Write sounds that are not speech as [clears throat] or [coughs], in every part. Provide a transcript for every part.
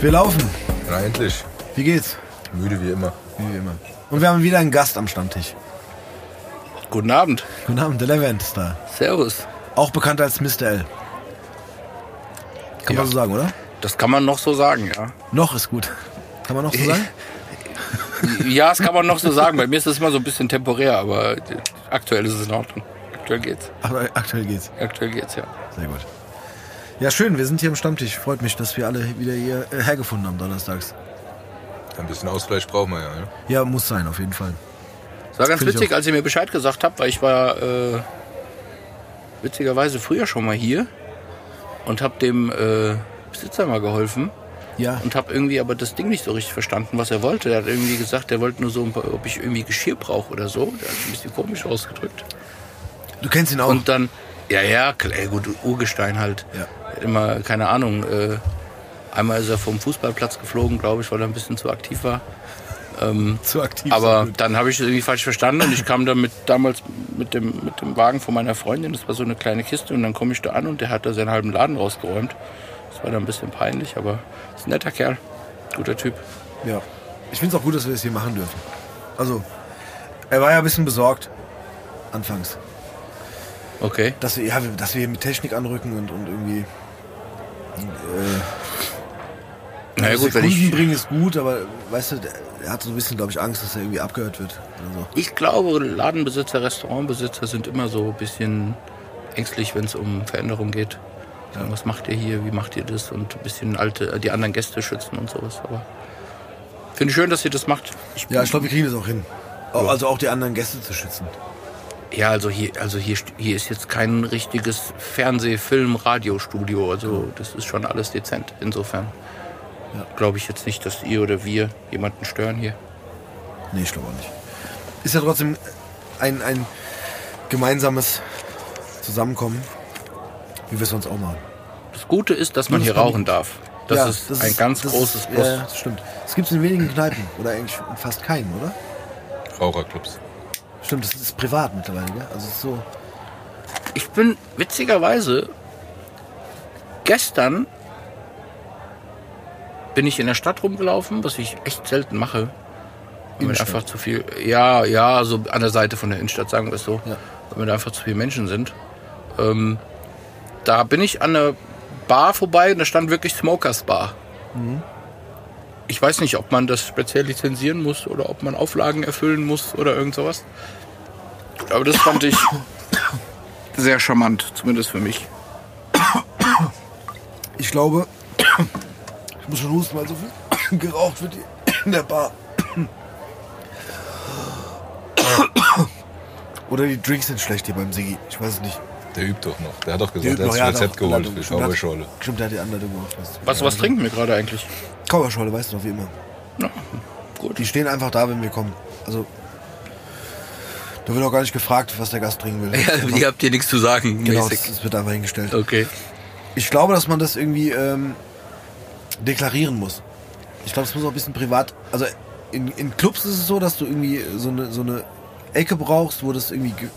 Wir laufen. Na endlich. Wie geht's? Müde wie immer. Wie immer. Und wir haben wieder einen Gast am Stammtisch. Guten Abend. Guten Abend, der Levent ist da. Servus. Auch bekannt als Mr. L. Kann Ja. man so sagen, oder? Das kann man noch so sagen, ja. Noch ist gut. Kann man noch so [laughs] sagen? Ja, das kann man noch so sagen. Bei mir ist das immer so ein bisschen temporär, aber aktuell ist es in Ordnung. Aktuell geht's. Ach, aktuell geht's. Aktuell geht's, ja. Sehr gut. Ja, schön, wir sind hier am Stammtisch. Freut mich, dass wir alle wieder hier äh, hergefunden haben donnerstags. Ein bisschen Ausgleich brauchen wir ja. Ne? Ja, muss sein, auf jeden Fall. Es war ganz Find ich witzig, als ihr mir Bescheid gesagt habt, weil ich war äh, witzigerweise früher schon mal hier und hab dem äh, Besitzer mal geholfen Ja, und hab irgendwie aber das Ding nicht so richtig verstanden, was er wollte. Er hat irgendwie gesagt, er wollte nur so, ein paar, ob ich irgendwie Geschirr brauche oder so. Der hat ein bisschen komisch ausgedrückt. du kennst ihn auch. Und dann, ja, ja, klar, gut, Urgestein halt. Ja. Er Immer, keine Ahnung, äh, einmal ist er vom Fußballplatz geflogen, glaube ich, weil er ein bisschen zu aktiv war. zu aktiv. Aber so dann habe ich es irgendwie falsch verstanden und ich kam dann mit, damals mit dem, mit dem Wagen von meiner Freundin, das war so eine kleine Kiste und dann komme ich da an und der hat da seinen halben Laden rausgeräumt. Das war dann ein bisschen peinlich, aber ist ein netter Kerl, guter Typ. Ja. Ich finde es auch gut, dass wir das hier machen dürfen. Also, er war ja ein bisschen besorgt. Anfangs. Okay. Dass wir, ja, dass wir hier mit Technik anrücken und, und irgendwie. Na ja, dass gut, wenn ich, bringen ist gut, aber weißt du, er hat so ein bisschen, glaube ich, Angst, dass er irgendwie abgehört wird. So. ich glaube, Ladenbesitzer, Restaurantbesitzer sind immer so ein bisschen ängstlich, wenn es um Veränderung geht. Sagen, was macht ihr hier, wie macht ihr das und ein bisschen alte, die anderen Gäste schützen und sowas. Aber finde ich schön, dass ihr das macht. Ich Ja, ich glaube, wir kriegen das auch hin. Au- Also auch die anderen Gäste zu schützen. Ja, also hier, also hier, hier ist jetzt kein richtiges Fernseh-, Film-, Radiostudio. Also das ist schon alles dezent. Insofern glaube ich jetzt nicht, dass ihr oder wir jemanden stören hier. Nee, ich glaube auch nicht. Ist ja trotzdem ein, ein gemeinsames Zusammenkommen, wie wir es sonst auch machen. Das Gute ist, dass man Das hier rauchen darf. Das Ja, ist das ein ganz das großes ist, Plus. Ja, ja, das stimmt. Das gibt es in wenigen Kneipen. Oder eigentlich fast keinen, oder? Raucherclubs. Stimmt, das ist privat mittlerweile, gell? Also so. Ich bin witzigerweise gestern bin ich in der Stadt rumgelaufen, was ich echt selten mache. Weil mir einfach zu viel. Ja, ja, so an der Seite von der Innenstadt, sagen wir es so. Ja. Weil mir da einfach zu viele Menschen sind. Ähm, da bin ich an einer Bar vorbei und da stand wirklich Smokers Bar. Ich weiß nicht, ob man das speziell lizenzieren muss oder ob man Auflagen erfüllen muss oder irgend sowas. Aber das fand ich sehr charmant, zumindest für mich. Ich glaube, ich muss schon husten, weil so viel [coughs] geraucht wird in der Bar. Oder die Drinks sind schlecht hier beim Sigi. Ich weiß es nicht. Der übt doch noch. Der hat doch Der gesagt, übt er noch, hat ja, das Rezept doch, geholt für Schauberschorle. Stimmt, der hat die Anleitung gemacht. Was, was trinken wir gerade eigentlich? Kauerschorle, weißt du noch, wie immer. Ja, gut. Die stehen einfach da, wenn wir kommen. Also, da wird auch gar nicht gefragt, was der Gast trinken will. [laughs] Ja, ihr habt hier nichts zu sagen. genau, mäßig. das, das wird einfach hingestellt. Okay. Ich glaube, dass man das irgendwie ähm, deklarieren muss. Ich glaube, es muss auch ein bisschen privat. Also in, in Clubs ist es so, dass du irgendwie so eine, so eine Ecke brauchst, wo das irgendwie ge-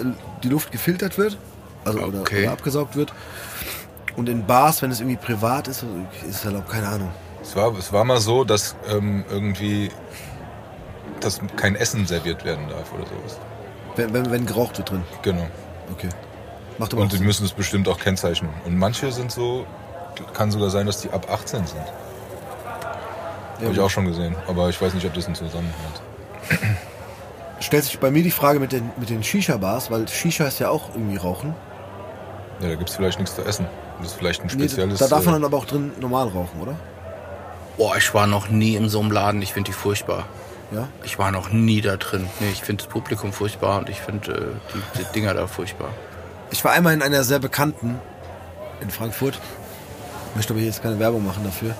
äh, die Luft gefiltert wird. Also oder, Okay. oder abgesaugt wird. Und in Bars, wenn es irgendwie privat ist, ist es halt auch keine Ahnung. Es war, es war mal so, dass ähm, irgendwie dass kein Essen serviert werden darf oder sowas. Wenn, wenn, wenn geraucht wird drin. Genau. Okay. Macht aber Und die müssen es bestimmt auch kennzeichnen. Und manche sind so, kann sogar sein, dass die ab 18 sind. Ja, Habe ich auch schon gesehen. Aber ich weiß nicht, ob das einen Zusammenhang hat. Stellt sich bei mir die Frage mit den, mit den Shisha-Bars, weil Shisha ist ja auch irgendwie Rauchen. Ja, da gibt es vielleicht nichts zu essen. Das ist vielleicht ein Nee, spezielles. da darf man äh, dann aber auch drin normal rauchen, oder? Boah, ich war noch nie in so einem Laden. Ich finde die furchtbar. Ja? Ich war noch nie da drin. Nee, ich finde das Publikum furchtbar und ich finde äh, die, die Dinger da furchtbar. Ich war einmal in einer sehr bekannten in Frankfurt. Ich möchte aber hier jetzt keine Werbung machen dafür.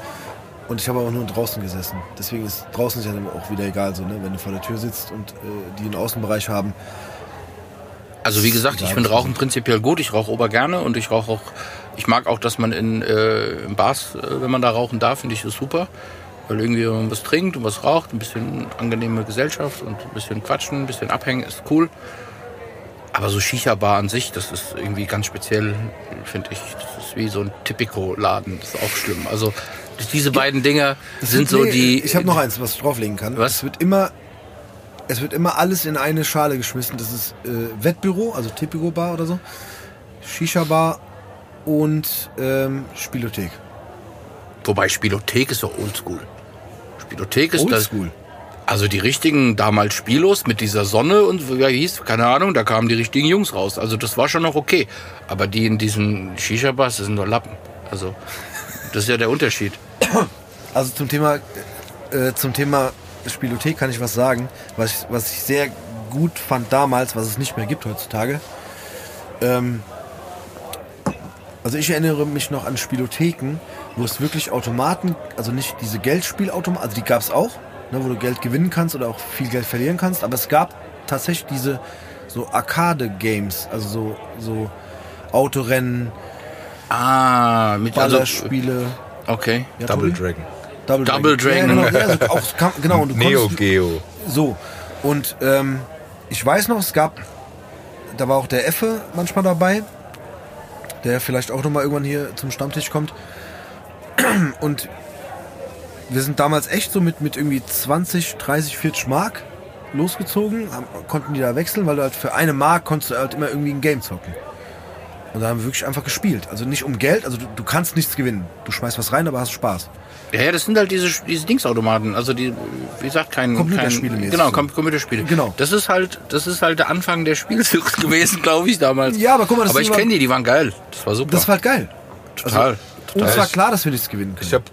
Und ich habe auch nur draußen gesessen. Deswegen ist draußen ist ja dann auch wieder egal, so, ne? wenn du vor der Tür sitzt und äh, die einen Außenbereich haben. Also wie gesagt, ich finde Rauchen prinzipiell gut. Ich rauche ober gerne und ich rauche auch, ich mag auch, dass man in, äh, in Bars, äh, wenn man da rauchen darf, finde ich das super. Weil irgendwie man was trinkt und was raucht, ein bisschen angenehme Gesellschaft und ein bisschen quatschen, ein bisschen abhängen, ist cool. Aber so Shisha-Bar an sich, das ist irgendwie ganz speziell, finde ich. Das ist wie so ein Tipico-Laden, das ist auch schlimm. Also Diese beiden Dinger sind so Nee, die. Ich habe noch eins, was ich drauflegen kann. Was? Es wird immer, es wird immer alles in eine Schale geschmissen. Das ist äh, Wettbüro, also Tipico Bar oder so, Shisha Bar und ähm, Spielothek. Wobei Spielothek ist doch oldschool. Spielothek ist das. Also die richtigen damals Spielos mit dieser Sonne und wie hieß, keine Ahnung, da kamen die richtigen Jungs raus. Also das war schon noch okay. Aber die in diesen Shisha-Bars, das sind nur Lappen. Also das ist ja der Unterschied. Also zum Thema, äh, zum Thema Spielothek kann ich was sagen, was ich, was ich sehr gut fand damals, was es nicht mehr gibt heutzutage. Ähm, also ich erinnere mich noch an Spielotheken, wo es wirklich Automaten, also nicht diese Geldspielautomaten, also die gab es auch, ne, wo du Geld gewinnen kannst oder auch viel Geld verlieren kannst, aber es gab tatsächlich diese so Arcade-Games, also so, so Autorennen, Ah, mit also, Ballerspiele. Okay. Ja, Double Tobi? Dragon. Double, Double Ja, Dragon. genau, ja, so, auch, kam, genau, und du Neo konntest, Geo. so. Und ähm, ich weiß noch, es gab, da war auch der Effe manchmal dabei, der vielleicht auch nochmal irgendwann hier zum Stammtisch kommt. [clears throat] Und wir sind damals echt so mit, mit irgendwie 20, 30, 40 Mark losgezogen, haben, konnten die da wechseln, weil du halt für eine Mark konntest du halt immer irgendwie ein Game zocken. Und da haben wir wirklich einfach gespielt. Also nicht um Geld, also du, du kannst nichts gewinnen. Du schmeißt was rein, aber hast Spaß. Ja, ja, das sind halt diese, diese Dingsautomaten. Also die, wie gesagt, kein Computerspiele kein, Genau. Com Computerspiele. Genau. Das ist halt, das ist halt der Anfang der Spielsucht [laughs] gewesen, glaube ich damals. Ja, aber guck mal, das aber ich kenne die, die waren geil. Das war super. Das war halt geil. total. Uns Ja, war klar, dass wir nichts gewinnen können. Ich habe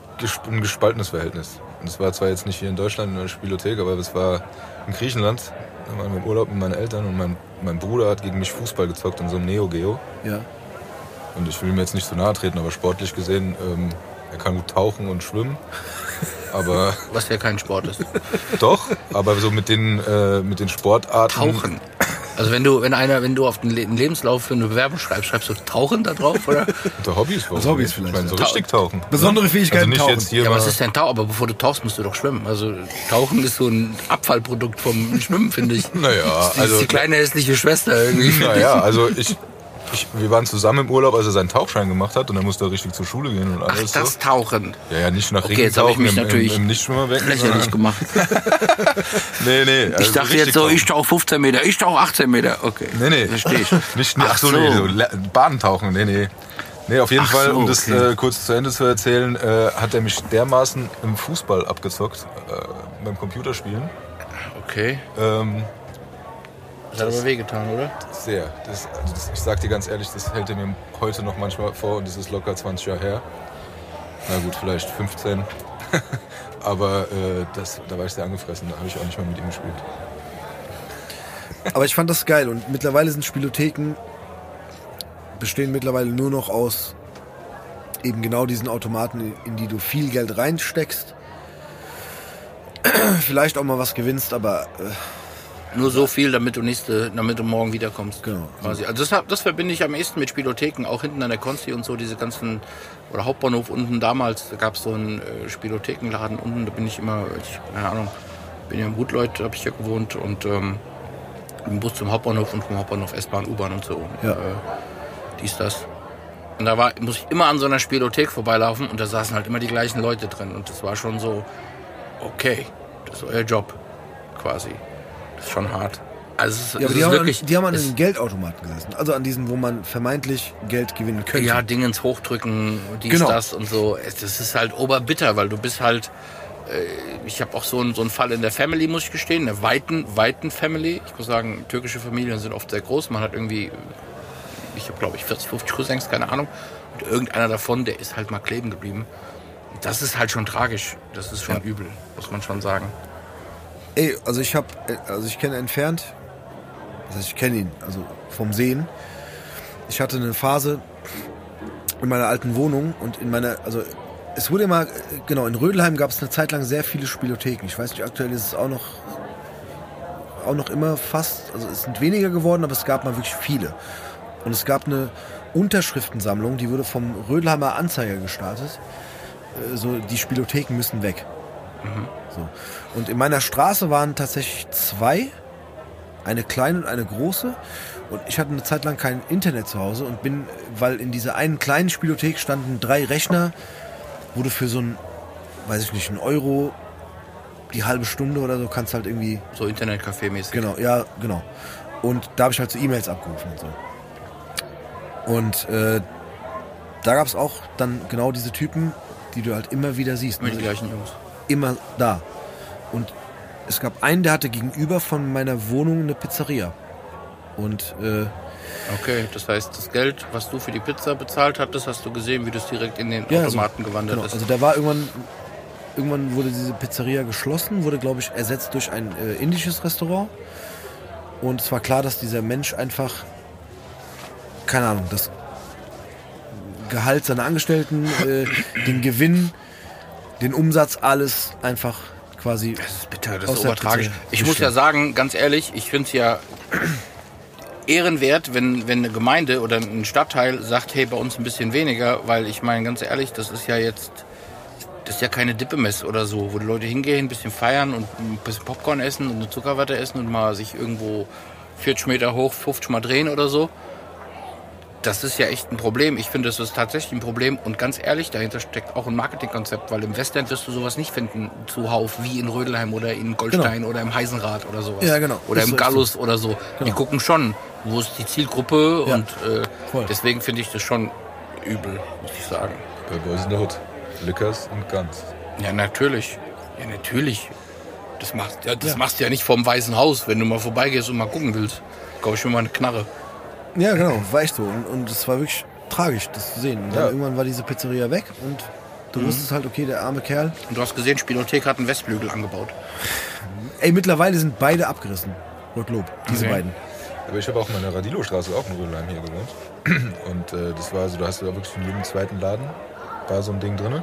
ein gespaltenes Verhältnis. Und es war zwar jetzt nicht hier in Deutschland in der Spielothek, aber es war in Griechenland. Da waren wir im Urlaub mit meinen Eltern und mein, mein Bruder hat gegen mich Fußball gezockt in so einem Neo Geo. ja. Und ich will mir jetzt nicht zu nahe treten, aber sportlich gesehen, ähm, er kann gut tauchen und schwimmen. Aber Was ja kein Sport ist. [laughs] doch, aber so mit den, äh, mit den Sportarten. Tauchen. Also wenn du, wenn einer, wenn du auf den Lebenslauf für eine Bewerbung schreibst, schreibst du Tauchen da drauf, oder? [laughs] Unter Hobbys Als Hobbys vielleicht, Ich meine, so richtig tauchen. Besondere Fähigkeiten Also nicht tauchen. jetzt hier Ja, mal. was ist denn Tauchen? Aber bevor du tauchst, musst du doch schwimmen. Also Tauchen ist so ein Abfallprodukt vom Schwimmen, finde ich. [laughs] Naja, Das ist also. die kleine hässliche Schwester irgendwie. finde Naja, also ich, ich, wir waren zusammen im Urlaub, als er seinen Tauchschein gemacht hat und dann musste er richtig zur Schule gehen und Ach, alles das so. Tauchen. Ja, ja, nicht nach Okay, Regen jetzt habe ich mich im, natürlich im, im Nichtschwimmerbecken. Lächerlich gemacht. [laughs] Nee, nee. also Ich dachte jetzt so, tauchen. ich tauche 15 Meter, ich tauche 18 Meter. Okay. Nee, nee. Verstehe ich. [laughs] Nicht, ach, Ach so, so. nee, so Badentauchen, nee, nee. Nee, auf jeden Ach Fall, so, um das okay. äh, kurz zu Ende zu erzählen, äh, hat er mich dermaßen im Fußball abgezockt, äh, beim Computerspielen. Okay. Ähm, Das hat aber wehgetan, oder? sehr. Das, also das, ich sag dir ganz ehrlich, das hält er mir heute noch manchmal vor und das ist locker 20 Jahre her. Na gut, vielleicht 15. [laughs] Aber äh, das, da war ich sehr angefressen, da habe ich auch nicht mehr mit ihm gespielt. Aber ich fand das geil und mittlerweile sind Spielotheken bestehen mittlerweile nur noch aus eben genau diesen Automaten, in die du viel Geld reinsteckst. [clears throat] Vielleicht auch mal was gewinnst, aber äh, Nur so viel, damit du nächste, damit du morgen wiederkommst. Genau. Quasi. Also das, das verbinde ich am ehesten mit Spielotheken, auch hinten an der Konsti und so, diese ganzen, oder Hauptbahnhof unten damals, da gab es so einen äh, Spielothekenladen unten, da bin ich immer, ich, keine Ahnung, bin ja im Gutleut, habe ich ja gewohnt und ähm, im Bus zum Hauptbahnhof und vom Hauptbahnhof S-Bahn, U-Bahn und so. Ja. Äh, dies, das. Und da war, muss ich immer an so einer Spielothek vorbeilaufen und da saßen halt immer die gleichen Leute drin und das war schon so, okay, das ist euer Job, quasi. Das ist schon hart. Also ist, ja, die, haben wirklich, an, die haben an den Geldautomaten gesessen. Also an diesen, wo man vermeintlich Geld gewinnen könnte. ja, Dingens hochdrücken, dies, Genau. das und so. Es- Das ist halt oberbitter, weil du bist halt. äh, Ich habe auch so einen, so einen Fall in der Family, muss ich gestehen, eine weiten, weiten Family. Ich muss sagen, türkische Familien sind oft sehr groß. Man hat irgendwie, ich habe glaube ich 40, 50 Cousins, keine Ahnung. Und irgendeiner davon, der ist halt mal kleben geblieben. Das ist halt schon tragisch. Das ist schon Ja. übel, muss man schon sagen. Ey, also ich habe, also ich kenne entfernt, das heißt, ich kenne ihn, also vom Sehen. Ich hatte eine Phase in meiner alten Wohnung und in meiner, also es wurde immer, genau, in Rödelheim gab es eine Zeit lang sehr viele Spielotheken. Ich weiß nicht, aktuell ist es auch noch, auch noch immer fast, also es sind weniger geworden, aber es gab mal wirklich viele. Und es gab eine Unterschriftensammlung, die wurde vom Rödelheimer Anzeiger gestartet. Äh, So, die Spielotheken müssen weg. So. Und in meiner Straße waren tatsächlich zwei, eine kleine und eine große. Und ich hatte eine Zeit lang kein Internet zu Hause und bin, weil in dieser einen kleinen Spielothek standen drei Rechner, wo du für so ein weiß ich nicht, einen Euro die halbe Stunde oder so, kannst halt irgendwie So Internetcafé-mäßig. Genau, ja, genau. Und da habe ich halt so E-Mails abgerufen und so. Und äh, da gab es auch dann genau diese Typen, die du halt immer wieder siehst. Mit den gleichen Jungs. Immer da. Und es gab einen, der hatte gegenüber von meiner Wohnung eine Pizzeria. Und äh, Okay, das heißt, das Geld, was du für die Pizza bezahlt hattest, hast du gesehen, wie das direkt in den Ja, Automaten gewandert genau, ist. also da war irgendwann, irgendwann wurde diese Pizzeria geschlossen, wurde glaube ich ersetzt durch ein äh, indisches Restaurant. Und es war klar, dass dieser Mensch einfach, keine Ahnung, das Gehalt seiner Angestellten, äh, den Gewinn, den Umsatz, alles einfach quasi. Das ist bitter, das ist. Pizza Ich muss ja bestimmt. sagen, ganz ehrlich, ich finde es ja [clears throat] ehrenwert, wenn, wenn eine Gemeinde oder ein Stadtteil sagt, hey, bei uns ein bisschen weniger, weil ich meine, ganz ehrlich, das ist ja jetzt, das ist ja keine Dippemess oder so, wo die Leute hingehen, ein bisschen feiern und ein bisschen Popcorn essen und eine Zuckerwatte essen und mal sich irgendwo 40 Meter hoch, 50 Mal drehen oder so. Das ist ja echt ein Problem. Ich finde, das ist tatsächlich ein Problem. Und ganz ehrlich, dahinter steckt auch ein Marketingkonzept, weil im Westend wirst du sowas nicht finden zuhauf wie in Rödelheim oder in Goldstein oder im Heisenrad oder sowas. Ja, genau. Oder Ist im so, Gallus oder so. Die Genau. gucken schon, wo ist die Zielgruppe Ja, und äh, voll. deswegen finde ich das schon übel, muss ich sagen. Bei Boys in the Hood. Lickers und Guns. Ja, natürlich. Ja, natürlich. Das, machst, ja, das Ja. machst du ja nicht vorm Weißen Haus, wenn du mal vorbeigehst und mal gucken willst. Kauf ich mir mal eine Knarre. Ja, genau, war echt so. Und, und es war wirklich tragisch, das zu sehen. Und dann Ja. irgendwann war diese Pizzeria weg und du wusstest halt, okay, der arme Kerl. Und du hast gesehen, Spielothek hat einen Westflügel angebaut. Ey, mittlerweile sind beide abgerissen. Gottlob, diese Okay. beiden. Aber ich habe auch in der Radilo-Straße auch in Rödelheim hier gewohnt. [clears throat] Und äh, das war so, da hast du da wirklich in jedem zweiten Laden war so ein Ding drin.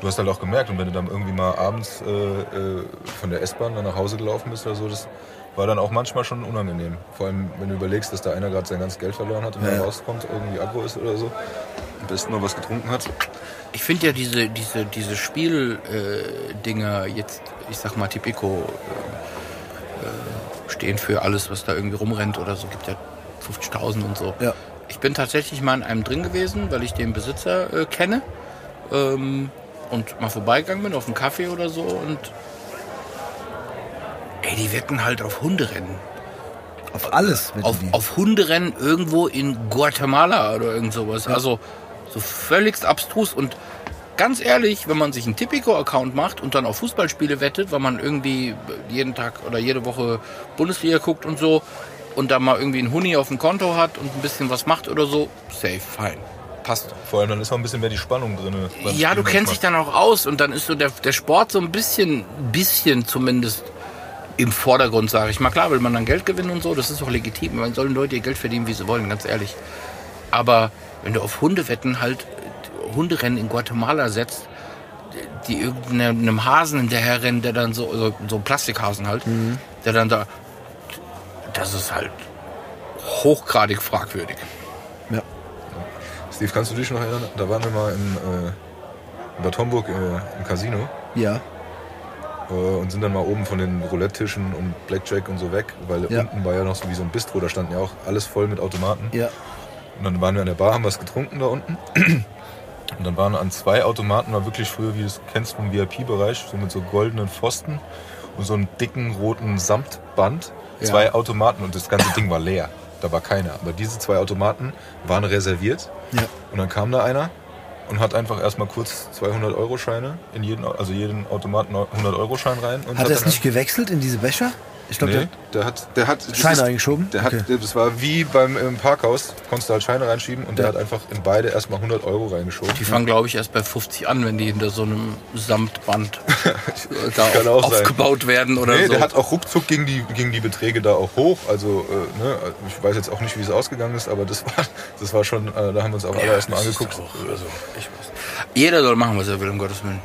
Du hast halt auch gemerkt, und wenn du dann irgendwie mal abends äh, äh, von der S-Bahn dann nach Hause gelaufen bist oder so, das war dann auch manchmal schon unangenehm. Vor allem, wenn du überlegst, dass da einer gerade sein ganzes Geld verloren hat und Ja, dann rauskommt, irgendwie aggro ist oder so. Am besten noch was getrunken hat. Ich finde ja diese, diese, diese Spieldinger jetzt, ich sag mal, Tipico äh, äh, stehen für alles, was da irgendwie rumrennt oder so. Gibt ja 50.000 und so. Ja. Ich bin tatsächlich mal in einem drin gewesen, weil ich den Besitzer äh, kenne ähm, und mal vorbeigegangen bin auf einen Kaffee oder so und ey, die wetten halt auf Hunderennen. Auf alles wetten Auf, die. auf Hunderennen irgendwo in Guatemala oder irgend sowas. Also so völligst abstrus und ganz ehrlich, wenn man sich einen Tipico-Account macht und dann auf Fußballspiele wettet, weil man irgendwie jeden Tag oder jede Woche Bundesliga guckt und so und da mal irgendwie einen Huni auf dem Konto hat und ein bisschen was macht oder so, safe, fein. Passt. Vor allem dann ist auch ein bisschen mehr die Spannung drin. Ja, du kennst dich dann auch aus und dann ist so der, der Sport so ein bisschen, bisschen zumindest im Vordergrund, sage ich mal. Klar will man dann Geld gewinnen und so, das ist auch legitim. Man sollen Leute ihr Geld verdienen, wie sie wollen, ganz ehrlich. Aber wenn du auf Hundewetten halt Hunderennen in Guatemala setzt, die irgendeinem Hasen hinterherrennen, der dann so, so, so ein Plastikhasen halt, der dann da, das ist halt hochgradig fragwürdig. Ja. Steve, kannst du dich noch erinnern? Da waren wir mal in, äh, in Bad Homburg äh, im Casino. Ja. Äh, und sind dann mal oben von den Roulette-Tischen und Blackjack und so weg, weil Ja. unten war ja noch so wie so ein Bistro, da standen ja auch alles voll mit Automaten. Ja. Und dann waren wir an der Bar, haben was getrunken da unten. [clears throat] Und dann waren an zwei Automaten, war wirklich früher, wie du es kennst vom VIP-Bereich, so mit so goldenen Pfosten und so einem dicken roten Samtband. Ja. Zwei Automaten und das ganze Ding war leer. Da war keiner. Aber diese zwei Automaten waren reserviert. Ja. Und dann kam da einer und hat einfach erstmal kurz 200 Euro Scheine in jeden, also jeden Automaten 100 Euro Schein rein. Und Hat er es nicht gewechselt in diese Becher? Ich glaube, Nee, der hat, der hat das Scheine ist- eingeschoben? Der hat, Okay. das war wie beim im Parkhaus, konntest du halt Scheine reinschieben und der Ja. hat einfach in beide erstmal 100 Euro reingeschoben. Die fangen, glaube ich, erst bei 50 an, wenn die hinter so einem Samtband [laughs] äh, da sein. aufgebaut werden oder Nee, so. der hat auch ruckzuck gegen die, gegen die Beträge da auch hoch. Also, äh, ne, ich weiß jetzt auch nicht, wie es ausgegangen ist, aber das [laughs] war, das war schon, äh, da haben wir uns auch alle erstmal angeguckt. auch- also, ich weiß. Jeder soll machen, was er will, um Gottes Willen.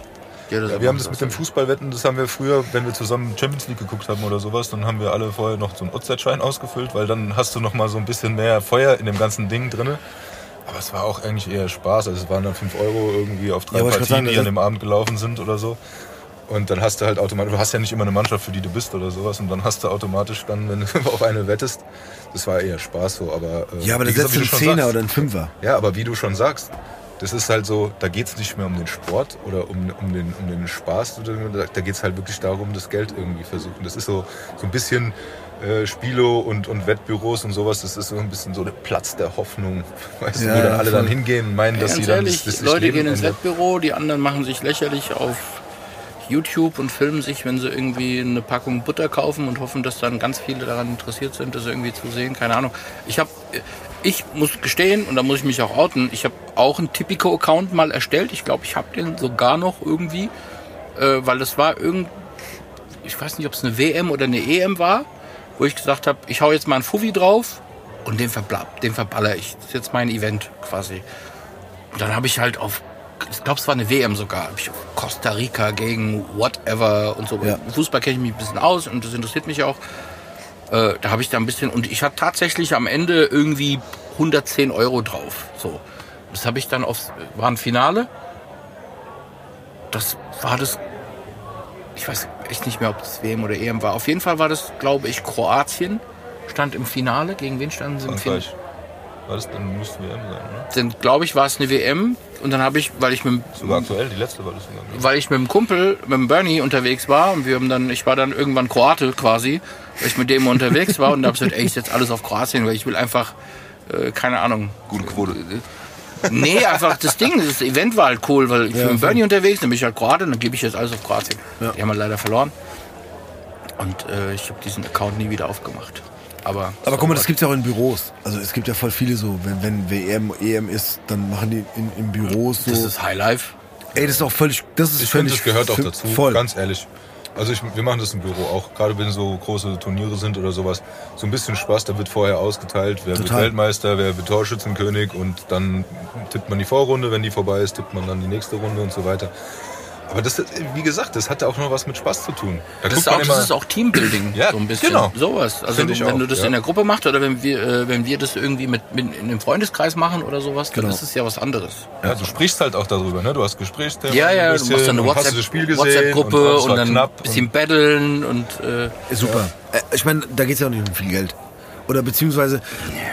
Soll Ja, wir haben das mit dem. Fußballwetten, das haben wir früher, wenn wir zusammen Champions League geguckt haben oder sowas, dann haben wir alle vorher noch so einen Outset-Schein ausgefüllt, weil dann hast du noch mal so ein bisschen mehr Feuer in dem ganzen Ding drinne. Aber es war auch eigentlich eher Spaß. Also es waren dann 5 Euro irgendwie auf drei Ja, Partien, sagen, die das an dem Abend gelaufen sind oder so. Und dann hast du halt automatisch, du hast ja nicht immer eine Mannschaft, für die du bist oder sowas. Und dann hast du automatisch dann, wenn du [laughs] auf eine wettest, das war eher Spaß so. Aber, äh, ja, aber einen du schon Zehner oder einen Fünfer. ja, aber wie du schon sagst, das ist halt so, da geht es nicht mehr um den Sport oder um, um, den, um den Spaß, da, geht es halt wirklich darum, das Geld irgendwie versuchen. Das ist so, so ein bisschen äh, Spilo und, und Wettbüros und sowas, das ist so ein bisschen so der Platz der Hoffnung, [laughs] weißt du, Ja, wo dann alle dann hingehen und meinen, dass sie dann ehrlich, das, das Leute gehen ins. Wettbüro, die anderen machen sich lächerlich auf YouTube und filmen sich, wenn sie irgendwie eine Packung Butter kaufen und hoffen, dass dann ganz viele daran interessiert sind, das irgendwie zu sehen. Keine Ahnung. Ich habe, ich muss gestehen und da muss ich mich auch outen. Ich habe auch einen Tipico-Account mal erstellt. Ich glaube, ich habe den sogar noch irgendwie, äh, weil das war irgend, ich weiß nicht, ob es eine WM oder eine EM war, wo ich gesagt habe, ich hau jetzt mal einen Fuffi drauf und den, verbla den verballer ich. Das ist jetzt mein Event quasi. Und dann habe ich halt auf, ich glaube, es war eine WM sogar, ich auf Costa Rica gegen whatever und so. Ja. Fußball kenne ich mich ein bisschen aus und das interessiert mich auch. Äh, da habe ich da ein bisschen, und ich hatte tatsächlich am Ende irgendwie 110 Euro drauf. So. Das habe ich dann aufs, war ein Finale. Das war das, ich weiß echt nicht mehr, ob das WM oder EM war. Auf jeden Fall war das, glaube ich, Kroatien. Stand im Finale. Gegen wen standen sie im Finale? War das dann müsste WM sein, ne? Dann glaube ich, war es eine WM. Und dann habe ich, weil ich mit, Sogar aktuell, die letzte war das sogar. ne? weil ich mit dem Kumpel, mit dem Bernie unterwegs war und wir haben dann, ich war dann irgendwann Kroate quasi, weil ich mit dem unterwegs war und da habe ich gesagt, ey, ich setze alles auf Kroatien, weil ich will einfach, äh, keine Ahnung. Gute Quote. Nee, einfach das Ding, das Event war halt cool, weil ich bin mit Bernie unterwegs, dann bin ich halt Kroate und dann gebe ich jetzt alles auf Kroatien. Ja. Die haben wir leider verloren. Und äh, ich habe diesen Account nie wieder aufgemacht. Aber, Aber guck mal, das gibt's ja auch in Büros. Also es gibt ja voll viele so, wenn, wenn WM, EM ist, dann machen die in, in Büros so. das ist Highlife. ey, das ist auch völlig, das ist Ich finde, das gehört auch dazu, Voll. ganz ehrlich. Also ich, wir machen das im Büro auch, gerade wenn so große Turniere sind oder sowas. So ein bisschen Spaß, da wird vorher ausgeteilt, wer wird Total. Weltmeister, wer wird Torschützenkönig und dann tippt man die Vorrunde, wenn die vorbei ist, tippt man dann die nächste Runde und so weiter. Aber das, wie gesagt, das hat auch noch was mit Spaß zu tun. Da Das ist, auch, das ist auch Teambuilding, Ja, so ein bisschen. genau. Sowas. Also wenn auch, du das ja. in der Gruppe machst oder wenn wir, äh, wenn wir das irgendwie mit, mit in einem Freundeskreis machen oder sowas, dann Genau. ist es ja was anderes. Ja, du sprichst halt auch darüber, ne? Du hast Gesprächsthemen. Ja, ein ja, du bisschen machst dann eine und du WhatsApp-Gruppe und, und, es war dann ein bisschen battlen und äh, Super. Äh, Ich meine, da geht's ja auch nicht um viel Geld. Oder beziehungsweise,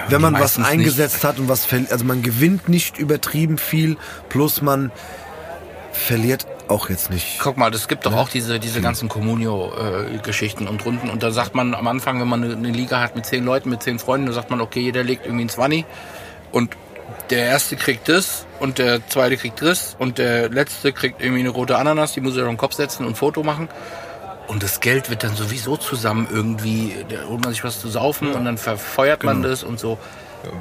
wenn man was eingesetzt hat und was verliert, also man gewinnt nicht übertrieben viel, plus man verliert auch jetzt nicht. guck mal, es gibt doch auch diese, diese ganzen Communio-Geschichten und Runden. Und da sagt man am Anfang, wenn man eine, Liga hat mit zehn Leuten, mit zehn Freunden, dann sagt man, okay, jeder legt irgendwie ein 20 und der erste kriegt das und der zweite kriegt das und der letzte kriegt irgendwie eine rote Ananas, die muss er auf den Kopf setzen und ein Foto machen. Und das Geld wird dann sowieso zusammen irgendwie, da holt man sich was zu saufen und dann verfeuert man das und so.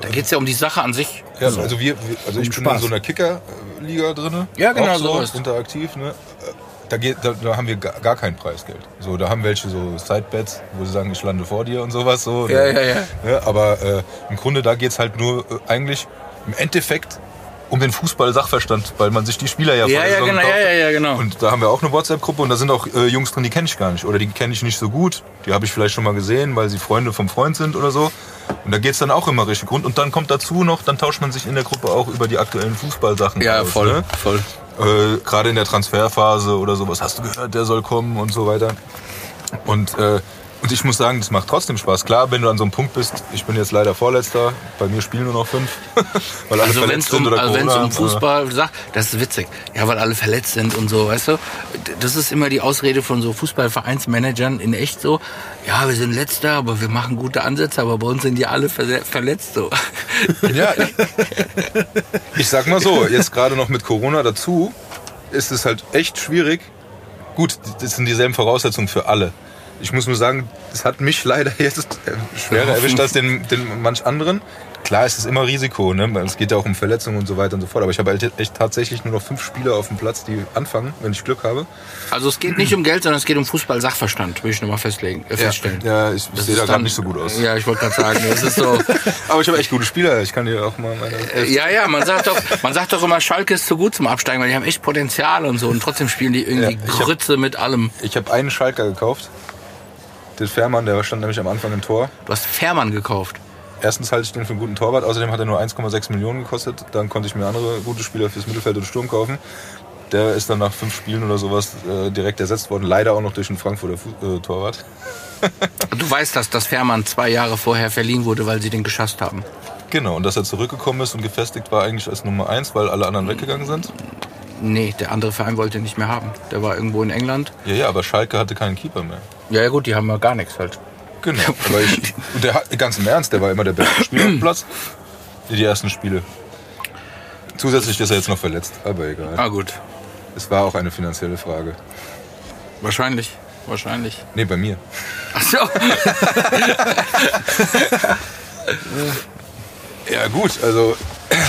Da geht's ja um die Sache an sich. Ja, also wir, wir also ich bin Spaß. in so einer Kicker-Liga drin. Ja, genau, auch so, sowas. interaktiv, ne? Da, geht, da, da haben wir gar, kein Preisgeld. So, da haben welche so Sidebets, wo sie sagen, ich lande vor dir und sowas so. Ja, ja, ja. Ne? Aber äh, im Grunde, da geht's halt nur äh, eigentlich im Endeffekt um den Fußball-Sachverstand, weil man sich die Spieler ja Ja, ja, genau, ja, ja, ja, genau. Und da haben wir auch eine WhatsApp-Gruppe und da sind auch äh, Jungs drin, die kenne ich gar nicht. Oder die kenne ich nicht so gut. Die habe ich vielleicht schon mal gesehen, weil sie Freunde vom Freund sind oder so. Und da geht's dann auch immer richtig rund. Und dann kommt dazu noch, dann tauscht man sich in der Gruppe auch über die aktuellen Fußballsachen Ja, aus. voll, Ne? voll. Äh, Gerade in der Transferphase oder sowas. Hast du gehört, der soll kommen und so weiter. Und, äh, und ich muss sagen, das macht trotzdem Spaß. Klar, wenn du an so einem Punkt bist, ich bin jetzt leider Vorletzter, bei mir spielen nur noch fünf, [laughs] weil alle Also wenn verletzt es um, sind oder also wenn's Corona. um Fußball sagt, das ist witzig. Ja, weil alle verletzt sind und so, weißt du? Das ist immer die Ausrede von so Fußballvereinsmanagern in echt so. Ja, wir sind Letzter, aber wir machen gute Ansätze, aber bei uns sind die alle verle- verletzt so. [laughs] Ja, ich sag mal so, jetzt gerade noch mit Corona dazu, ist es halt echt schwierig. Gut, das sind dieselben Voraussetzungen für alle. Ich muss nur sagen, es hat mich leider jetzt äh, schwerer erwischt als den, den manch anderen. Klar, es ist immer Risiko, ne? es geht ja auch um Verletzungen und so weiter und so fort. Aber ich habe halt echt tatsächlich nur noch fünf Spieler auf dem Platz, die anfangen, wenn ich Glück habe. Also es geht nicht um Geld, sondern es geht um Fußball-Sachverstand, will ich nochmal festlegen, äh, feststellen. Ja, ich Das sehe da gerade nicht so gut aus. Ja, ich wollte gerade sagen, das ist so. [laughs] Aber ich habe echt gute Spieler. Ich kann dir auch mal meine. Äh, Ja, ja, man sagt doch, man sagt doch immer, Schalke ist zu gut zum Absteigen, weil die haben echt Potenzial und so und trotzdem spielen die irgendwie Ja, ich hab- Grütze mit allem. Ich habe einen Schalker gekauft. Den Fährmann, der stand nämlich am Anfang im Tor. Du hast Fährmann gekauft. Erstens halte ich den für einen guten Torwart, außerdem hat er nur 1,6 Millionen gekostet. Dann konnte ich mir andere gute Spieler fürs Mittelfeld und Sturm kaufen. Der ist dann nach fünf Spielen oder sowas äh, direkt ersetzt worden. Leider auch noch durch einen Frankfurter Fu äh, Torwart. [laughs] Du weißt, dass das Fährmann zwei Jahre vorher verliehen wurde, weil sie den geschasst haben. Genau, und dass er zurückgekommen ist und gefestigt war eigentlich als Nummer 1, weil alle anderen weggegangen sind. Nee, der andere Verein wollte ihn nicht mehr haben. Der war irgendwo in England. Ja, ja, aber Schalke hatte keinen Keeper mehr. Ja, ja gut, die haben ja gar nichts halt. Genau. [laughs] Aber ich, und der hat, ganz im Ernst, der war immer der beste Spieler dem Platz. Die ersten Spiele. Zusätzlich ist er jetzt noch verletzt, aber egal. Ah gut, Es war auch eine finanzielle Frage. wahrscheinlich, wahrscheinlich. Nee, bei mir. Ach so. [laughs] Ja, gut, also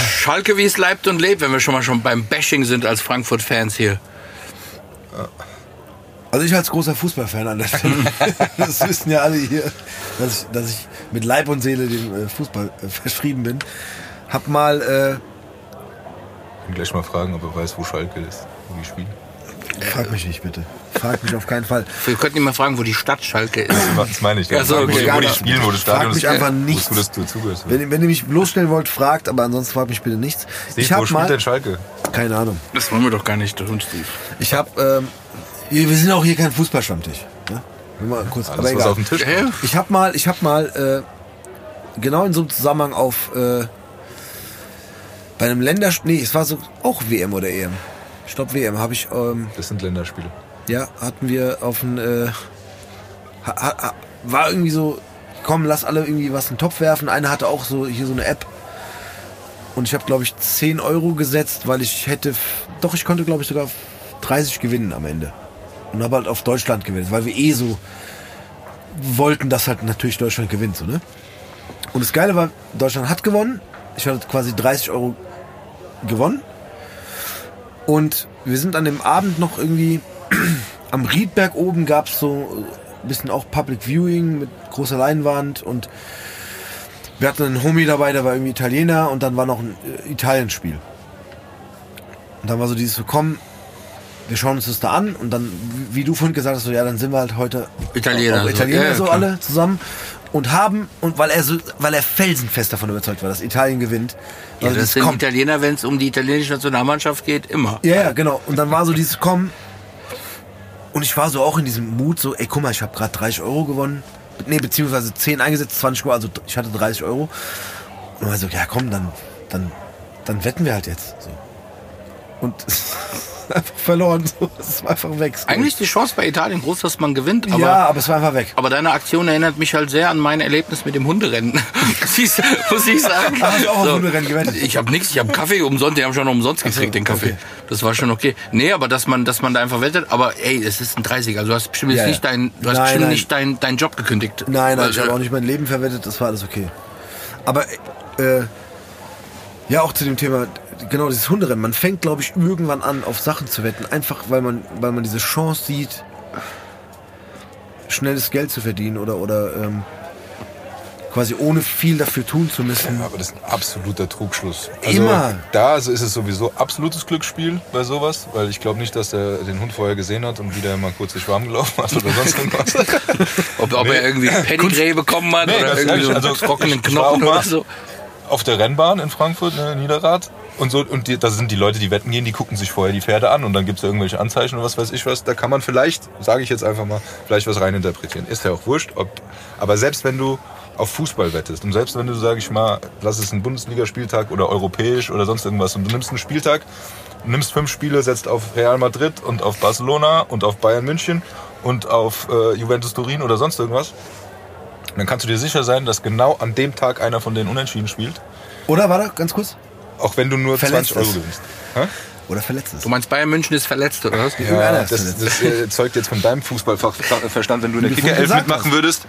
Schalke, wie es leibt und lebt, wenn wir schon mal schon beim Bashing sind als Frankfurt-Fans hier. Also ich als großer Fußballfan an der Stelle, [laughs] das wissen ja alle hier, dass ich, dass ich mit Leib und Seele dem äh, Fußball äh, verschrieben bin. Hab mal, äh, ich will gleich mal fragen, ob er weiß, wo Schalke ist, wo die spielen. Frag mich nicht bitte, frag mich auf keinen Fall. Wir könnten ihn mal fragen, wo die Stadt Schalke ist. [laughs] Das meine ich. Ja, so, wo, okay. die, wo die spielen, wo das Frag Stadion mich ist. einfach nichts. du, dass du zugehörst? Wenn, wenn ihr mich bloßstellen wollt, fragt, aber ansonsten fragt mich bitte nichts. Steve, Ich wo hab spielt mal, denn Schalke? keine Ahnung. Das wollen wir doch gar nicht tun, Steve. Ich hab, ähm, wir wir sind auch hier kein Fußballstammtisch. Ne? Mal kurz, aber Alles, was egal. auf dem Tisch kommt. Ich hab mal, ich hab mal äh, genau in so einem Zusammenhang auf äh, bei einem Länderspiel, nee, es war so auch WM oder EM. Glaube WM habe ich, ähm, Das sind Länderspiele. ja, hatten wir auf ein, äh, war irgendwie so, komm, lass alle irgendwie was in den Topf werfen. Einer hatte auch so hier so eine App und ich habe glaube ich 10 Euro gesetzt, weil ich hätte, doch ich konnte glaube ich sogar 30 gewinnen am Ende und habe halt auf Deutschland gewettet, weil wir eh so wollten, dass halt natürlich Deutschland gewinnt, so ne? Und das Geile war, Deutschland hat gewonnen. Ich hatte quasi 30 Euro gewonnen. Und wir sind an dem Abend noch irgendwie [clears throat] am Riedberg oben gab es so ein bisschen auch Public Viewing mit großer Leinwand und wir hatten einen Homie dabei, der war irgendwie Italiener und dann war noch ein äh, Italienspiel. Und dann war so dieses so, komm, wir schauen uns das da an und dann, wie du vorhin gesagt hast, so ja, dann sind wir halt heute Italiener, auch so. Italiener Ja, ja, so alle zusammen und haben und weil er so, weil er felsenfest davon überzeugt war, dass Italien gewinnt. Ja, Also das sind komm, Italiener, wenn es um die italienische Nationalmannschaft geht, immer. ja, ja, genau. Und dann war so dieses Komm. Und ich war so auch in diesem Mut, so, ey, guck mal, ich habe gerade 30 Euro gewonnen. Nee, beziehungsweise 10 eingesetzt, 20 Euro, also ich hatte 30 Euro. Und war so, ja komm, dann, dann, dann wetten wir halt jetzt. So. Und [laughs] einfach verloren. So. Es war einfach weg. Eigentlich ist die Chance bei Italien groß, dass man gewinnt, aber, ja, aber es war einfach weg. aber deine Aktion erinnert mich halt sehr an mein Erlebnis mit dem Hunderennen. [laughs] muss, ich, muss ich sagen. Hast du auch auf Hunderennen gewettet? Ich habe nichts, ich habe Kaffee umsonst, die haben schon umsonst gekriegt, den Kaffee. okay. Das war schon okay. Nee, aber dass man, dass man da einfach wettet, aber ey, es ist ein 30er. Also du hast bestimmt Ja, ja. nicht dein, du hast Nein, bestimmt nein. nicht deinen dein Job gekündigt. Nein, nein, Weil, ich habe äh, auch nicht mein Leben verwettet, das war alles okay. Aber äh, ja, auch zu dem Thema, genau dieses Hunderennen. Man fängt, glaube ich, irgendwann an, auf Sachen zu wetten, einfach weil man, weil man diese Chance sieht, schnelles Geld zu verdienen oder, oder ähm, quasi ohne viel dafür tun zu müssen. Ja, aber das ist ein absoluter Trugschluss. Also Immer. Da ist es sowieso absolutes Glücksspiel bei sowas, weil ich glaube nicht, dass er den Hund vorher gesehen hat und wieder mal kurz sich warm gelaufen hat oder sonst irgendwas. [laughs] ob, ob Nee. er irgendwie Pedigree bekommen hat Nee, oder irgendwie so einen also trockenen Knochen oder so. Auf der Rennbahn in Frankfurt, ne, Niederrad. Und, so, und die, da sind die Leute, die wetten gehen, die gucken sich vorher die Pferde an und dann gibt es irgendwelche Anzeichen oder was weiß ich was. Da kann man vielleicht, sage ich jetzt einfach mal, vielleicht was reininterpretieren. Ist ja auch wurscht. Ob, aber selbst wenn du auf Fußball wettest und selbst wenn du, sage ich mal, lass es ein Bundesligaspieltag oder europäisch oder sonst irgendwas und du nimmst einen Spieltag, nimmst fünf Spiele, setzt auf Real Madrid und auf Barcelona und auf Bayern München und auf äh, Juventus Turin oder sonst irgendwas, dann kannst du dir sicher sein, dass genau an dem Tag einer von denen unentschieden spielt. Oder, warte, ganz kurz. Auch wenn du nur Verletzt 20 Euro gewinnst. Hä? Oder verletzt ist. Du meinst, Bayern München ist verletzt, oder was? Ja, das, verletzt. das äh, zeugt jetzt von deinem Fußballverstand. Wenn du in der Kicker-Elf gesagt mitmachen hast. würdest,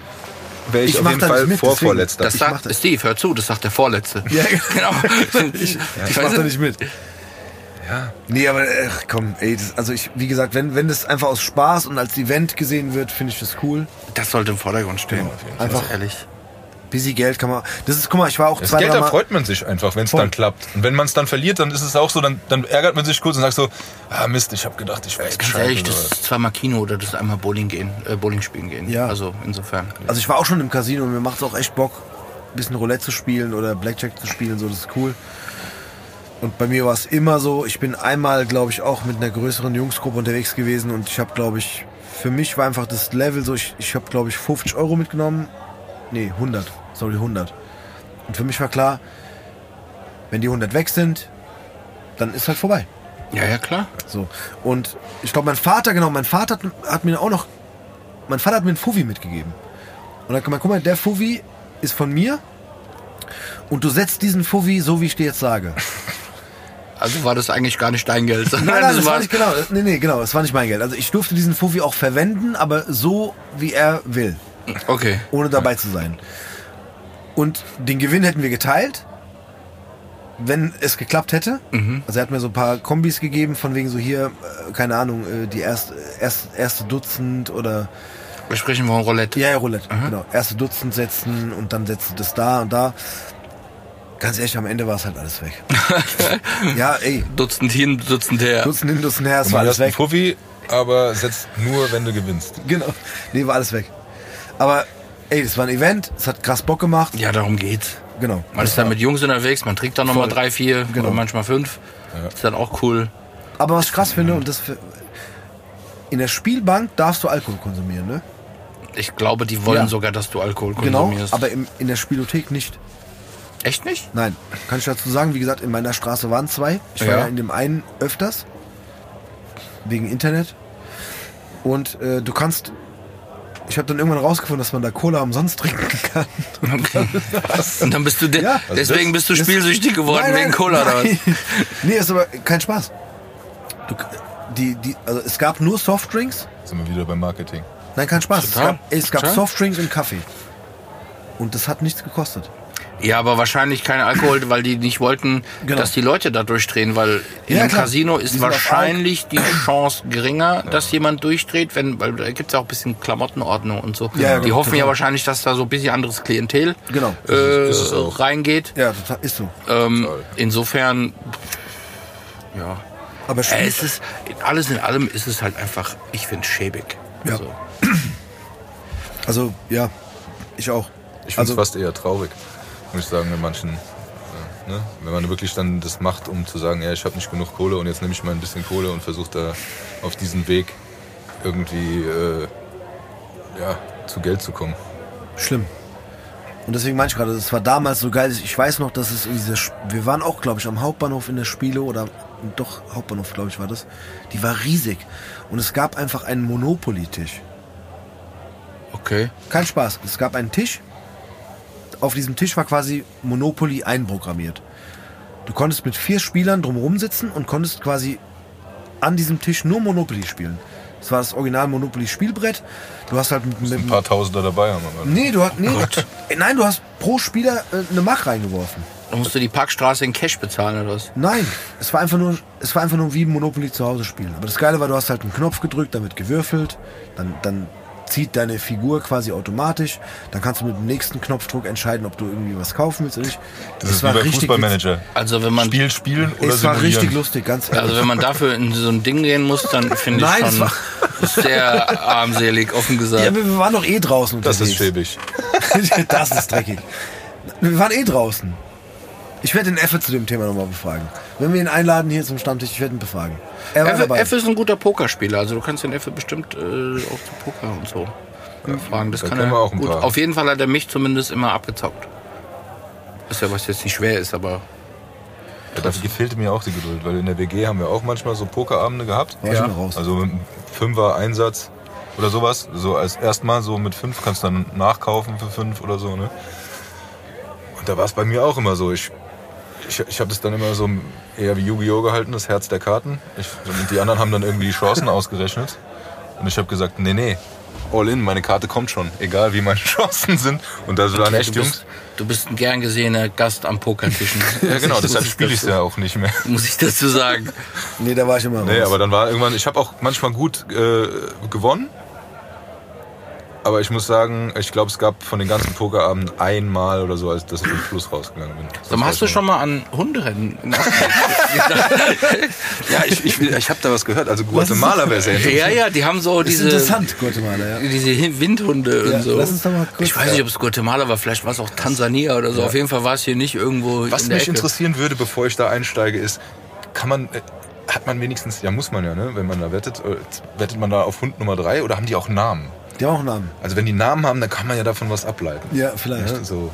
wäre ich, Ich auf jeden da nicht Fall mit. Vorvorletzter. Das sagt, das. Steve, hör zu, das sagt der Vorletzte. Ja, [laughs] genau. ich, ich mach da nicht mit. Ja. Nee, aber ach, komm, ey, das, also ich, wie gesagt, wenn, wenn das einfach aus Spaß und als Event gesehen wird, finde ich das cool. Das sollte im Vordergrund stehen. Einfach- Ganz ehrlich. Busy Geld kann man. Das ist, guck mal, ich war auch Das zwei, Geld, da freut man sich einfach, wenn es dann klappt. Und wenn man es dann verliert, dann ist es auch so, dann, dann ärgert man sich kurz und sagt so, ah Mist, ich habe gedacht, ich weiß Ganz ehrlich, das ist zweimal Kino oder das ist einmal Bowling gehen, äh, Bowling spielen gehen. Ja. Also insofern. Also ich war auch schon im Casino und mir macht es auch echt Bock, ein bisschen Roulette zu spielen oder Blackjack zu spielen, so das ist cool. Und bei mir war es immer so, ich bin einmal, glaube ich, auch mit einer größeren Jungsgruppe unterwegs gewesen und ich habe, glaube ich, für mich war einfach das Level so, ich, ich habe, glaube ich, 50 Euro mitgenommen. Nee, 100. Sorry, 100. Und für mich war klar, Wenn die 100 weg sind, dann ist halt vorbei. Ja, ja, klar. So. Und ich glaube, mein Vater, genau, mein Vater hat, hat mir auch noch, mein Vater hat mir einen Fuvi mitgegeben. Und dann kann man, guck mal, der Fuvi ist von mir und du setzt diesen Fuvi so, wie ich dir jetzt sage. Also war das eigentlich gar nicht dein Geld. Nein, nein, das war nicht genau, nee, nee, genau, das war nicht mein Geld. Also ich durfte diesen Fuvi auch verwenden, aber so, wie er will, Okay. ohne dabei zu sein. Und den Gewinn hätten wir geteilt, wenn es geklappt hätte. Also er hat mir so ein paar Kombis gegeben, von wegen so hier, äh, keine Ahnung, äh, die erste, erst, erste Dutzend oder Wir sprechen von Roulette. Ja, ja, Roulette, genau. Erste Dutzend setzen und dann setzt du das da und da. Ganz ehrlich, am Ende war es halt alles weg. [laughs] ja, ey, Dutzend hin, Dutzend her. Dutzend hin, Dutzend her, es war alles weg. Fuffi, aber setzt nur, wenn du gewinnst. Genau. Nee, war alles weg. Aber, ey, das war ein Event, es hat krass Bock gemacht. Ja, darum geht's. Genau. Man ist dann mit Jungs unterwegs, man trinkt dann nochmal drei, vier Genau. oder manchmal fünf. Ist dann auch cool. Aber was ich krass finde, und das für, in der Spielbank darfst du Alkohol konsumieren, ne? Ich glaube, die wollen Ja. sogar, dass du Alkohol Genau, konsumierst. aber im, in der Spielothek nicht. Echt nicht? Nein, kann ich dazu sagen, wie gesagt, in meiner Straße waren zwei. Ich war Ja. ja in dem einen öfters. Wegen Internet. Und äh, du kannst. Ich habe dann irgendwann rausgefunden, dass man da Cola umsonst trinken kann. [laughs] Okay. Und dann bist du, de Ja. deswegen bist du spielsüchtig geworden Nein, nein, wegen Cola oder was? nein. Nee, ist aber kein Spaß. Du, die, die, also es gab nur Softdrinks. Sind wir wieder beim Marketing. Nein, kein Spaß. Es Total. gab, ey, es gab. Softdrinks und Kaffee. Und das hat nichts gekostet. Ja, aber wahrscheinlich kein Alkohol, weil die nicht wollten, Genau. dass die Leute da durchdrehen, weil in Ja, einem klar. Casino ist wahrscheinlich die Chance geringer, dass jemand durchdreht, wenn, weil da gibt's ja auch ein bisschen Klamottenordnung und so. Ja, ja, die genau, hoffen ja total. wahrscheinlich, dass da so ein bisschen anderes Klientel Genau. äh, Ist es auch. reingeht. Ja, total, ist so. Ähm, insofern, ja. Aber Äh, es ist, alles in allem ist es halt einfach, ich finde schäbig. Ja. Also, also ja, ich auch. Ich finde es Also- fast eher traurig, muss ich sagen, in manchen. äh, Ne? Wenn man wirklich dann das macht, um zu sagen, ja, ich habe nicht genug Kohle und jetzt nehme ich mal ein bisschen Kohle und versuche da auf diesen Weg irgendwie äh, ja, zu Geld zu kommen. Schlimm. Und deswegen meine ich gerade, es war damals so geil. Ich weiß noch, dass es Sp- wir waren auch, glaube ich, am Hauptbahnhof in der Spiele oder doch Hauptbahnhof, glaube ich, war das. Die war riesig und es gab einfach einen Monopoly-Tisch. okay. Kein Spaß. Es gab einen Tisch. Auf diesem Tisch war quasi Monopoly einprogrammiert. Du konntest mit vier Spielern drumherum sitzen und konntest quasi an diesem Tisch nur Monopoly spielen. Das war das Original Monopoly Spielbrett. Du hast halt mit, mit Ein paar Tausender dabei haben. Aber Nee, du hast nee, Äh, nein, du hast pro Spieler äh, eine Mach reingeworfen. Dann musst du die Parkstraße in Cash bezahlen oder was? Nein, es war einfach nur es war einfach nur wie Monopoly zu Hause spielen. Aber das geile war, du hast halt einen Knopf gedrückt, damit gewürfelt, dann dann zieht deine Figur quasi automatisch, dann kannst du mit dem nächsten Knopfdruck entscheiden, ob du irgendwie was kaufen willst oder nicht. das ist wie bei Fußballmanager. Also wenn man Spiel spielen oder Es war simulieren. richtig lustig, ganz ehrlich. Also wenn man dafür in so ein Ding gehen muss, dann finde ich schon das sehr armselig, offen gesagt. ja, wir, waren doch eh draußen Das ist unterwegs. schäbig. [laughs] das ist dreckig. Wir waren eh draußen. Ich werde den Effe zu dem Thema nochmal befragen. Wenn wir ihn einladen hier zum Stammtisch, ich werde ihn befragen. Er dabei. F ist ein guter Pokerspieler, also du kannst den F bestimmt äh, auch zu Poker und so fragen. Das da kann er wir auch ein gut. paar. Auf jeden Fall hat er mich zumindest immer abgezockt. Ist ja was jetzt nicht schwer ist, aber Ja, dafür fehlte mir auch die Geduld, weil in der WG haben wir auch manchmal so Pokerabende gehabt. Ja. Also mit einem Fünfer Einsatz oder sowas. So als erstmal so mit fünf kannst du dann nachkaufen für fünf oder so, ne? Und da war es bei mir auch immer so. Ich, ich, ich habe das dann immer so eher wie Yu-Gi-Oh! gehalten, das Herz der Karten. Ich, und die anderen haben dann irgendwie die Chancen [laughs] ausgerechnet. Und ich habe gesagt, nee, nee, all in, meine Karte kommt schon. Egal wie meine [laughs] Chancen sind. Und da waren echt du, Jungs. bist, du bist ein gern gesehener Gast am Pokertischen. [laughs] Ja genau, deshalb spiele ich dazu- ja auch nicht mehr. Muss ich dazu sagen. Nee, da war ich immer raus. Nee, aber dann war irgendwann, ich habe auch manchmal gut äh, gewonnen. Aber ich muss sagen, ich glaube, es gab von den ganzen Pokerabenden einmal oder so, als dass ich im Plus rausgegangen bin. Sag mal, hast du schon mal an Hunderennen [laughs] Ja, ich, ich, ich habe da was gehört. Also Guatemala wäre sehr Ja, ja, die haben so ist diese, interessant, Guatemala, ja. diese Windhunde Ja, und so. lass uns doch mal kurz- ich weiß nicht, ob es Guatemala war, vielleicht war es auch Tansania oder so. Auf jeden Fall war es hier nicht irgendwo Was in der mich Ecke. interessieren würde, bevor ich da einsteige, ist, kann man, äh, hat man wenigstens, ja muss man ja, ne, wenn man da wettet, äh, wettet man da auf Hund Nummer drei oder haben die auch Namen? Die haben auch einen Namen. Also wenn die Namen haben, dann kann man ja davon was ableiten. Ja, vielleicht. Ne, so.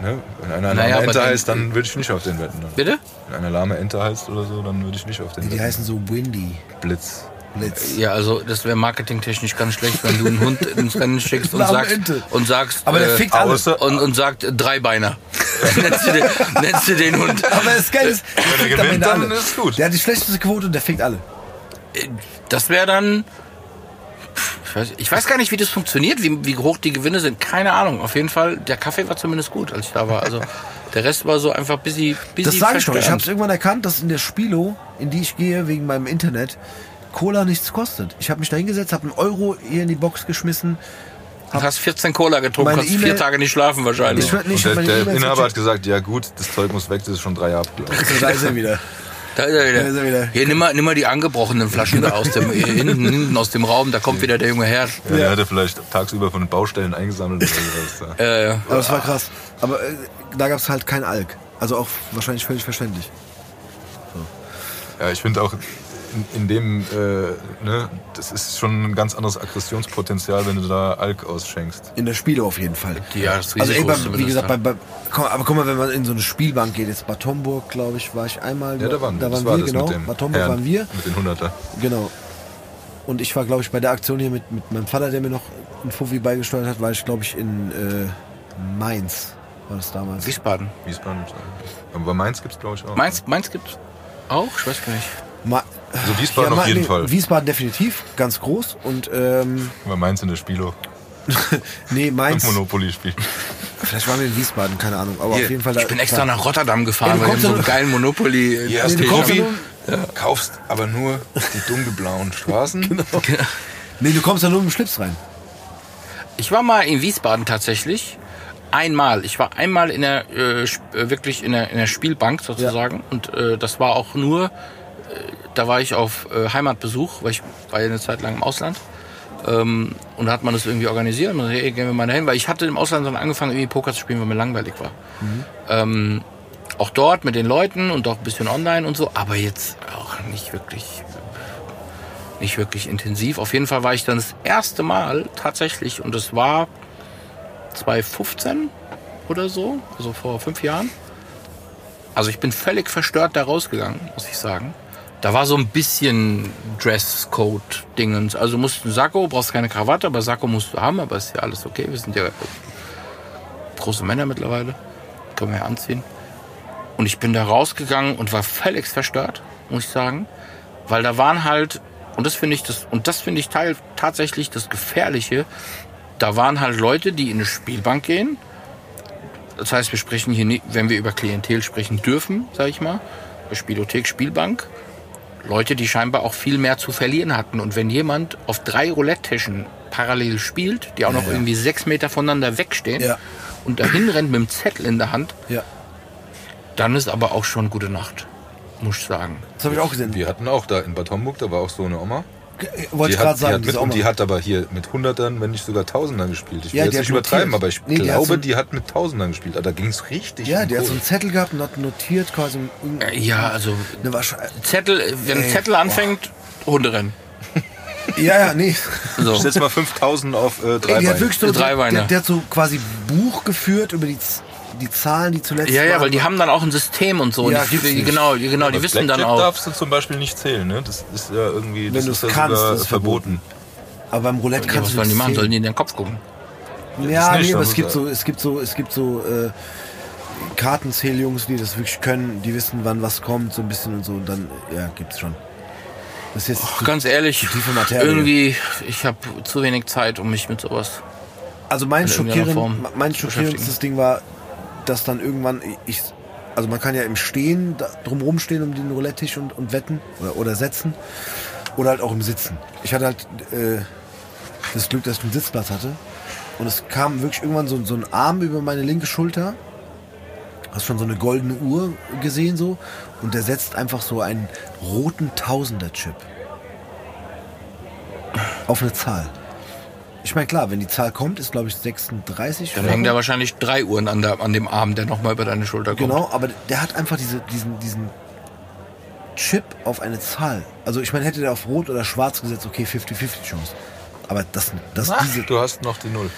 ne, wenn einer Naja, lahme aber Ente heißt, dann würde ich nicht auf den wetten. Dann. Bitte? Wenn einer lahme Ente heißt oder so, dann würde ich nicht auf den Die wetten. heißen so Windy. Blitz. Blitz. Ja, also das wäre marketingtechnisch ganz schlecht, wenn du einen Hund ins Rennen schickst und sagst, Ente. und sagst, Aber der äh, fickt alle. außer- und, und sagt äh, Dreibeiner. [laughs] nennst, du den, nennst du den Hund. Aber das Geile ist, der er am gewinnt, dann alle. ist gut. Der hat die schlechteste Quote und der fickt alle. Das wäre dann. Ich weiß, ich weiß gar nicht, wie das funktioniert, wie, wie hoch die Gewinne sind. Keine Ahnung. Auf jeden Fall, der Kaffee war zumindest gut, als ich da war. Also der Rest war so einfach busy, busy Das sage ich doch. Ich habe es irgendwann erkannt, dass in der Spilo, in die ich gehe wegen meinem Internet, Cola nichts kostet. Ich habe mich da hingesetzt, habe einen Euro hier in die Box geschmissen. Du hast 14 Cola getrunken, konntest vier Tage nicht schlafen wahrscheinlich. Ich nicht Und der, der Inhaber hat gesagt, ja gut, das Zeug muss weg, das ist schon drei Jahre alt. [laughs] Da ist er wieder. Da ist er wieder. Da ist er wieder. Hier, nimm mal, nimm mal die angebrochenen Flaschen da aus dem, [laughs] hinten, hinten aus dem Raum, da kommt wieder der junge Herr. Ja, Der hatte vielleicht tagsüber von den Baustellen eingesammelt oder sowas. Äh, [laughs] Aber das war krass. Aber äh, da gab es halt kein Alk. Also auch wahrscheinlich völlig verständlich. Ja, ich finde auch in, in dem, äh, ne, das ist schon ein ganz anderes Aggressionspotenzial, wenn du da Alk ausschenkst. In der Spiele auf jeden Fall. Ja, das Also ey, Risiko bei, ist wie gesagt, da. bei, bei, komm, aber guck mal, wenn man in so eine Spielbank geht, jetzt Bad Homburg, glaube ich, war ich einmal. Ja, da waren, da waren war wir, das genau. Homburg Herrn, waren wir. Mit den Hunderter. Genau. Und ich war, glaube ich, bei der Aktion hier mit, mit meinem Vater, der mir noch einen Fuffi beigesteuert hat, war ich, glaube ich, in äh, Mainz. War das damals. Wiesbaden. Wiesbaden. Aber bei Mainz gibt es, glaube ich, auch. Mainz, Mainz gibt's auch? Ich weiß gar nicht. Ma Also Wiesbaden auf Ma- jeden Fall. Wiesbaden definitiv, ganz groß. Und ähm, Bei Mainz in der Spielo. [laughs] nee, Mainz. Monopoly-Spiel. Vielleicht waren wir in Wiesbaden, keine Ahnung. Aber Hier, auf jeden Fall. Da, Ich bin extra nach Rotterdam gefahren, Ja, du weil ich so ja einen geilen Monopoly. Hier Nee, hast du kommst ja kaufst aber nur die dunkelblauen Straßen. [laughs] Genau. nee, du kommst ja nur mit dem Schlips rein. Ich war mal in Wiesbaden tatsächlich. Einmal. Ich war einmal in der äh, äh, wirklich in der, in der Spielbank sozusagen. Und äh, das war auch nur, da war ich auf äh, Heimatbesuch, weil ich war ja eine Zeit lang im Ausland. Ähm, und da hat man das irgendwie organisiert. Und hey, gehen wir mal dahin, weil ich hatte im Ausland dann angefangen, irgendwie Poker zu spielen, weil mir langweilig war. Ähm, auch dort mit den Leuten und auch ein bisschen online und so, aber jetzt auch nicht wirklich nicht wirklich intensiv. Auf jeden Fall war ich dann das erste Mal tatsächlich, und das war 2015 oder so, also vor fünf Jahren. Also ich bin völlig verstört da rausgegangen, muss ich sagen. Da war so ein bisschen Dresscode-Dingens. Also du musst einen Sakko, brauchst keine Krawatte, aber Sakko musst du haben, aber ist ja alles okay. Wir sind ja große Männer mittlerweile. Können wir ja anziehen. Und ich bin da rausgegangen und war völlig verstört, muss ich sagen. Weil da waren halt, und das finde ich das, und das finde ich teil, tatsächlich das Gefährliche, da waren halt Leute, die in eine Spielbank gehen. Das heißt, wir sprechen hier nicht, wenn wir über Klientel sprechen dürfen, sage ich mal, Spielothek, Spielbank, Leute, die scheinbar auch viel mehr zu verlieren hatten. Und wenn jemand auf drei Roulette-Tischen parallel spielt, die auch noch Ja. irgendwie sechs Meter voneinander wegstehen Ja. und dahin rennt mit dem Zettel in der Hand, Ja. dann ist aber auch schon gute Nacht, muss ich sagen. Das habe ich auch gesehen. Wir hatten auch da in Bad Homburg, da war auch so eine Oma. Äh, Wollte Die ich gerade hat, die, sagen, hat mit, und die hat aber hier mit Hundertern, wenn nicht sogar Tausendern gespielt. Ich will Ja, jetzt die nicht hat übertreiben, aber ich Nee, die hat glaube, so- die hat mit Tausendern gespielt. Aber da ging es richtig ja, um die hat so einen Zettel gehabt und hat notiert quasi. Äh, Ja, also Eine. Zettel, wenn ein Ey, Zettel anfängt, Hunderennen. [laughs] Ja, ja, nee. So. Ich setze mal 5000 auf äh, Ey, drei die hat Beine. wirklich so, Drei der, Beine. der, der hat so quasi Buch geführt über die, die Zahlen, die zuletzt Ja, ja, waren. weil die haben dann auch ein System und so. Ja, und gibt's die, nicht. genau, die- genau, die Aber wissen dann Blackjack auch. darfst du zum Beispiel nicht zählen, ne? Das ist ja irgendwie, das Wenn ist ja kannst, sogar ist verboten. Aber beim Roulette Ja, kannst was du sollen die nicht machen? Sollen die zählen. in den Kopf gucken? Ja, nicht, nee, aber es gibt so, es gibt so, es gibt so äh, Kartenzähljungs, die das wirklich können, die wissen, wann was kommt, so ein bisschen und so, und dann, ja, gibt's schon. Das ist jetzt Ach, ganz ehrlich, tiefe Materie. irgendwie, ich habe zu wenig Zeit, um mich mit sowas. Also mein, Form mein schockierendstes Ding war, dass dann irgendwann ich, also man kann ja im Stehen drumherum stehen um den Roulette-Tisch und, und wetten oder, oder setzen oder halt auch im Sitzen. Ich hatte halt äh, das Glück, dass ich einen Sitzplatz hatte und es kam wirklich irgendwann so, so ein Arm über meine linke Schulter. Hast schon so eine goldene Uhr gesehen so und der setzt einfach so einen roten Tausender-Chip auf eine Zahl. Ich meine, klar, wenn die Zahl kommt, ist glaube ich 36. Dann hängen da wahrscheinlich drei Uhren an, der, an dem Arm, der nochmal über deine Schulter kommt. Genau, aber der hat einfach diese, diesen, diesen Chip auf eine Zahl. Also ich meine, hätte der auf Rot oder Schwarz gesetzt, okay, 50-50 Chance. Aber dass, dass diese, Du hast noch die Null.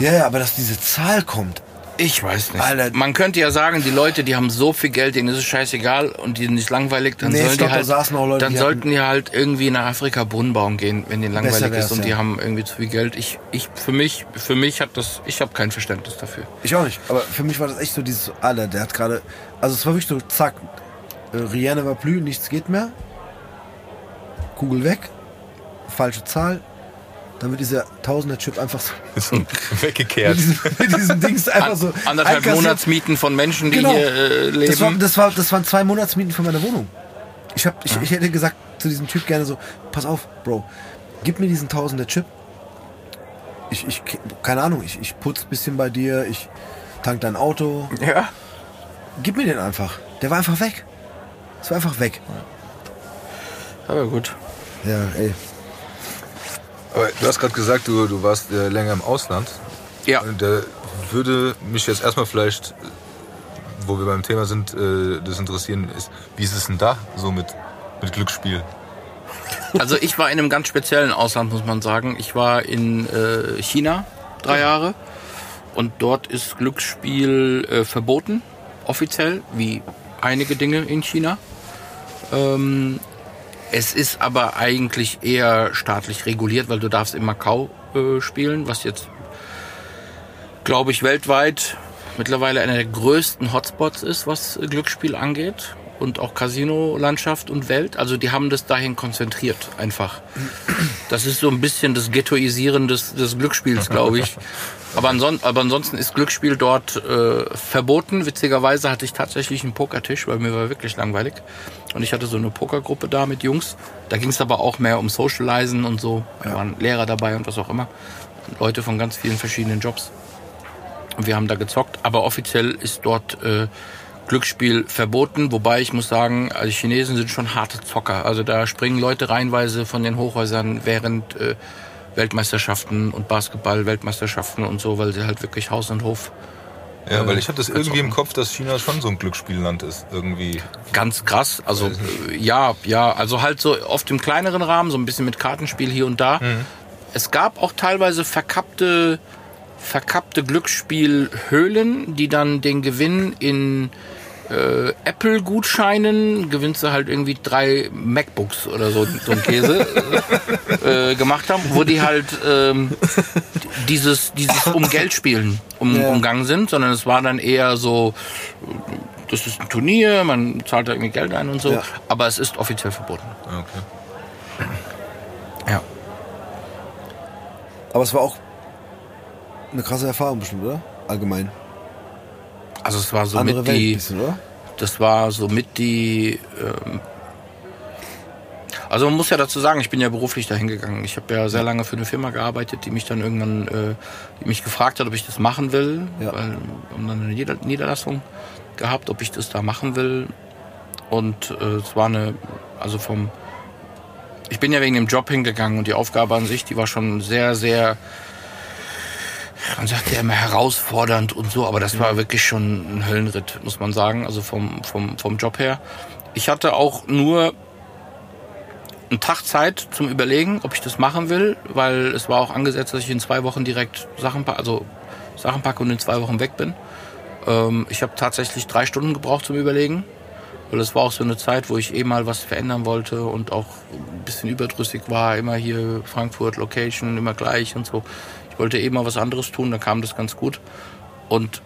ja, ja, aber dass diese Zahl kommt, Ich weiß nicht. Alter. Man könnte ja sagen, die Leute, die haben so viel Geld, denen ist es scheißegal und die sind nicht langweilig, dann Nee, sollen glaub, die da halt, saßen auch Leute, dann die sollten die halt irgendwie nach Afrika Brunnen bauen gehen, wenn denen langweilig ist und die ja. haben irgendwie zu viel Geld. Ich, ich, für mich, für mich hat das, ich habe kein Verständnis dafür. Ich auch nicht. Aber für mich war das echt so dieses, Alter, der hat gerade, also es war wirklich so, zack, äh, Rihanna war blüh, nichts geht mehr. Kugel weg, falsche Zahl. Dann wird dieser Tausender-Chip einfach so, [laughs] weggekehrt. mit diesem, mit diesem Dings einfach so. Anderthalb einkassiert. Monatsmieten von Menschen, die Genau. hier äh, leben. Das, war, das, war, das waren zwei Monatsmieten für meine Wohnung. Ich, hab, ich, ich hätte gesagt zu diesem Typ gerne so, pass auf, Bro, gib mir diesen Tausender Chip. Ich, ich, keine Ahnung, ich, ich putz ein bisschen bei dir, ich tank dein Auto. ja. Gib mir den einfach. Der war einfach weg. Es war einfach weg. Aber gut. Ja, ey. Aber du hast gerade gesagt, du, du warst äh, länger im Ausland. Ja. Und da würde mich jetzt erstmal vielleicht, wo wir beim Thema sind, äh, das interessieren, ist, wie ist es denn da so mit, mit Glücksspiel? Also ich war in einem ganz speziellen Ausland, muss man sagen. Ich war in äh, China drei Jahre und dort ist Glücksspiel äh, verboten, offiziell, wie einige Dinge in China. Ähm, es ist aber eigentlich eher staatlich reguliert, weil du darfst in Macau äh, spielen, was jetzt, glaube ich, weltweit mittlerweile einer der größten Hotspots ist, was äh, Glücksspiel angeht. Und auch Casino-Landschaft und Welt. Also die haben das dahin konzentriert, einfach. Das ist so ein bisschen das Ghettoisieren des, des Glücksspiels, glaube ich. Aber, anson aber ansonsten ist Glücksspiel dort äh, verboten. Witzigerweise hatte ich tatsächlich einen Pokertisch, weil mir war wirklich langweilig. Und ich hatte so eine Pokergruppe da mit Jungs. Da ging es aber auch mehr um Socializen und so. Da waren Lehrer dabei und was auch immer. Leute von ganz vielen verschiedenen Jobs. Und wir haben da gezockt. Aber offiziell ist dort äh, Glücksspiel verboten. Wobei ich muss sagen, also die Chinesen sind schon harte Zocker. Also da springen Leute reihenweise von den Hochhäusern während äh, Weltmeisterschaften und Basketball-Weltmeisterschaften und so, weil sie halt wirklich Haus und Hof Ja, weil ich hatte das irgendwie im. Kopf, dass China schon so ein Glücksspielland ist. Irgendwie. Ganz krass. Also äh, ja, ja, also halt so oft im kleineren Rahmen, so ein bisschen mit Kartenspiel hier und da. Es gab auch teilweise verkappte, verkappte Glücksspielhöhlen, die dann den Gewinn in äh, Apple-Gutscheinen, gewinnst du halt irgendwie drei MacBooks oder so, so ein Käse, [laughs] äh, gemacht haben, wo die halt ähm, dieses, dieses um Geld spielen um, Ja. umgangen sind, sondern es war dann eher so, das ist ein Turnier, man zahlt da irgendwie Geld ein und so, Ja. aber es ist offiziell verboten. Ah, Okay. Ja. Aber es war auch eine krasse Erfahrung bestimmt, oder? Allgemein. Also es war so Andere mit Welt die, bisschen, oder? das war so mit die, ähm, also man muss ja dazu sagen, ich bin ja beruflich dahin gegangen. Ich habe ja sehr lange für eine Firma gearbeitet, die mich dann irgendwann, äh, die mich gefragt hat, ob ich das machen will, Ja. weil wir haben dann eine Nieder Niederlassung gehabt, ob ich das da machen will. Und äh, es war eine, also vom, ich bin ja wegen dem Job hingegangen und die Aufgabe an sich, die war schon sehr, sehr, man sagt ja immer herausfordernd und so, aber das war wirklich schon ein Höllenritt, muss man sagen, also vom, vom, vom Job her. Ich hatte auch nur einen Tag Zeit zum Überlegen, ob ich das machen will, weil es war auch angesetzt, dass ich in zwei Wochen direkt Sachen, also Sachen packe und in zwei Wochen weg bin. Ähm, ich habe tatsächlich drei Stunden gebraucht zum Überlegen, weil es war auch so eine Zeit, wo ich eh mal was verändern wollte und auch ein bisschen überdrüssig war, immer hier Frankfurt Location, immer gleich und so. Ich wollte eh mal was anderes tun, da kam das ganz gut. Und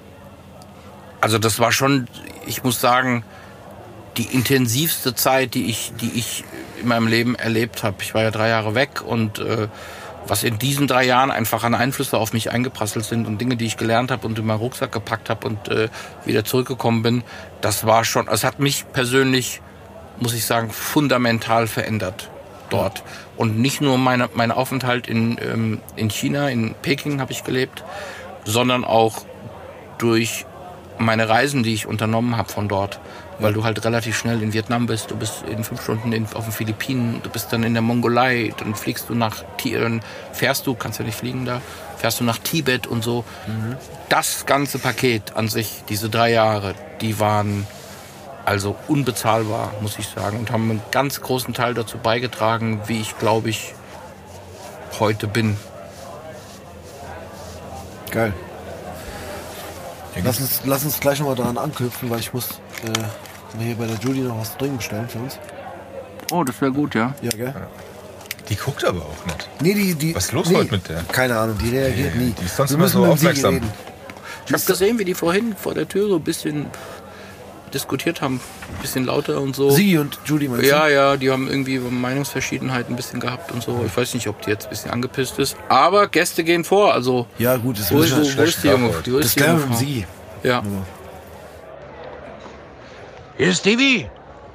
also das war schon, ich muss sagen, die intensivste Zeit, die ich, die ich in meinem Leben erlebt habe. Ich war ja drei Jahre weg und äh, was in diesen drei Jahren einfach an Einflüsse auf mich eingeprasselt sind und Dinge, die ich gelernt habe und in meinen Rucksack gepackt habe und äh, wieder zurückgekommen bin, das war schon, es hat mich persönlich, muss ich sagen, fundamental verändert dort. Und nicht nur meine, mein Aufenthalt in, ähm, in China, in Peking habe ich gelebt, sondern auch durch meine Reisen, die ich unternommen habe von dort, weil du halt relativ schnell in Vietnam bist, du bist in fünf Stunden in, auf den Philippinen, du bist dann in der Mongolei, dann fliegst du nach, äh, fährst du, kannst ja nicht fliegen da, fährst du nach Tibet und so. Das ganze Paket an sich, diese drei Jahre, die waren also unbezahlbar, muss ich sagen, und haben einen ganz großen Teil dazu beigetragen, wie ich glaube ich heute bin. Geil. Lass uns, lass uns gleich nochmal daran anknüpfen, weil ich muss äh, hier bei der Judy noch was dringend bestellen für uns. Oh, das wäre gut, ja. Ja, gell? Die guckt aber auch nicht. Nee, die, die, Was ist los nee, heute mit der? Keine Ahnung, die reagiert Nee, nie. die ist sonst Wir immer müssen so aufmerksam. reden. Ich habe gesehen, wie die vorhin vor der Tür so ein bisschen diskutiert haben. Ein bisschen lauter und so. Sigi und Judy meinst du? Ja, ja, die haben irgendwie Meinungsverschiedenheiten ein bisschen gehabt und so. Ich weiß nicht, ob die jetzt ein bisschen angepisst ist. Aber Gäste gehen vor, also. Ja, gut, das Wo ist, wo, wir wo schlecht ist die junge, wo Das ist die junge wir Frau? Sigi. Ja. Hier ist Stevie.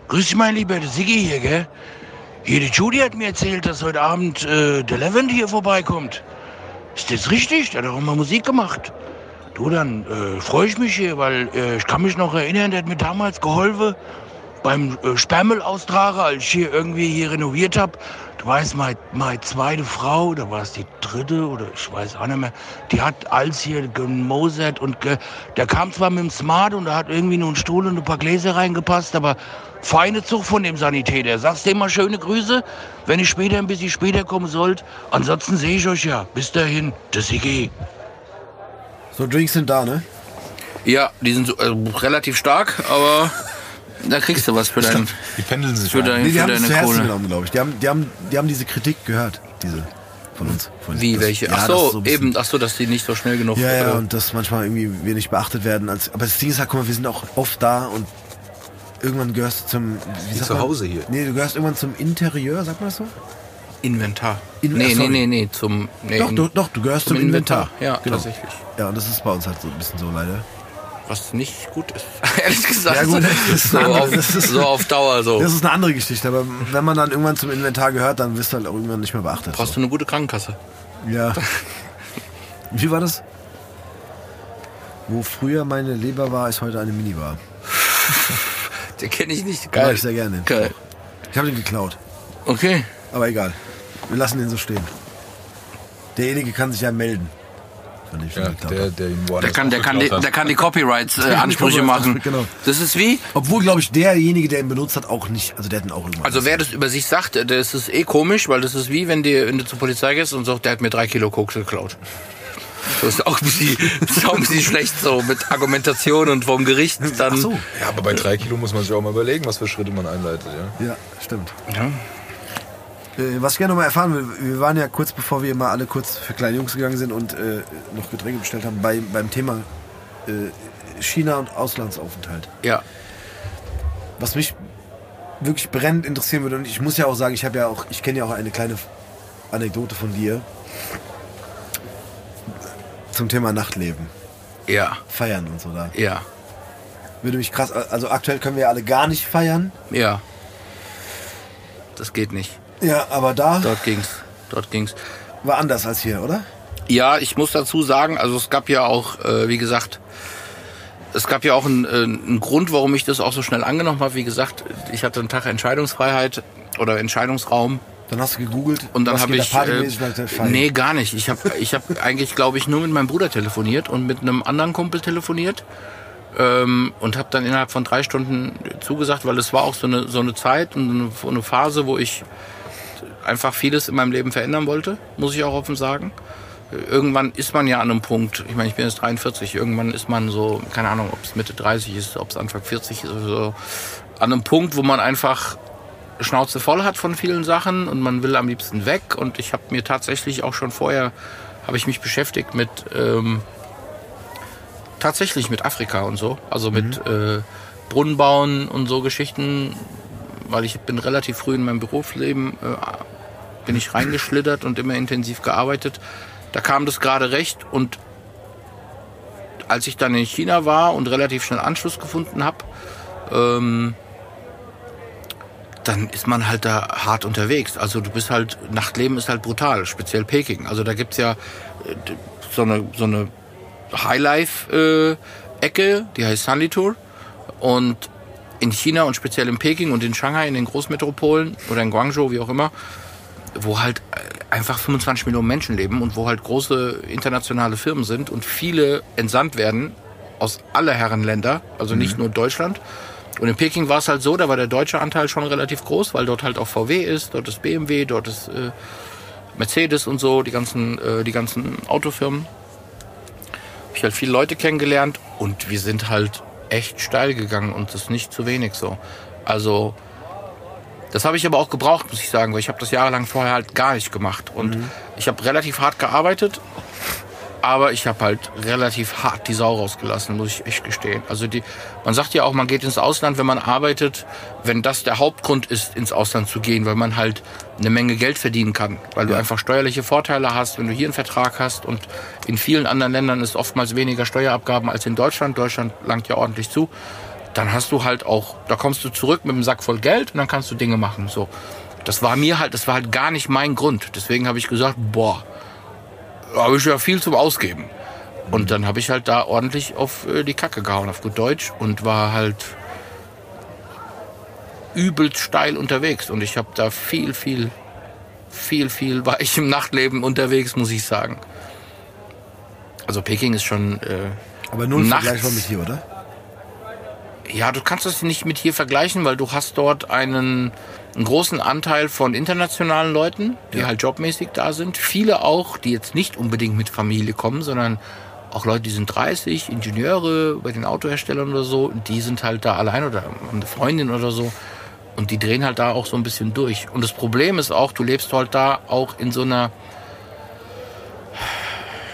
Grüß dich, mein Lieber, der Siggi hier, gell? Hier, die Judy hat mir erzählt, dass heute Abend äh, der Levent hier vorbeikommt. Ist das richtig? Der hat doch immer Musik gemacht. Du, dann äh, freue ich mich hier, weil äh, ich kann mich noch erinnern, der hat mir damals geholfen beim äh, Sperrmüll austragen, als ich hier irgendwie hier renoviert hab. Du weißt, meine, meine zweite Frau, oder war es die dritte, oder ich weiß auch nicht mehr, die hat alles hier gemosert und ge der kam zwar mit dem Smart und da hat irgendwie nur ein Stuhl und ein paar Gläser reingepasst, aber feine Zug von dem Sanitäter. Sagst dem mal schöne Grüße, wenn ich später ein bisschen später kommen sollt. Ansonsten sehe ich euch ja. Bis dahin, das Iggy. So, Drinks sind da, ne? Ja, die sind so, äh, relativ stark, aber da kriegst du was für, dein, Die pendeln sich für, ein. dein, Nee, die für haben deine Kohle. genommen, glaube ich. Die haben, die, haben, die haben diese Kritik gehört, diese von uns. Von Wie, das- welche? ja, ach so, so eben, ach so, dass die nicht so schnell genug. Ja, ja, äh, und dass manchmal irgendwie wir nicht beachtet werden. Als, aber das Ding ist halt, guck mal, wir sind auch oft da und irgendwann gehörst du zum. Wie zu? Hause hier. Nee, du gehörst irgendwann zum Interieur, sagt man das so? Inventar. In- nee, ach, nee, nee, nee, zum. Nee, doch, in- du, doch, du gehörst zum zum, Inventar. Inventar. Ja, genau. tatsächlich. Ja, und das ist bei uns halt so ein bisschen so leider. Was nicht gut ist. [laughs] Ehrlich gesagt. Ja, gut, das ist so, andere- auf, das ist- so auf Dauer so. Das ist eine andere Geschichte, aber wenn man dann irgendwann zum Inventar gehört, dann wirst du halt auch irgendwann nicht mehr beachtet. Brauchst du eine gute Krankenkasse. Ja. [laughs] Wie war das? Wo früher meine Leber war, ist heute eine Minibar. [laughs] Den kenne ich nicht. Mag Geil. ich sehr gerne. Geil. Ich habe den geklaut. Okay. Aber egal. Wir lassen den so stehen. Derjenige kann sich ja melden. Dem ich Ja, der, der ihn Der kann, der kann, die, der kann die die Copyrights- [laughs] machen. [laughs] genau. Das ist wie, Obwohl, glaube ich, derjenige, der ihn benutzt hat, auch nicht. Also der hat ihn auch irgendwann. also wer das über sich sagt, äh, das ist eh komisch, weil das ist wie, wenn, die, wenn du zur Polizei gehst und sagst, der hat mir drei Kilo Koks geklaut. Das ist auch ein bisschen, das [laughs] ist auch ein bisschen schlecht so mit Argumentation und vom Gericht dann. Ach so. Ja, aber bei drei Kilo muss man sich auch mal überlegen, was für Schritte man einleitet. Ja? Ja, stimmt. Ja. Äh, was ich gerne noch mal erfahren will, wir waren ja kurz bevor wir mal alle kurz für kleine Jungs gegangen sind und äh, noch Getränke bestellt haben, bei, beim Thema äh, China und Auslandsaufenthalt. ja. Was mich wirklich brennend interessieren würde, und ich muss ja auch sagen, ich habe ja auch, ich kenne ja auch eine kleine Anekdote von dir zum Thema Nachtleben, Ja. Feiern und so da. Ja. Würde mich krass, also aktuell können wir alle gar nicht feiern. Ja. Das geht nicht. Ja, aber da Dort ging's. Dort ging's. war anders als hier, oder? Ja, ich muss dazu sagen, also es gab ja auch, äh, wie gesagt, es gab ja auch einen, äh, einen Grund, warum ich das auch so schnell angenommen habe. Wie gesagt, ich hatte einen Tag Entscheidungsfreiheit oder Entscheidungsraum Dann hast du gegoogelt und dann habe ich äh, nee gar nicht. Ich habe ich habe [laughs] eigentlich glaube ich nur mit meinem Bruder telefoniert und mit einem anderen Kumpel telefoniert ähm, und habe dann innerhalb von drei Stunden zugesagt, weil es war auch so eine so eine Zeit und eine, so eine Phase, wo ich einfach vieles in meinem Leben verändern wollte, muss ich auch offen sagen. Irgendwann ist man ja an einem Punkt, ich meine, ich bin jetzt 43, irgendwann ist man so, keine Ahnung, ob es Mitte 30 ist, ob es Anfang 40 ist oder so, an einem Punkt, wo man einfach Schnauze voll hat von vielen Sachen und man will am liebsten weg. Und ich habe mir tatsächlich auch schon vorher, habe ich mich beschäftigt mit, ähm, tatsächlich mit Afrika und so, also mit äh, Brunnen bauen und so Geschichten, weil ich bin relativ früh in meinem Berufsleben, äh, bin ich reingeschlittert und immer intensiv gearbeitet. Da kam das gerade recht und als ich dann in China war und relativ schnell Anschluss gefunden habe, ähm, dann ist man halt da hart unterwegs. Also du bist halt, Nachtleben ist halt brutal, speziell Peking. Also da gibt's ja äh, so eine, so eine Highlife-Ecke, die heißt Sunly Tour. Und in China und speziell in Peking und in Shanghai, in den Großmetropolen oder in Guangzhou, wie auch immer, wo halt äh, einfach 25 Millionen Menschen leben und wo halt große internationale Firmen sind und viele entsandt werden aus aller Herren Länder, also nicht nur Deutschland. Und in Peking war es halt so, da war der deutsche Anteil schon relativ groß, weil dort halt auch VW ist, dort ist BMW, dort ist äh, Mercedes und so, die ganzen, äh, die ganzen Autofirmen. Hab ich halt viele Leute kennengelernt und wir sind halt echt steil gegangen und das ist nicht zu wenig so. Also das habe ich aber auch gebraucht, muss ich sagen, weil ich habe das jahrelang vorher halt gar nicht gemacht und ich habe relativ hart gearbeitet, aber ich habe halt relativ hart die Sau rausgelassen, muss ich echt gestehen. Also die, man sagt ja auch, man geht ins Ausland, wenn man arbeitet, wenn das der Hauptgrund ist, ins Ausland zu gehen, weil man halt eine Menge Geld verdienen kann, weil du einfach steuerliche Vorteile hast, wenn du hier einen Vertrag hast und in vielen anderen Ländern ist oftmals weniger Steuerabgaben als in Deutschland. Deutschland langt ja ordentlich zu. Dann hast du halt auch, da kommst du zurück mit einem Sack voll Geld und dann kannst du Dinge machen. So, das war mir halt, das war halt gar nicht mein Grund. Deswegen habe ich gesagt, boah, habe ich ja viel zum Ausgeben. Und dann habe ich halt da ordentlich auf äh, die Kacke gehauen, auf gut Deutsch, und war halt übelst steil unterwegs. Und ich habe da viel, viel, viel, viel war ich im Nachtleben unterwegs, muss ich sagen. Also Peking ist schon, äh, Aber null Nachts- vergleichbar mit hier, oder? Ja, du kannst das nicht mit hier vergleichen, weil du hast dort einen, einen großen Anteil von internationalen Leuten, die halt jobmäßig da sind. Viele auch, die jetzt nicht unbedingt mit Familie kommen, sondern auch Leute, die sind 30, Ingenieure bei den Autoherstellern oder so, die sind halt da allein oder haben eine Freundin oder so. Und die drehen halt da auch so ein bisschen durch. Und das Problem ist auch, du lebst halt da auch in so einer,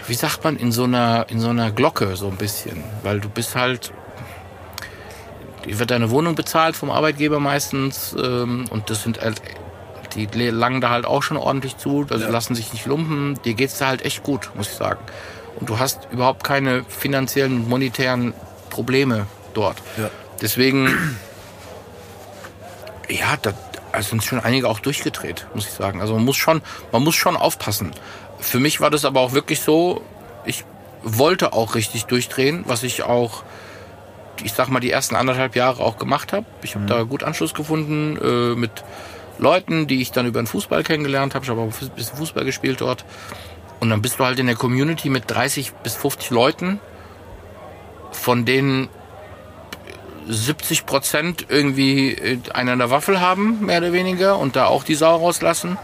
wie sagt man, in so einer, in so einer Glocke so ein bisschen. Weil du bist halt, die wird deine Wohnung bezahlt vom Arbeitgeber meistens ähm, und das sind halt, die langen da halt auch schon ordentlich zu, also lassen sich nicht lumpen. Dir geht's da halt echt gut, muss ich sagen. Und du hast überhaupt keine finanziellen, monetären Probleme dort. Ja. Deswegen, ja, da also sind schon einige auch durchgedreht, muss ich sagen. Also man muss schon, man muss schon aufpassen. Für mich war das aber auch wirklich so, ich wollte auch richtig durchdrehen, was ich auch, ich sag mal, die ersten anderthalb Jahre auch gemacht habe. Ich habe da gut Anschluss gefunden äh, mit Leuten, die ich dann über den Fußball kennengelernt habe. Ich habe auch ein bisschen Fußball gespielt dort. Und dann bist du halt in der Community mit 30 bis 50 Leuten, von denen 70 Prozent irgendwie äh, einen an der Waffel haben, mehr oder weniger, und da auch die Sau rauslassen.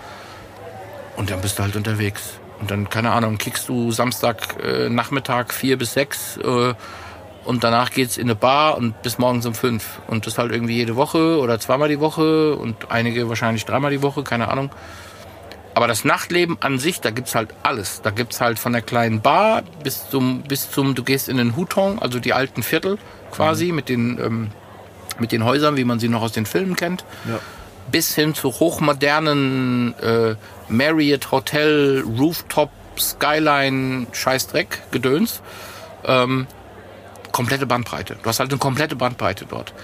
Und dann bist du halt unterwegs. Und dann, keine Ahnung, kickst du Samstag äh, Nachmittag vier bis sechs äh, und danach geht's in eine Bar und bis morgens um fünf. Und das halt irgendwie jede Woche oder zweimal die Woche und einige wahrscheinlich dreimal die Woche, keine Ahnung. Aber das Nachtleben an sich, da gibt's halt alles. Da gibt's halt von der kleinen Bar bis zum, bis zum, du gehst in den Huton, also die alten Viertel quasi, mit den, ähm, mit den Häusern, wie man sie noch aus den Filmen kennt. Ja. Bis hin zu hochmodernen äh, Marriott Hotel, Rooftop, Skyline, Scheißdreck, Gedöns. Ähm, komplette Bandbreite. Du hast halt eine komplette Bandbreite dort.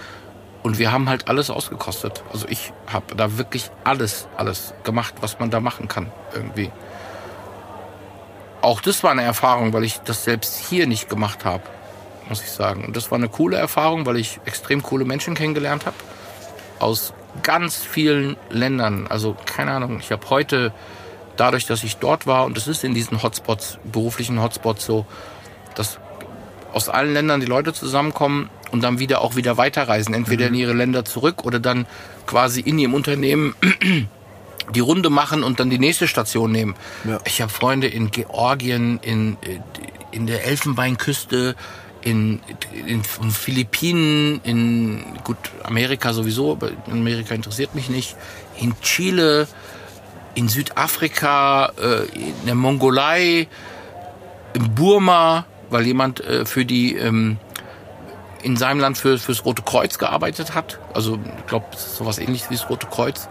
Und wir haben halt alles ausgekostet. Also ich habe da wirklich alles, alles gemacht, was man da machen kann irgendwie. Auch das war eine Erfahrung, weil ich das selbst hier nicht gemacht habe, muss ich sagen. Und das war eine coole Erfahrung, weil ich extrem coole Menschen kennengelernt habe. Aus ganz vielen Ländern. Also keine Ahnung, ich habe heute, dadurch, dass ich dort war, und es ist in diesen Hotspots, beruflichen Hotspots so, dass aus allen Ländern die Leute zusammenkommen und dann wieder auch wieder weiterreisen, entweder in ihre Länder zurück oder dann quasi in ihrem Unternehmen [clears throat] die Runde machen und dann die nächste Station nehmen. Ja. Ich habe Freunde in Georgien, in, in der Elfenbeinküste, in, in den Philippinen, in gut Amerika sowieso, aber Amerika interessiert mich nicht, in Chile, in Südafrika, äh, in der Mongolei, in Burma, weil jemand äh, für die ähm, in seinem Land für fürs Rote Kreuz gearbeitet hat. Also ich glaube, sowas ähnliches wie das Rote Kreuz.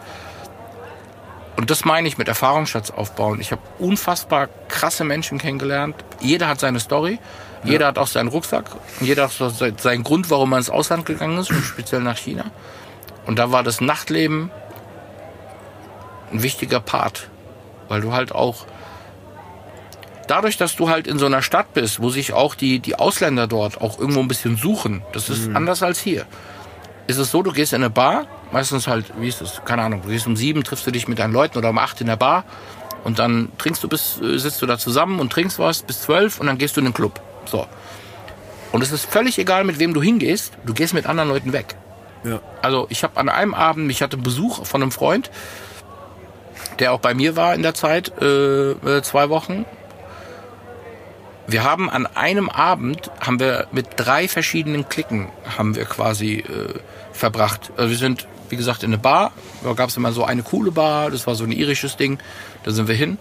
Und das meine ich mit Erfahrungsschatz aufbauen. Ich habe unfassbar krasse Menschen kennengelernt. Jeder hat seine Story. Jeder hat auch seinen Rucksack. Jeder hat se- seinen Grund, warum man ins Ausland gegangen ist, speziell nach China. Und da war das Nachtleben ein wichtiger Part. Weil du halt auch dadurch, dass du halt in so einer Stadt bist, wo sich auch die, die Ausländer dort auch irgendwo ein bisschen suchen, das ist anders als hier. Ist es so, du gehst in eine Bar, meistens halt, wie ist es, keine Ahnung, du gehst um sieben, triffst du dich mit deinen Leuten oder um acht in der Bar und dann trinkst du bis, äh, sitzt du da zusammen und trinkst was bis zwölf und dann gehst du in den Club. So. Und es ist völlig egal, mit wem du hingehst, du gehst mit anderen Leuten weg. Ja. Also ich habe an einem Abend, ich hatte Besuch von einem Freund, der auch bei mir war in der Zeit, äh, äh, zwei Wochen. Wir haben an einem Abend haben wir mit drei verschiedenen Klicken haben wir quasi äh, verbracht. Also wir sind, wie gesagt, in eine Bar. Da gab es immer so eine coole Bar. Das war so ein irisches Ding. Da sind wir hin.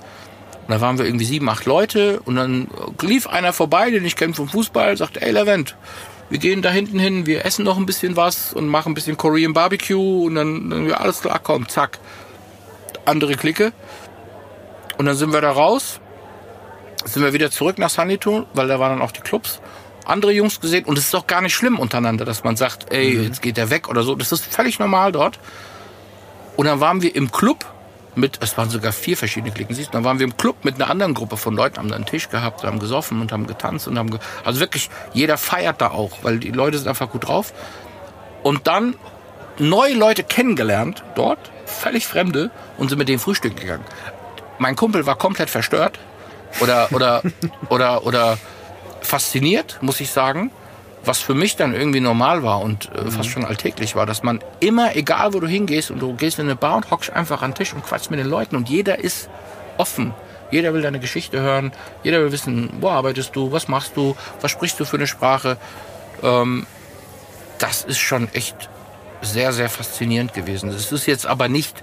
Und da waren wir irgendwie sieben, acht Leute. Und dann lief einer vorbei, den ich kenne vom Fußball, sagte, ey Levent, wir gehen da hinten hin, wir essen noch ein bisschen was und machen ein bisschen Korean Barbecue. Und dann, dann alles klar, komm, zack. Andere Clique. Und dann sind wir da raus sind wir wieder zurück nach Sanito, weil da waren dann auch die Clubs. Andere Jungs gesehen und es ist auch gar nicht schlimm untereinander, dass man sagt, ey, Mhm. jetzt geht der weg oder so. Das ist völlig normal dort. Und dann waren wir im Club mit, es waren sogar vier verschiedene Klicken, siehst du, dann waren wir im Club mit einer anderen Gruppe von Leuten, haben da einen Tisch gehabt, haben gesoffen und haben getanzt und haben, ge also wirklich, jeder feiert da auch, weil die Leute sind einfach gut drauf. Und dann neue Leute kennengelernt dort, völlig Fremde, und sind mit denen frühstücken gegangen. Mein Kumpel war komplett verstört oder, oder, oder, oder fasziniert, muss ich sagen. Was für mich dann irgendwie normal war und äh, fast schon alltäglich war, dass man immer, egal wo du hingehst und du gehst in eine Bar und hockst einfach an den Tisch und quatschst mit den Leuten und jeder ist offen. Jeder will deine Geschichte hören, jeder will wissen, wo arbeitest du, was machst du, was sprichst du für eine Sprache. Ähm, das ist schon echt sehr, sehr faszinierend gewesen. Es ist jetzt aber nicht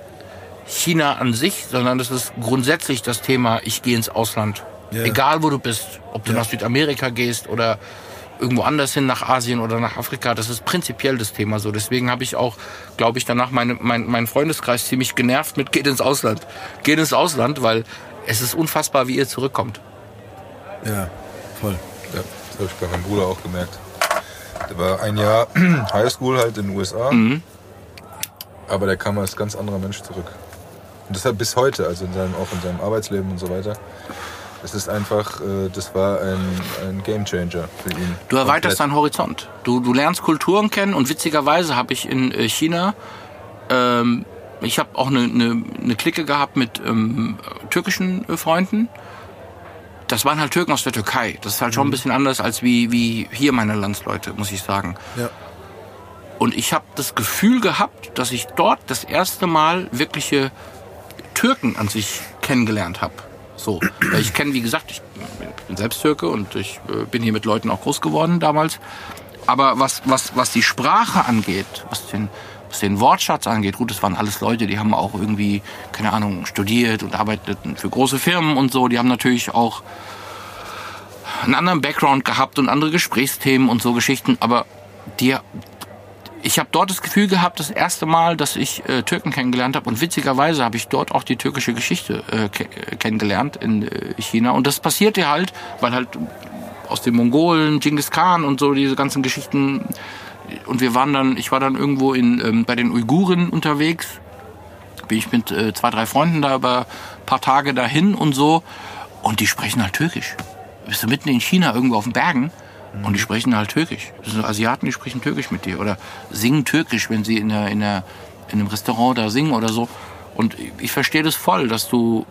China an sich, sondern das ist grundsätzlich das Thema, ich gehe ins Ausland. Ja. Egal wo du bist, ob du Ja. nach Südamerika gehst oder irgendwo anders hin, nach Asien oder nach Afrika, das ist prinzipiell das Thema so. Deswegen habe ich auch, glaube ich, danach meine, mein, meinen Freundeskreis ziemlich genervt mit geht ins Ausland. Geht ins Ausland, weil es ist unfassbar, wie ihr zurückkommt. Ja, voll. Ja, das habe ich bei meinem Bruder auch gemerkt. Der war ein Jahr [clears throat] Highschool halt in den USA. Aber der kam als ganz anderer Mensch zurück. Und deshalb bis heute, also in seinem, auch in seinem Arbeitsleben und so weiter. Es ist einfach, äh, das war ein, ein Gamechanger für ihn. Du erweiterst deinen Horizont. Du, du lernst Kulturen kennen und witzigerweise habe ich in äh, China, ähm, ich habe auch eine, eine, eine Clique gehabt mit ähm, türkischen äh, Freunden. Das waren halt Türken aus der Türkei. Das ist halt schon ein bisschen anders als wie, wie hier meine Landsleute, muss ich sagen. Ja. Und ich habe das Gefühl gehabt, dass ich dort das erste Mal wirkliche Türken an sich kennengelernt habe. So, ich kenne, wie gesagt, ich bin selbst Türke und ich äh, bin hier mit Leuten auch groß geworden damals. Aber was, was, was die Sprache angeht, was den, was den Wortschatz angeht, gut, das waren alles Leute, die haben auch irgendwie, keine Ahnung, studiert und arbeiteten für große Firmen und so. Die haben natürlich auch einen anderen Background gehabt und andere Gesprächsthemen und so Geschichten. Aber die, ich habe dort das Gefühl gehabt, das erste Mal, dass ich äh, Türken kennengelernt habe. Und witzigerweise habe ich dort auch die türkische Geschichte äh, ke äh, kennengelernt in äh, China. Und das passierte halt, weil halt aus den Mongolen, Genghis Khan und so diese ganzen Geschichten. Und wir waren dann, ich war dann irgendwo in, ähm, bei den Uiguren unterwegs. Bin ich mit äh, zwei, drei Freunden da über ein paar Tage dahin und so. Und die sprechen halt Türkisch. Bist du mitten in China irgendwo auf den Bergen und die sprechen halt Türkisch. Das sind Asiaten, die sprechen Türkisch mit dir oder singen Türkisch, wenn sie in, der, in, der, in einem Restaurant da singen oder so. Und ich verstehe das voll, dass du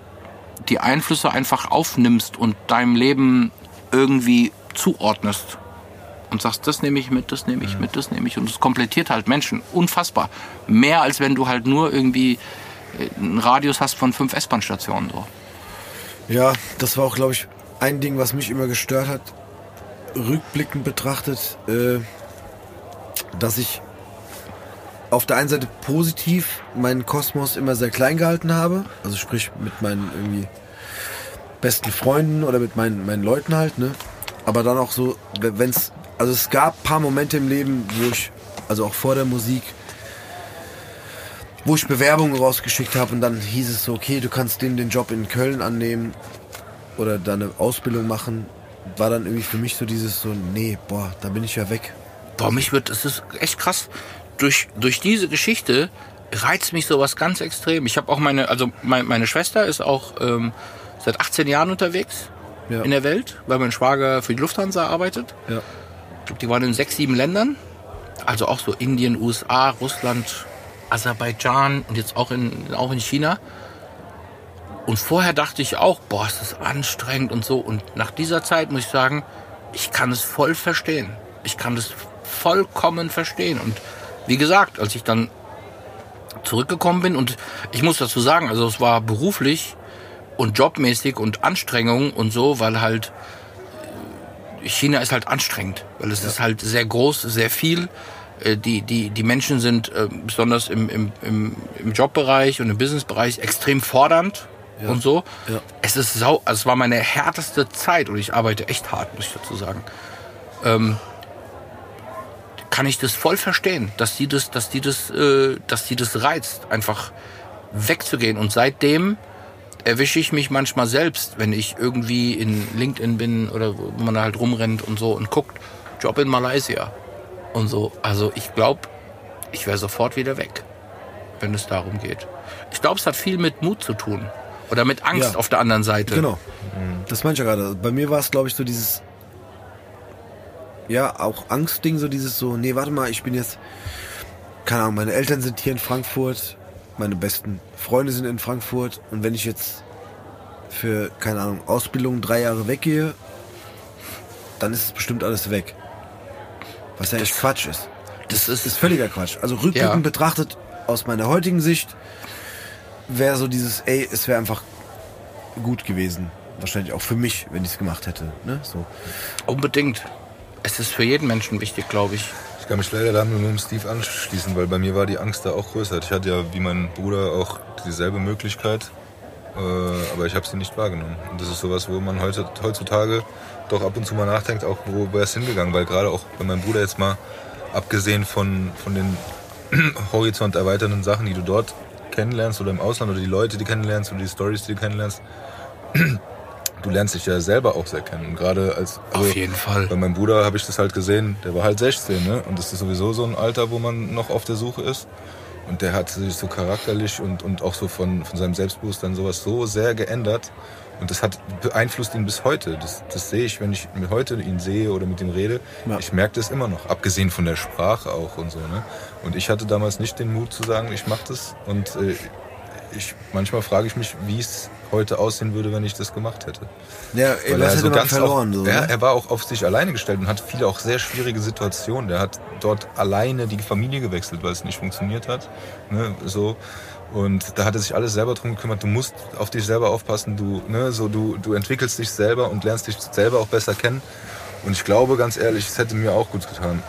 die Einflüsse einfach aufnimmst und deinem Leben irgendwie zuordnest. Und sagst, das nehme ich mit, das nehme ich mit, das nehme ich. Und es komplettiert halt Menschen. Unfassbar. Mehr als wenn du halt nur irgendwie äh, einen Radius hast von fünf S-Bahn-Stationen. So. Ja, das war auch, glaube ich, ein Ding, was mich immer gestört hat, rückblickend betrachtet, äh, dass ich auf der einen Seite positiv meinen Kosmos immer sehr klein gehalten habe, also sprich mit meinen irgendwie besten Freunden oder mit meinen, meinen Leuten halt, ne? Aber dann auch so, wenn es, also es gab paar Momente im Leben, wo ich, also auch vor der Musik, wo ich Bewerbungen rausgeschickt habe und dann hieß es so, okay, du kannst den den Job in Köln annehmen oder da eine Ausbildung machen, war dann irgendwie für mich so dieses so, nee, boah, da bin ich ja weg. Boah, mich wird, es ist echt krass. Durch, durch diese Geschichte reizt mich sowas ganz extrem. Ich habe auch meine, also mein, meine Schwester ist auch ähm, seit 18 Jahren unterwegs Ja. in der Welt, weil mein Schwager für die Lufthansa arbeitet. Ja. Ich glaube, die waren in sechs, sieben Ländern. Also auch so Indien, USA, Russland, Aserbaidschan und jetzt auch in, auch in China. Und vorher dachte ich auch, boah, ist das anstrengend und so. Und nach dieser Zeit muss ich sagen, ich kann es voll verstehen. Ich kann es vollkommen verstehen. Und wie gesagt, als ich dann zurückgekommen bin und ich muss dazu sagen, also es war beruflich und jobmäßig und Anstrengung und so, weil halt China ist halt anstrengend, weil es ist halt sehr groß, sehr viel. Äh, Die, die, die Menschen sind äh, besonders im, im, im Jobbereich und im Businessbereich extrem fordernd und so. Ja. Es ist sau, also es war meine härteste Zeit und ich arbeite echt hart, muss ich dazu sagen. Ähm, kann ich das voll verstehen, dass die das, dass die das, äh, dass die das reizt, einfach wegzugehen. Und seitdem erwische ich mich manchmal selbst, wenn ich irgendwie in LinkedIn bin oder wo man halt rumrennt und so und guckt, Job in Malaysia und so. Also ich glaube, ich wäre sofort wieder weg, wenn es darum geht. Ich glaube, es hat viel mit Mut zu tun. Oder mit Angst Ja. auf der anderen Seite. Genau. Das meine ich ja gerade. Bei mir war es, glaube ich, so dieses, ja, auch Angstding, so dieses so, nee, warte mal, ich bin jetzt, keine Ahnung, meine Eltern sind hier in Frankfurt, meine besten Freunde sind in Frankfurt und wenn ich jetzt für, keine Ahnung, Ausbildung drei Jahre weggehe, dann ist es bestimmt alles weg. Was ja echt Quatsch ist. Das ist, ist völliger Quatsch. Also rückblickend Ja. betrachtet, aus meiner heutigen Sicht, wäre so dieses, ey, es wäre einfach gut gewesen. Wahrscheinlich auch für mich, wenn ich es gemacht hätte. Ne? So. unbedingt. Es ist für jeden Menschen wichtig, glaube ich. Ich kann mich leider da nur mit Steve anschließen, weil bei mir war die Angst da auch größer. Ich hatte ja wie mein Bruder auch dieselbe Möglichkeit, äh, aber ich habe sie nicht wahrgenommen. Und das ist sowas, wo man heute, heutzutage doch ab und zu mal nachdenkt, auch wo wäre es hingegangen, weil gerade auch bei meinem Bruder jetzt mal, abgesehen von, von den [clears throat] horizont erweiternden Sachen, die du dort kennenlernst oder im Ausland oder die Leute, die kennenlernst oder die Stories, die du kennenlernst, [clears throat] du lernst dich ja selber auch sehr kennen. Und gerade als also Auf jeden Fall. Bei meinem Bruder habe ich das halt gesehen, der war halt 16, ne? Und das ist sowieso so ein Alter, wo man noch auf der Suche ist. Und der hat sich so charakterlich und, und auch so von, von seinem Selbstbewusstsein sowas so sehr geändert. Und das hat beeinflusst ihn bis heute. Das, das sehe ich, wenn ich mit heute ihn sehe oder mit ihm rede. Ja. Ich merke das immer noch, abgesehen von der Sprache auch und so. Ne? Und ich hatte damals nicht den Mut zu sagen, ich mache das. Und äh, ich, manchmal frage ich mich, wie es heute aussehen würde, wenn ich das gemacht hätte. Ja, ey, Weil was er hätte so man ganz verloren? Auch, so, ja, ne? er war auch auf sich alleine gestellt und hat viele auch sehr schwierige Situationen. Der hat dort alleine die Familie gewechselt, weil es nicht funktioniert hat. Ne, so. Und da hat er sich alles selber drum gekümmert. Du musst auf dich selber aufpassen. Du, ne, so, du, du entwickelst dich selber und lernst dich selber auch besser kennen. Und ich glaube, ganz ehrlich, es hätte mir auch gut getan.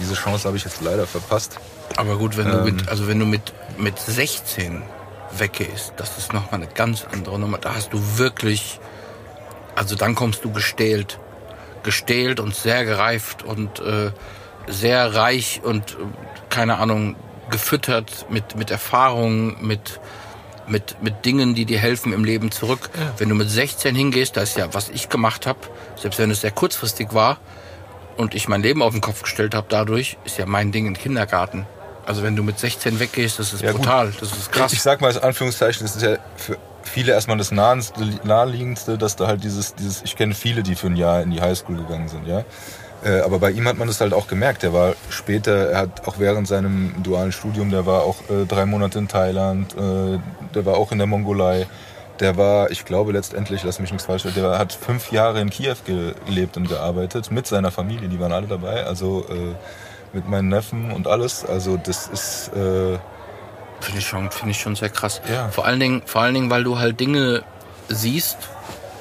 Diese Chance habe ich jetzt leider verpasst. Aber gut, wenn du Ähm. mit, also wenn du mit, mit 16 weggehst, das ist nochmal eine ganz andere Nummer. Da hast du wirklich, also dann kommst du gestählt. Gestählt und sehr gereift und äh, sehr reich und äh, keine Ahnung, gefüttert mit, mit Erfahrungen, mit, mit, mit Dingen, die dir helfen im Leben zurück. Wenn du mit 16 hingehst, das ist ja, was ich gemacht habe, selbst wenn es sehr kurzfristig war und ich mein Leben auf den Kopf gestellt habe dadurch, ist ja mein Ding im Kindergarten. Also wenn du mit 16 weggehst, das ist Ja, gut. brutal, das ist krass. Ich sag mal als Anführungszeichen, das ist ja für viele erstmal das naheliegendste, dass da halt dieses, dieses, ich kenne viele, die für ein Jahr in die Highschool gegangen sind, ja. Äh, Aber bei ihm hat man das halt auch gemerkt. Der war später, er hat auch während seinem dualen Studium, der war auch äh, drei Monate in Thailand, äh, der war auch in der Mongolei. Der war, ich glaube letztendlich, lass mich nichts falsch sagen, der hat fünf Jahre in Kiew gelebt und gearbeitet mit seiner Familie, die waren alle dabei, also äh, mit meinen Neffen und alles. Also das ist, äh, Finde ich schon, finde ich schon sehr krass. Ja. Vor allen Dingen, vor allen Dingen, weil du halt Dinge siehst,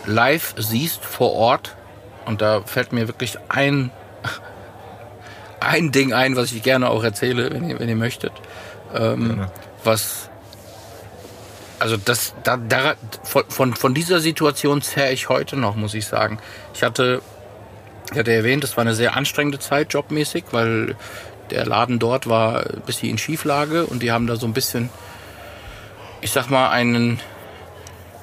live siehst vor Ort. Und da fällt mir wirklich ein, [laughs] ein Ding ein, was ich gerne auch erzähle, wenn ihr, wenn ihr möchtet. Ähm, Gerne. was, also das, da, da, von, von, von dieser Situation zerre ich heute noch, muss ich sagen. Ich hatte, ich hatte erwähnt, es war eine sehr anstrengende Zeit jobmäßig, weil der Laden dort war ein bisschen in Schieflage und die haben da so ein bisschen, ich sag mal, einen,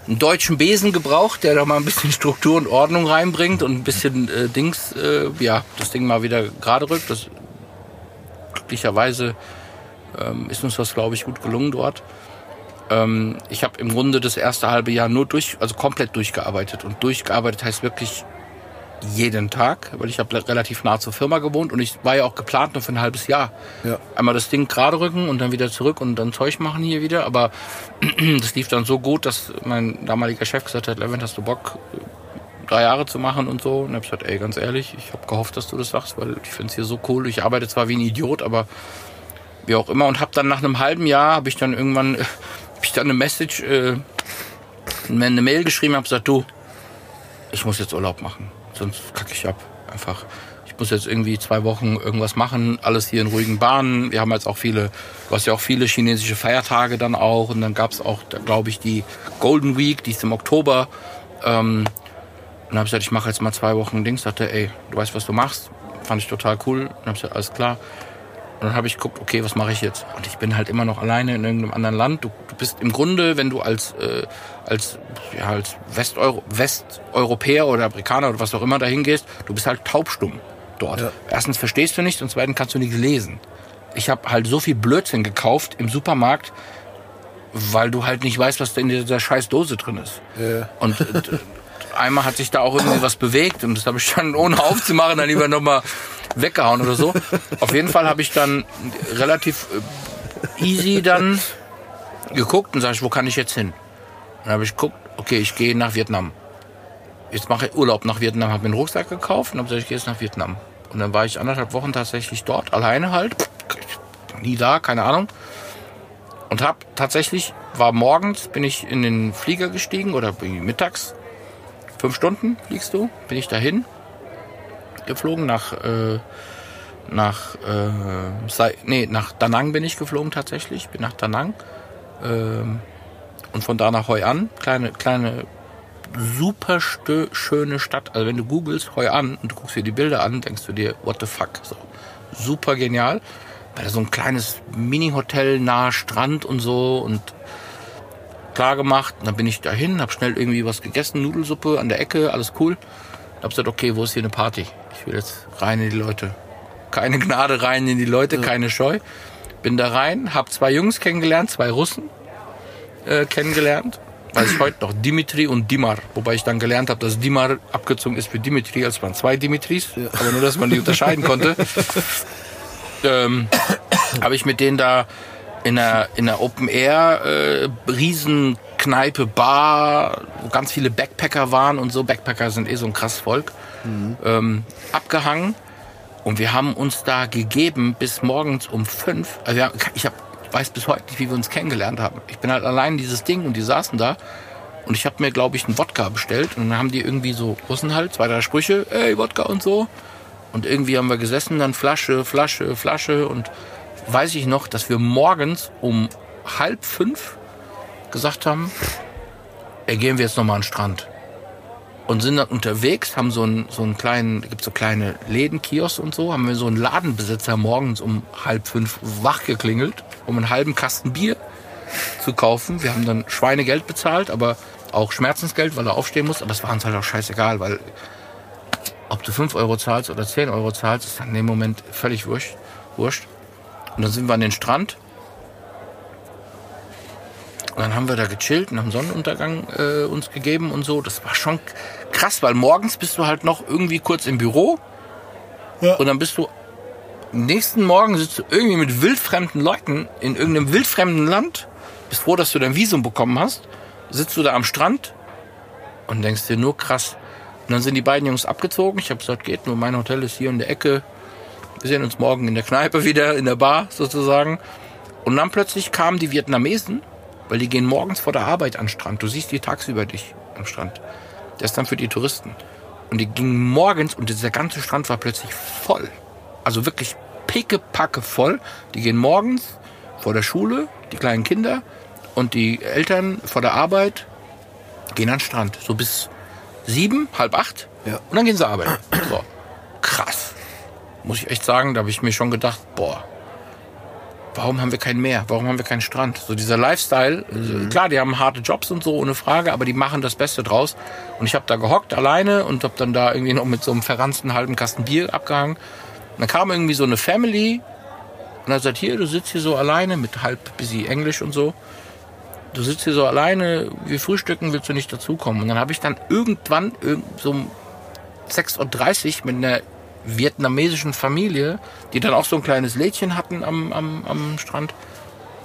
einen deutschen Besen gebraucht, der da mal ein bisschen [laughs] Struktur und Ordnung reinbringt und ein bisschen äh, Dings, äh, ja, das Ding mal wieder gerade rückt. Das, glücklicherweise ähm, ist uns das, glaube ich, gut gelungen dort. Ähm, ich habe im Grunde das erste halbe Jahr nur durch, also komplett durchgearbeitet. Und durchgearbeitet heißt wirklich jeden Tag, weil ich habe relativ nah zur Firma gewohnt und ich war ja auch geplant nur für ein halbes Jahr. Ja. Einmal das Ding gerade rücken und dann wieder zurück und dann Zeug machen hier wieder. Aber [clears throat] das lief dann so gut, dass mein damaliger Chef gesagt hat, Levent, hast du Bock, drei Jahre zu machen und so? Und hab ich gesagt, ey, ganz ehrlich, ich habe gehofft, dass du das sagst, weil ich finde es hier so cool. Ich arbeite zwar wie ein Idiot, aber wie auch immer. Und habe dann nach einem halben Jahr, habe ich dann irgendwann, äh, hab ich dann eine Message, äh, eine Mail geschrieben, habe gesagt, du, ich muss jetzt Urlaub machen. Sonst kacke ich ab. Einfach. Ich muss jetzt irgendwie zwei Wochen irgendwas machen, alles hier in ruhigen Bahnen. Wir haben jetzt auch viele, du hast ja auch viele chinesische Feiertage dann auch. Und dann gab es auch, glaube ich, die Golden Week, die ist im Oktober. Ähm, und dann habe ich gesagt, ich mache jetzt mal zwei Wochen Dings. Sagte, ey, du weißt, was du machst. Fand ich total cool. Dann habe ich gesagt, alles klar. Und dann habe ich geguckt, okay, was mache ich jetzt? Und ich bin halt immer noch alleine in irgendeinem anderen Land. Du, bist im Grunde, wenn du als, äh, als, ja, als Westeuro Westeuropäer oder Amerikaner oder was auch immer dahin gehst, du bist halt taubstumm dort. Ja. Erstens verstehst du nicht und zweitens kannst du nichts lesen. Ich habe halt so viel Blödsinn gekauft im Supermarkt, weil du halt nicht weißt, was da in dieser scheiß Dose drin ist. Ja. Und äh, einmal hat sich da auch irgendwie was bewegt und das habe ich dann ohne aufzumachen dann lieber nochmal weggehauen oder so. Auf jeden Fall habe ich dann relativ äh, easy dann geguckt und sage ich, wo kann ich jetzt hin? Dann habe ich geguckt, okay, ich gehe nach Vietnam. Jetzt mache ich Urlaub nach Vietnam, habe mir einen Rucksack gekauft und habe gesagt, ich gehe jetzt nach Vietnam. Und dann war ich anderthalb Wochen tatsächlich dort, alleine halt. Nie da, keine Ahnung. Und habe tatsächlich, war morgens, bin ich in den Flieger gestiegen oder mittags. Fünf Stunden fliegst du, bin ich dahin geflogen nach, äh, nach, äh, nee, nach Da Nang bin ich geflogen tatsächlich, bin nach Da Nang. Ähm, und von da nach Hoi An, kleine, kleine, super schöne Stadt. Also wenn du googelst Hoi An und du guckst dir die Bilder an, denkst du dir, what the fuck, so. Super genial. Weil da so ein kleines Mini-Hotel nahe Strand und so und klar gemacht. Und dann bin ich dahin, hab schnell irgendwie was gegessen, Nudelsuppe an der Ecke, alles cool. Hab gesagt, okay, wo ist hier eine Party? Ich will jetzt rein in die Leute. Keine Gnade rein in die Leute, keine Scheu. Bin da rein, hab zwei Jungs kennengelernt, zwei Russen äh, kennengelernt. Weiß ich heute noch, Dimitri und Dimar. Wobei ich dann gelernt habe, dass Dimar abgezogen ist für Dimitri, als waren zwei Dimitris. Aber nur, dass man die unterscheiden konnte. [laughs] ähm, habe ich mit denen da in einer, in einer Open Air äh, Riesenkneipe, Bar, wo ganz viele Backpacker waren und so. Backpacker sind eh so ein krass Volk. Ähm, abgehangen. Und wir haben uns da gegeben bis morgens um fünf. Also haben, ich hab, weiß bis heute nicht, wie wir uns kennengelernt haben. Ich bin halt allein dieses Ding und die saßen da. Und ich habe mir, glaube ich, einen Wodka bestellt. Und dann haben die irgendwie so Russen halt, zwei, drei Sprüche, ey, Wodka und so. Und irgendwie haben wir gesessen, dann Flasche, Flasche, Flasche. Und weiß ich noch, dass wir morgens um halb fünf gesagt haben, ey, gehen wir jetzt nochmal an den Strand. Und sind dann unterwegs, haben so einen, so einen kleinen, gibt so kleine Läden, und so, haben wir so einen Ladenbesitzer morgens um halb fünf wach geklingelt, um einen halben Kasten Bier zu kaufen. Wir haben dann Schweinegeld bezahlt, aber auch Schmerzensgeld, weil er aufstehen muss. Aber es war uns halt auch scheißegal, weil ob du 5 Euro zahlst oder 10 Euro zahlst, ist dann in dem Moment völlig wurscht. Und dann sind wir an den Strand. Und dann haben wir da gechillt und haben Sonnenuntergang äh, uns gegeben und so. Das war schon krass, weil morgens bist du halt noch irgendwie kurz im Büro. Ja. Und dann bist du am nächsten Morgen sitzt du irgendwie mit wildfremden Leuten in irgendeinem wildfremden Land. Bist froh, dass du dein Visum bekommen hast. Sitzt du da am Strand und denkst dir nur krass. Und dann sind die beiden Jungs abgezogen. Ich habe gesagt, geht nur, mein Hotel ist hier in der Ecke. Wir sehen uns morgen in der Kneipe [laughs] wieder, in der Bar sozusagen. Und dann plötzlich kamen die Vietnamesen, weil die gehen morgens vor der Arbeit an den Strand. Du siehst die tagsüber dich am Strand. Der ist dann für die Touristen. Und die gingen morgens und dieser ganze Strand war plötzlich voll. Also wirklich pickepacke voll. Die gehen morgens vor der Schule, die kleinen Kinder und die Eltern vor der Arbeit gehen an den Strand. So bis sieben, halb acht. Ja. Und dann gehen sie arbeiten. So. Krass. Muss ich echt sagen, da habe ich mir schon gedacht, boah, warum haben wir kein Meer? Warum haben wir keinen Strand? So dieser Lifestyle, äh, klar, die haben harte Jobs und so, ohne Frage, aber die machen das Beste draus. Und ich habe da gehockt alleine und habe dann da irgendwie noch mit so einem verranzten halben Kasten Bier abgehangen. Und dann kam irgendwie so eine Family und hat gesagt, hier, du sitzt hier so alleine mit halb busy Englisch und so. Du sitzt hier so alleine, wir frühstücken, willst du nicht dazukommen? Und dann habe ich dann irgendwann irgend so um 6.30 Uhr mit einer vietnamesischen Familie, die dann auch so ein kleines Lädchen hatten am, am, am Strand,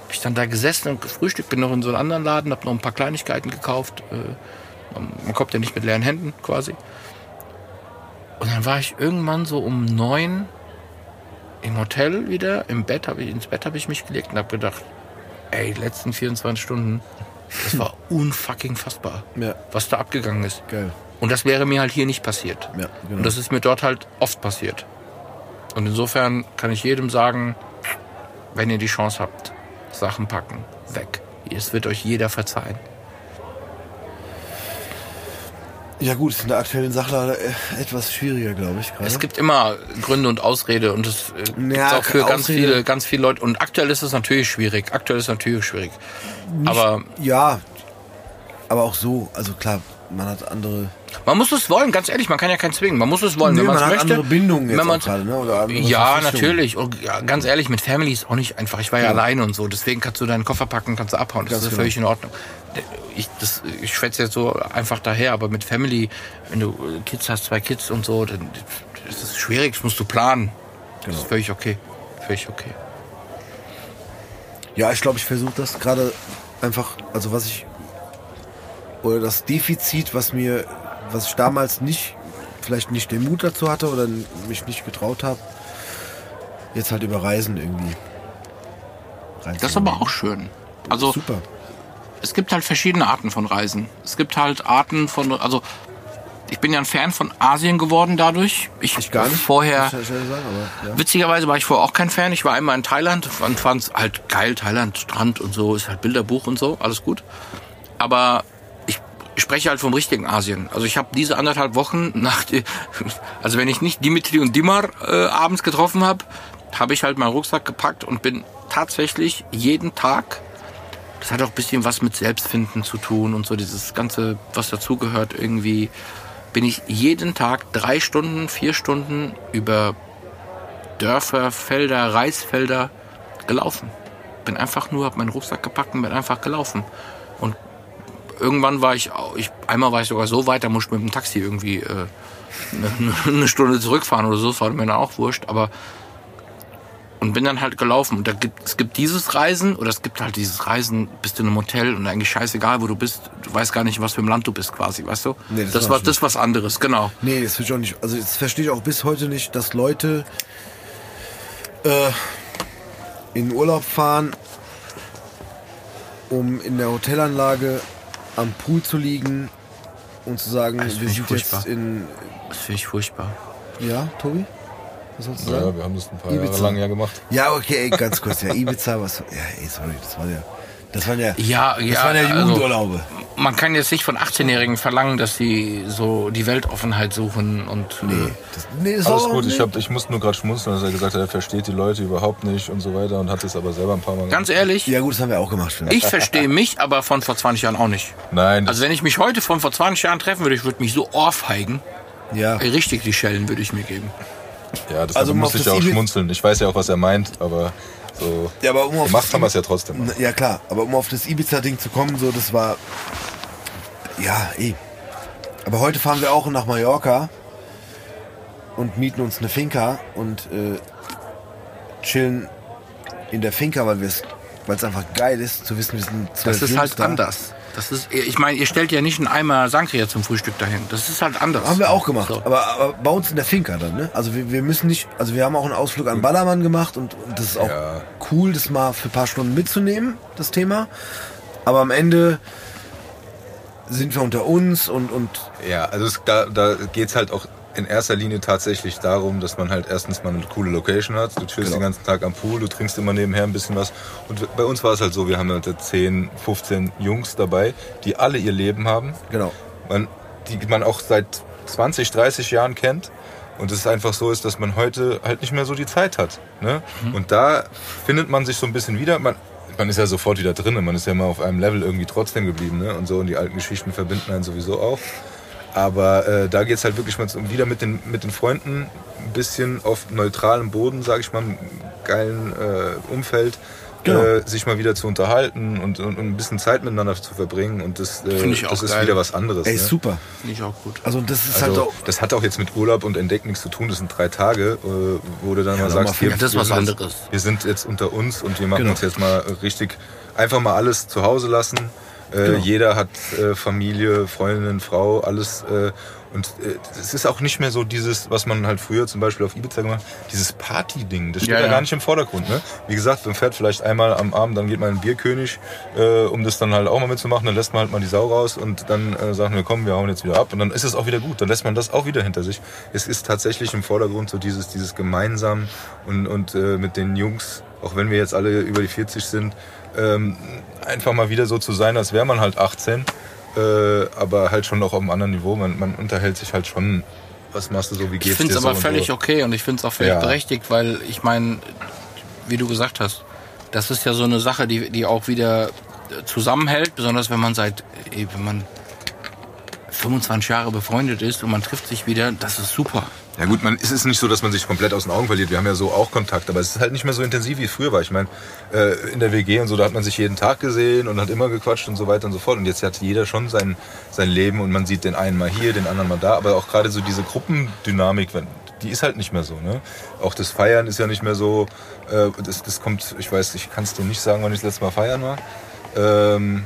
habe ich dann da gesessen und gefrühstückt, bin noch in so einen anderen Laden, habe noch ein paar Kleinigkeiten gekauft. Äh, man kommt ja nicht mit leeren Händen quasi. Und dann war ich irgendwann so um neun im Hotel wieder, im Bett, hab ich, ins Bett habe ich mich gelegt und habe gedacht, ey, die letzten 24 Stunden, das war [laughs] unfucking fassbar, Ja. was da abgegangen ist. Geil. Und das wäre mir halt hier nicht passiert. Ja, genau. Und das ist mir dort halt oft passiert. Und insofern kann ich jedem sagen, wenn ihr die Chance habt, Sachen packen, weg. Es wird euch jeder verzeihen. Ja gut, ist in der aktuellen Sachlage äh, etwas schwieriger, glaube ich. Gerade. Es gibt immer Gründe und Ausrede und das äh, Ja, auch für ganz viele, ganz viele Leute. Und aktuell ist es natürlich schwierig. Aktuell ist es natürlich schwierig. Aber ja, aber auch so. Also klar, man hat andere. man muss es wollen, ganz ehrlich, man kann ja keinen zwingen. Man muss es wollen, Nö, wenn man es möchte. andere Bindungen jetzt wenn man's- gerade, ne? Oder ja, natürlich. Und ja, ganz ehrlich, mit Family ist auch nicht einfach. Ich war ja, alleine und so. Deswegen kannst du deinen Koffer packen, kannst du abhauen. Das Ganz ist genau. völlig in Ordnung. Ich, das, ich schwätze jetzt so einfach daher, aber mit Family, wenn du äh, Kids hast, zwei Kids und so, dann ist es schwierig, das musst du planen. Das Genau. ist völlig okay. Völlig okay. Ja, ich glaube, ich versuche das gerade einfach, also was ich oder das Defizit, was mir, was ich damals nicht, vielleicht nicht den Mut dazu hatte oder mich nicht getraut habe, jetzt halt über Reisen irgendwie. Das ist aber auch schön. Also super. es gibt halt verschiedene Arten von Reisen. Es gibt halt Arten von, also ich bin ja ein Fan von Asien geworden dadurch. Ich, Ich gar nicht. Vorher, sagen, aber, ja. witzigerweise war ich vorher auch kein Fan. Ich war einmal in Thailand und fand es halt geil. Thailand, Strand und so, ist halt Bilderbuch und so, alles gut. Aber ich spreche halt vom richtigen Asien. Also ich habe diese anderthalb Wochen nach, also wenn ich nicht Dimitri und Dimar äh, abends getroffen habe, habe ich halt meinen Rucksack gepackt und bin tatsächlich jeden Tag das hat auch ein bisschen was mit Selbstfinden zu tun und so dieses ganze, was dazugehört irgendwie. Bin ich jeden Tag drei Stunden, vier Stunden über Dörfer, Felder, Reisfelder gelaufen. Bin einfach nur, hab meinen Rucksack gepackt und bin einfach gelaufen. Und irgendwann war ich, auch- ich einmal war ich sogar so weit, da musste ich mit dem Taxi irgendwie äh, eine, eine Stunde zurückfahren oder so, das war mir dann auch wurscht, aber und bin dann halt gelaufen. Und da gibt, es gibt dieses Reisen oder es gibt halt dieses Reisen, bist du in einem Hotel und eigentlich scheißegal, wo du bist. Du weißt gar nicht, in was für ein Land du bist quasi, weißt du? Nee, das das, war das ist was anderes, genau. Nee, das verstehe ich auch nicht. Also das verstehe ich auch bis heute nicht, dass Leute äh, in Urlaub fahren, um in der Hotelanlage am Pool zu liegen und zu sagen, Das wir finde ich sind furchtbar. jetzt in. Das finde ich furchtbar. Ja, Tobi? Was sollst du sagen? Ja, wir haben das ein paar Ibiza. Jahre lang ja gemacht. Ja, okay, ey, ganz kurz. Ja, Ibiza, was. Ja, ey, sorry, das war ja. Das waren ja. Ja, das ja, waren ja also- Jugendurlaube. Man kann jetzt nicht von 18-Jährigen verlangen, dass sie so die Weltoffenheit suchen und nee, äh, das, nee, das Alles war auch- gut, ich, nee. hab, ich musste nur gerade schmunzeln, dass er gesagt hat, er versteht die Leute überhaupt nicht und so weiter und hat es aber selber ein paar Mal ganz ehrlich, Ja, gut, das haben wir auch gemacht. Ich verstehe mich, aber von vor 20 Jahren auch nicht. Nein, Also wenn ich mich heute von vor 20 Jahren treffen würde, ich würde mich so ohrfeigen. Ja. Richtig die Schellen würde ich mir geben. ja, das Also, musste ich ja auch schmunzeln. Ich weiß ja auch, was er meint, aber so Ja, aber um auf gemacht das haben wir es ja trotzdem. Na, Ja klar, aber um auf das Ibiza-Ding zu kommen, so das war. Ja, eh. Aber heute fahren wir auch nach Mallorca und mieten uns eine Finca und äh, chillen in der Finca, weil wir es, weil es einfach geil ist, zu wissen, wir sind zwölf Das ist Jungs halt da. anders. Das ist, ich meine, ihr stellt ja nicht einen Eimer Sangria zum Frühstück dahin. Das ist halt anders. Haben wir auch gemacht, So. aber, aber bei uns in der Finca dann, ne? Also wir, wir müssen nicht, also wir haben auch einen Ausflug an Ballermann gemacht und, und das ist auch Ja. cool, das mal für ein paar Stunden mitzunehmen, das Thema. Aber am Ende sind wir unter uns und, und Ja, also es, da, da geht es halt auch in erster Linie tatsächlich darum, dass man halt erstens mal eine coole Location hat. Du chillst Genau. den ganzen Tag am Pool, du trinkst immer nebenher ein bisschen was. Und bei uns war es halt so, wir haben halt 10, 15 Jungs dabei, die alle ihr Leben haben. genau. man, die man auch seit 20, 30 Jahren kennt. Und es einfach so ist, dass man heute halt nicht mehr so die Zeit hat. Ne? Und da findet man sich so ein bisschen wieder. Man, man ist ja sofort wieder drin. Man ist ja immer auf einem Level irgendwie trotzdem geblieben. Ne? Und so. Und die alten Geschichten verbinden einen sowieso auch. Aber äh, da geht es halt wirklich mal so wieder mit den, mit den Freunden ein bisschen auf neutralem Boden, sage ich mal, im geilen äh, Umfeld. Genau. Äh, sich mal wieder zu unterhalten und, und, und ein bisschen Zeit miteinander zu verbringen. Und das, äh, das ist geil. wieder was anderes. Ey, ne? super. Finde ich auch gut. Also das ist halt Also, auch. das hat auch jetzt mit Urlaub und Entdecken nichts zu tun. Das sind drei Tage, äh, wo du dann mal noch sagst, mal Ja, das ist was jetzt- anderes. wir sind jetzt unter uns und wir machen Genau. uns jetzt mal richtig einfach mal alles zu Hause lassen. Äh, Genau. Jeder hat äh, Familie, Freundin, Frau, alles. Äh, und äh, es ist auch nicht mehr so dieses, was man halt früher zum Beispiel auf Ibiza gemacht hat, dieses Party-Ding. Das steht Ja, ja, ja. gar nicht im Vordergrund. Ne? Wie gesagt, man fährt vielleicht einmal am Abend, dann geht man in den Bierkönig, äh, um das dann halt auch mal mitzumachen. Dann lässt man halt mal die Sau raus und dann äh, sagen wir, komm, wir hauen jetzt wieder ab. Und dann ist es auch wieder gut. Dann lässt man das auch wieder hinter sich. Es ist tatsächlich im Vordergrund so dieses, dieses gemeinsam und, und äh, mit den Jungs, auch wenn wir jetzt alle über die 40 sind, ähm, einfach mal wieder so zu sein, als wäre man halt 18, äh, aber halt schon noch auf einem anderen Niveau. Man, man unterhält sich halt schon, was machst du so, wie Ich geht's finde dir es so aber und völlig so. okay und ich finde es auch völlig Ja. berechtigt, weil ich meine, wie du gesagt hast, das ist ja so eine Sache, die, die auch wieder zusammenhält, besonders wenn man seit, wenn man 25 Jahre befreundet ist und man trifft sich wieder, das ist super. Ja gut, man, es ist nicht so, dass man sich komplett aus den Augen verliert. Wir haben ja so auch Kontakt, aber es ist halt nicht mehr so intensiv wie früher war. Ich meine, äh, in der WG und so, da hat man sich jeden Tag gesehen und hat immer gequatscht und so weiter und so fort. Und jetzt hat jeder schon sein, sein Leben und man sieht den einen mal hier, den anderen mal da. Aber auch gerade so diese Gruppendynamik, die ist halt nicht mehr so. Ne? Auch das Feiern ist ja nicht mehr so. Äh, das, das kommt, ich weiß, ich kann es dir nicht sagen, wann ich das letzte Mal feiern war. Ähm,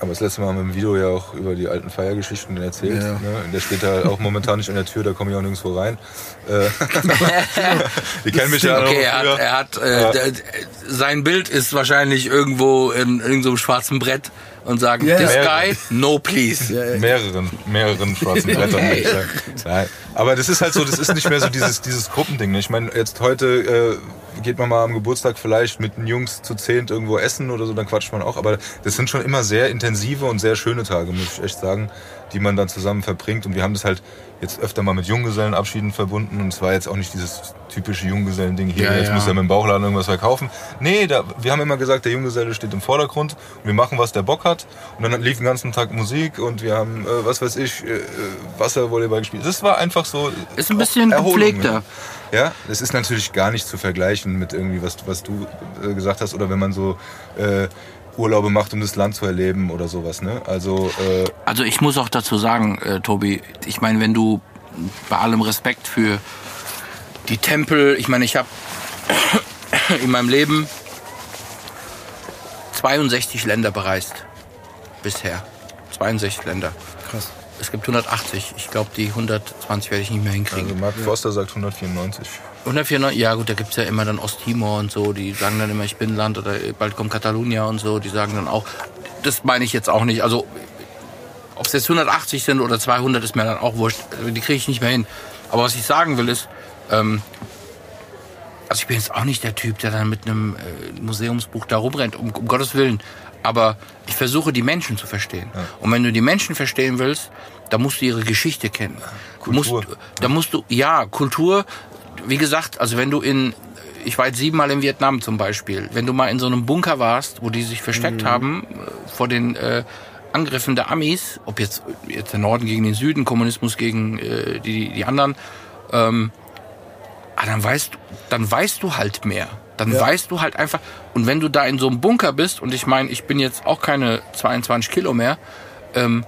aber das letzte Mal haben wir im Video ja auch über die alten Feiergeschichten erzählt. Ja. Ne? Der steht da auch momentan nicht an der Tür, da komme ich auch nirgendwo rein. Äh, [laughs] die kennen mich ja noch Okay, er hat, er hat äh, d- d- sein Bild ist wahrscheinlich irgendwo in irgendeinem schwarzen Brett und sagen, Ja, this ja. guy, no please. mehreren, mehreren schwarzen Brettern. [laughs] Okay. Ja. Nein. Aber das ist halt so, das ist nicht mehr so dieses, dieses Gruppending. ne? Ich meine, jetzt heute äh, geht man mal am Geburtstag vielleicht mit den Jungs zu zehnt irgendwo essen oder so, dann quatscht man auch. Aber das sind schon immer sehr intensive und sehr schöne Tage, muss ich echt sagen, die man dann zusammen verbringt. Und wir haben das halt jetzt öfter mal mit Junggesellenabschieden verbunden. Und es war jetzt auch nicht dieses typische Junggesellending hier, Ja, jetzt ja. muss er mit dem Bauchladen irgendwas verkaufen. Nee, da, wir haben immer gesagt, der Junggeselle steht im Vordergrund und wir machen, was der Bock hat. Und dann lief den ganzen Tag Musik und wir haben, äh, was weiß ich, äh, Wasservolleyball gespielt. Das war einfach so. Ist ein bisschen gepflegter. ne? Ja, es ist natürlich gar nicht zu vergleichen mit irgendwie, was, was du äh, gesagt hast, oder wenn man so äh, Urlaube macht, um das Land zu erleben oder sowas. Ne? Also äh, Also ich muss auch dazu sagen, äh, Tobi, ich meine, wenn du bei allem Respekt für die Tempel, ich meine, ich habe [coughs] in meinem Leben 62 Länder bereist bisher. 62 Länder. Krass. Es gibt 180. Ich glaube, die 120 werde ich nicht mehr hinkriegen. also Mark Forster sagt 194. 194, ja gut, da gibt's ja immer dann Osttimor und so, die sagen dann immer, ich bin Land oder bald kommt Catalunya und so, die sagen dann auch, das meine ich jetzt auch nicht, also ob es jetzt 180 sind oder 200 ist mir dann auch wurscht, Also, die kriege ich nicht mehr hin. Aber was ich sagen will ist, ähm, also ich bin jetzt auch nicht der Typ, der dann mit einem äh, Museumsbuch da rumrennt, um, um Gottes Willen. Aber ich versuche, die Menschen zu verstehen. Und wenn du die Menschen verstehen willst, dann musst du ihre Geschichte kennen. Du Musst, Kultur. da musst du, ja, Kultur, wie gesagt, also wenn du in, ich war jetzt siebenmal in Vietnam zum Beispiel, wenn du mal in so einem Bunker warst, wo die sich versteckt haben äh, vor den äh, Angriffen der Amis, ob jetzt, jetzt der Norden gegen den Süden, Kommunismus gegen äh, die, die anderen, ähm, ah, dann weißt du, dann weißt du halt mehr. Dann Ja. weißt du halt einfach. Und wenn du da in so einem Bunker bist, und ich meine, ich bin jetzt auch keine 22 Kilo mehr, ähm,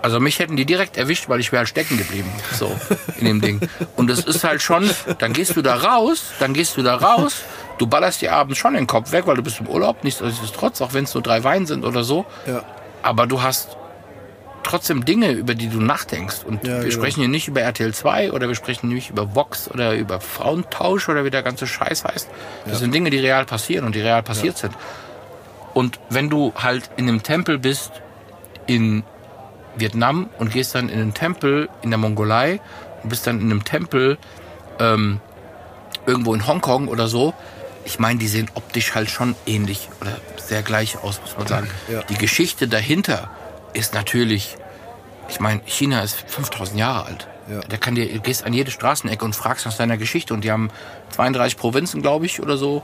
also mich hätten die direkt erwischt, weil ich wäre halt stecken geblieben, so in dem Ding. Und es ist halt schon, dann gehst du da raus, dann gehst du da raus, du ballerst dir abends schon den Kopf weg, weil du bist im Urlaub, nichtsdestotrotz, auch wenn es nur drei Wein sind oder so. Ja. Aber du hast trotzdem Dinge, über die du nachdenkst. Und Ja, wir genau. sprechen hier nicht über RTL 2 oder wir sprechen nicht über Vox oder über Frauentausch oder wie der ganze Scheiß heißt. Das sind Dinge, die real passieren und die real passiert sind. Und wenn du halt in einem Tempel bist in Vietnam und gehst dann in einen Tempel in der Mongolei und bist dann in einem Tempel ähm, irgendwo in Hongkong oder so, ich meine, die sehen optisch halt schon ähnlich oder sehr gleich aus, muss man sagen. Ja. Die Geschichte dahinter ist natürlich, ich meine, China ist 5000 Jahre alt. Ja. Der kann dir, du gehst an jede Straßenecke und fragst nach seiner Geschichte und die haben 32 Provinzen, glaube ich, oder so.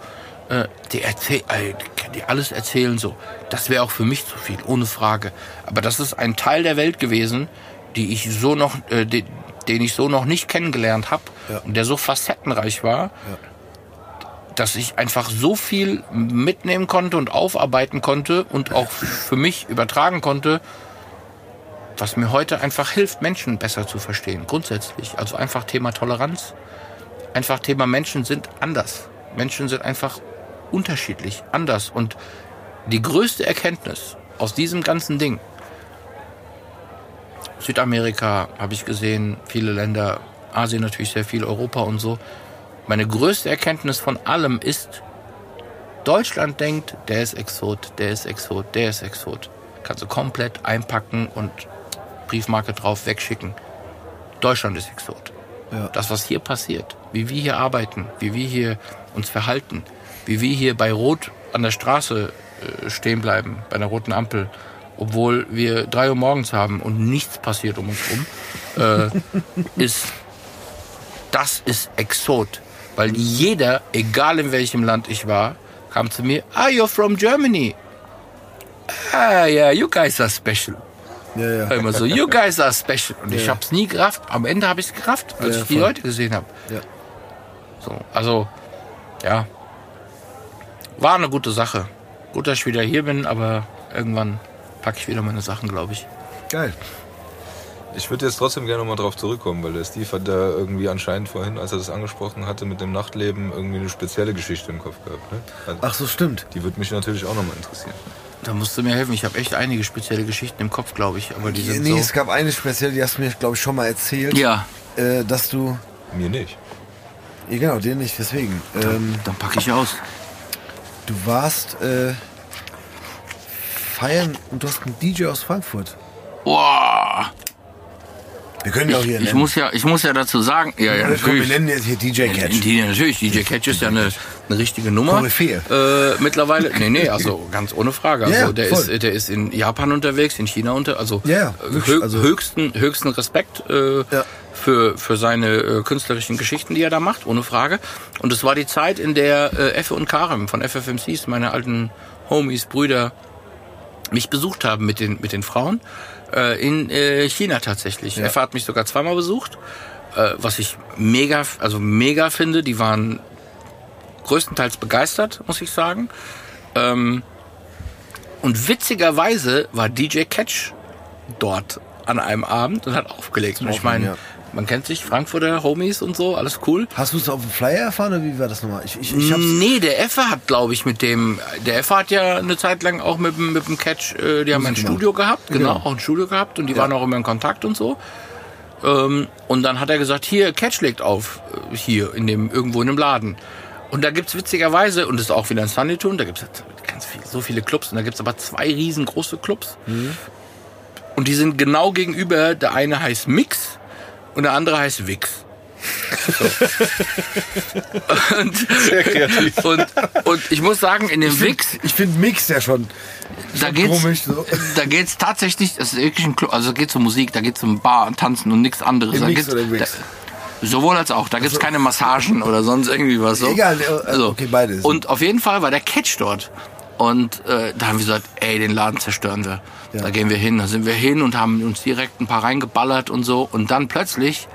Äh, Die, erzähl, äh, die kann dir alles erzählen so. Das wäre auch für mich zu viel, ohne Frage. Aber das ist ein Teil der Welt gewesen, die ich so noch, äh, den, den ich so noch nicht kennengelernt habe Ja. und der so facettenreich war, dass ich einfach so viel mitnehmen konnte und aufarbeiten konnte und auch für mich übertragen konnte, was mir heute einfach hilft, Menschen besser zu verstehen, grundsätzlich. Also einfach Thema Toleranz, einfach Thema Menschen sind anders. Menschen sind einfach unterschiedlich, anders. Und die größte Erkenntnis, aus diesem ganzen Ding. Südamerika habe ich gesehen, viele Länder, Asien natürlich sehr viel, Europa und so. Meine größte Erkenntnis von allem ist, Deutschland denkt, der ist Exot, der ist Exot, der ist Exot. Kannst du komplett einpacken und Briefmarke drauf wegschicken. Deutschland ist Exot. Ja. Das, was hier passiert, wie wir hier arbeiten, wie wir hier uns verhalten, wie wir hier bei Rot an der Straße äh, stehen bleiben, bei einer roten Ampel, obwohl wir drei Uhr morgens haben und nichts passiert um uns rum, äh, [laughs] ist, das ist Exot. Weil jeder, egal in welchem Land ich war, kam zu mir, ah, you're from Germany. Ah, yeah, you guys are special. Ja, ja. Immer so, you guys are special. Und ich Ja. hab's nie gerafft. Am Ende habe ich es gerafft, als Ja, ich die voll. Leute gesehen habe. Ja. So, also, ja. War eine gute Sache. Gut, dass ich wieder hier bin, aber irgendwann packe ich wieder meine Sachen, glaube ich. Geil. Ich würde jetzt trotzdem gerne nochmal drauf zurückkommen, weil der Steve hat da irgendwie anscheinend vorhin, als er das angesprochen hatte mit dem Nachtleben, irgendwie eine spezielle Geschichte im Kopf gehabt. Ne? Also, Ach so, stimmt. Die würde mich natürlich auch nochmal interessieren. Da musst du mir helfen. Ich habe echt einige spezielle Geschichten im Kopf, glaube ich. Aber die sind Nee, es so. gab eine spezielle, die hast du mir, glaube ich, schon mal erzählt. Ja, Äh, dass du. Mir nicht. Ja, genau, dir nicht, deswegen. Ähm, dann packe ich aus. du warst äh, feiern und du hast einen DJ aus Frankfurt. Boah. Wir können ja auch Ich, hier ich, nennen. muss ja, ich muss ja dazu sagen, ja, ja, Oder komm, wir natürlich. nennen jetzt hier DJ Catch. Die, natürlich, DJ Catch ist ja eine, eine richtige Nummer. Koryphäe. Äh, mittlerweile, nee, nee, also ganz ohne Frage. Also Ja, der, voll. ist, der ist in Japan unterwegs, in China unter, also, Ja, ja, äh, wirklich, hö also- höchsten, höchsten Respekt äh, Ja. für, für seine äh, künstlerischen Geschichten, die er da macht, ohne Frage. Und es war die Zeit, in der äh, Effe und Karim von FFMCs, meine alten Homies, Brüder, mich besucht haben mit den, mit den Frauen. Äh, in äh, China tatsächlich. Ja. Effe hat mich sogar zweimal besucht. Äh, was ich mega, also mega finde. Die waren größtenteils begeistert, muss ich sagen. Ähm, und witzigerweise war DJ Catch dort an einem Abend und hat aufgelegt. Und ich meine. Man kennt sich, Frankfurter Homies und so, alles cool. Hast du es auf dem Flyer erfahren oder wie war das nochmal? Ich, ich, ich hab's. Nee, der Effe hat, glaube ich, mit dem, der Effe hat ja eine Zeit lang auch mit, dem- mit dem Catch, äh, die haben ein. Studio gehabt, genau, Genau. auch ein Studio gehabt und die waren auch immer in Kontakt und so. Ähm, und dann hat er gesagt, hier, Catch legt auf, äh, hier, in dem, irgendwo in dem Laden. Und da gibt's witzigerweise, und das ist auch wieder ein Sunnytune, da gibt's ganz viel, so viele Clubs, und da gibt's aber zwei riesengroße Clubs. Und die sind genau gegenüber, der eine heißt Mix und der andere heißt Wix. So. [laughs] und, Sehr kreativ. und, und ich muss sagen, in dem Wix, Ich finde Mix ja schon. da schon geht's, komisch, so. da geht's tatsächlich, das ist wirklich ein Club, also geht um Musik, da geht's um Bar und Tanzen und nichts anderes. Im da Mix geht's, oder im Wix? Da, sowohl als auch. Da gibt's keine Massagen oder sonst irgendwie was so. Egal, äh, okay, beides. Und auf jeden Fall war der Catch dort. Und äh, da haben wir gesagt, ey, den Laden zerstören wir. Ja. Da gehen wir hin. Da sind wir hin und haben uns direkt ein paar reingeballert und so. Und dann plötzlich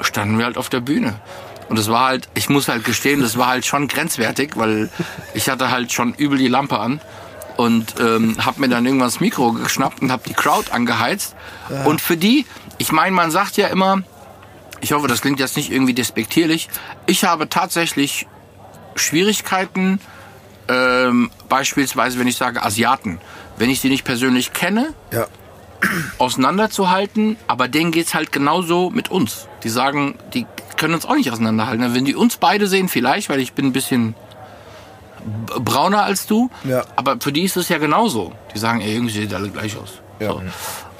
standen wir halt auf der Bühne. Und es war halt, ich muss halt gestehen, das war halt schon grenzwertig, weil ich hatte halt schon übel die Lampe an und ähm, hab mir dann irgendwann das Mikro geschnappt und hab die Crowd angeheizt. Und für die, ich meine, man sagt ja immer, ich hoffe, das klingt jetzt nicht irgendwie despektierlich, ich habe tatsächlich Schwierigkeiten, ähm, beispielsweise wenn ich sage Asiaten, wenn ich sie nicht persönlich kenne, Ja. auseinanderzuhalten, aber denen geht's halt genauso mit uns. Die sagen, die können uns auch nicht auseinanderhalten. Wenn die uns beide sehen, vielleicht, weil ich bin ein bisschen brauner als du, Ja. aber für die ist es ja genauso. Die sagen, ey, irgendwie sieht alle gleich aus. Ja. So.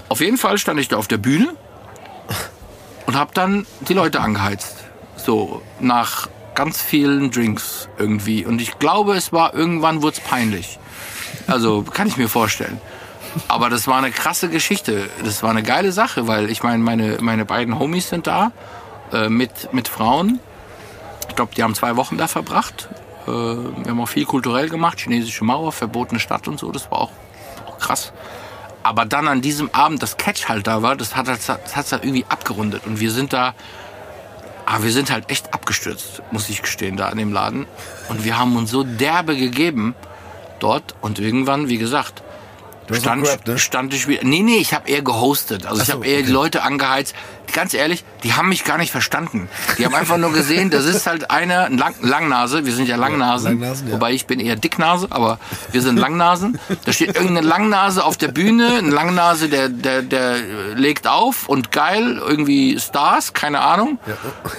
Auf jeden Fall stand ich da auf der Bühne [laughs] und habe dann die Leute angeheizt. So, nach ganz vielen Drinks irgendwie. Und ich glaube, es war irgendwann wurde es peinlich. Also kann ich mir vorstellen. Aber das war eine krasse Geschichte. Das war eine geile Sache, weil ich meine, meine, meine beiden Homies sind da äh, mit, mit Frauen. Ich glaube, die haben zwei Wochen da verbracht. Äh, wir haben auch viel kulturell gemacht, chinesische Mauer, verbotene Stadt und so. Das war auch, auch krass. Aber dann an diesem Abend das Catch halt da war, das hat hat's dann irgendwie abgerundet. Und wir sind da, ah, wir sind halt echt abgestürzt, muss ich gestehen, da an dem Laden. Und wir haben uns so derbe gegeben dort. Und irgendwann, wie gesagt, stand, gerappt, ne? stand ich wieder. Nee, nee, ich habe eher gehostet. Also Ach ich so, habe eher die okay. Leute angeheizt. Ganz ehrlich, die haben mich gar nicht verstanden. Die haben einfach nur gesehen, das ist halt einer, ein Lang Langnase, wir sind ja Langnasen, Langnasen, ja. wobei ich bin eher Dicknase, aber wir sind Langnasen. Da steht irgendeine Langnase auf der Bühne, ein Langnase, der, der, der legt auf und geil, irgendwie Stars, keine Ahnung.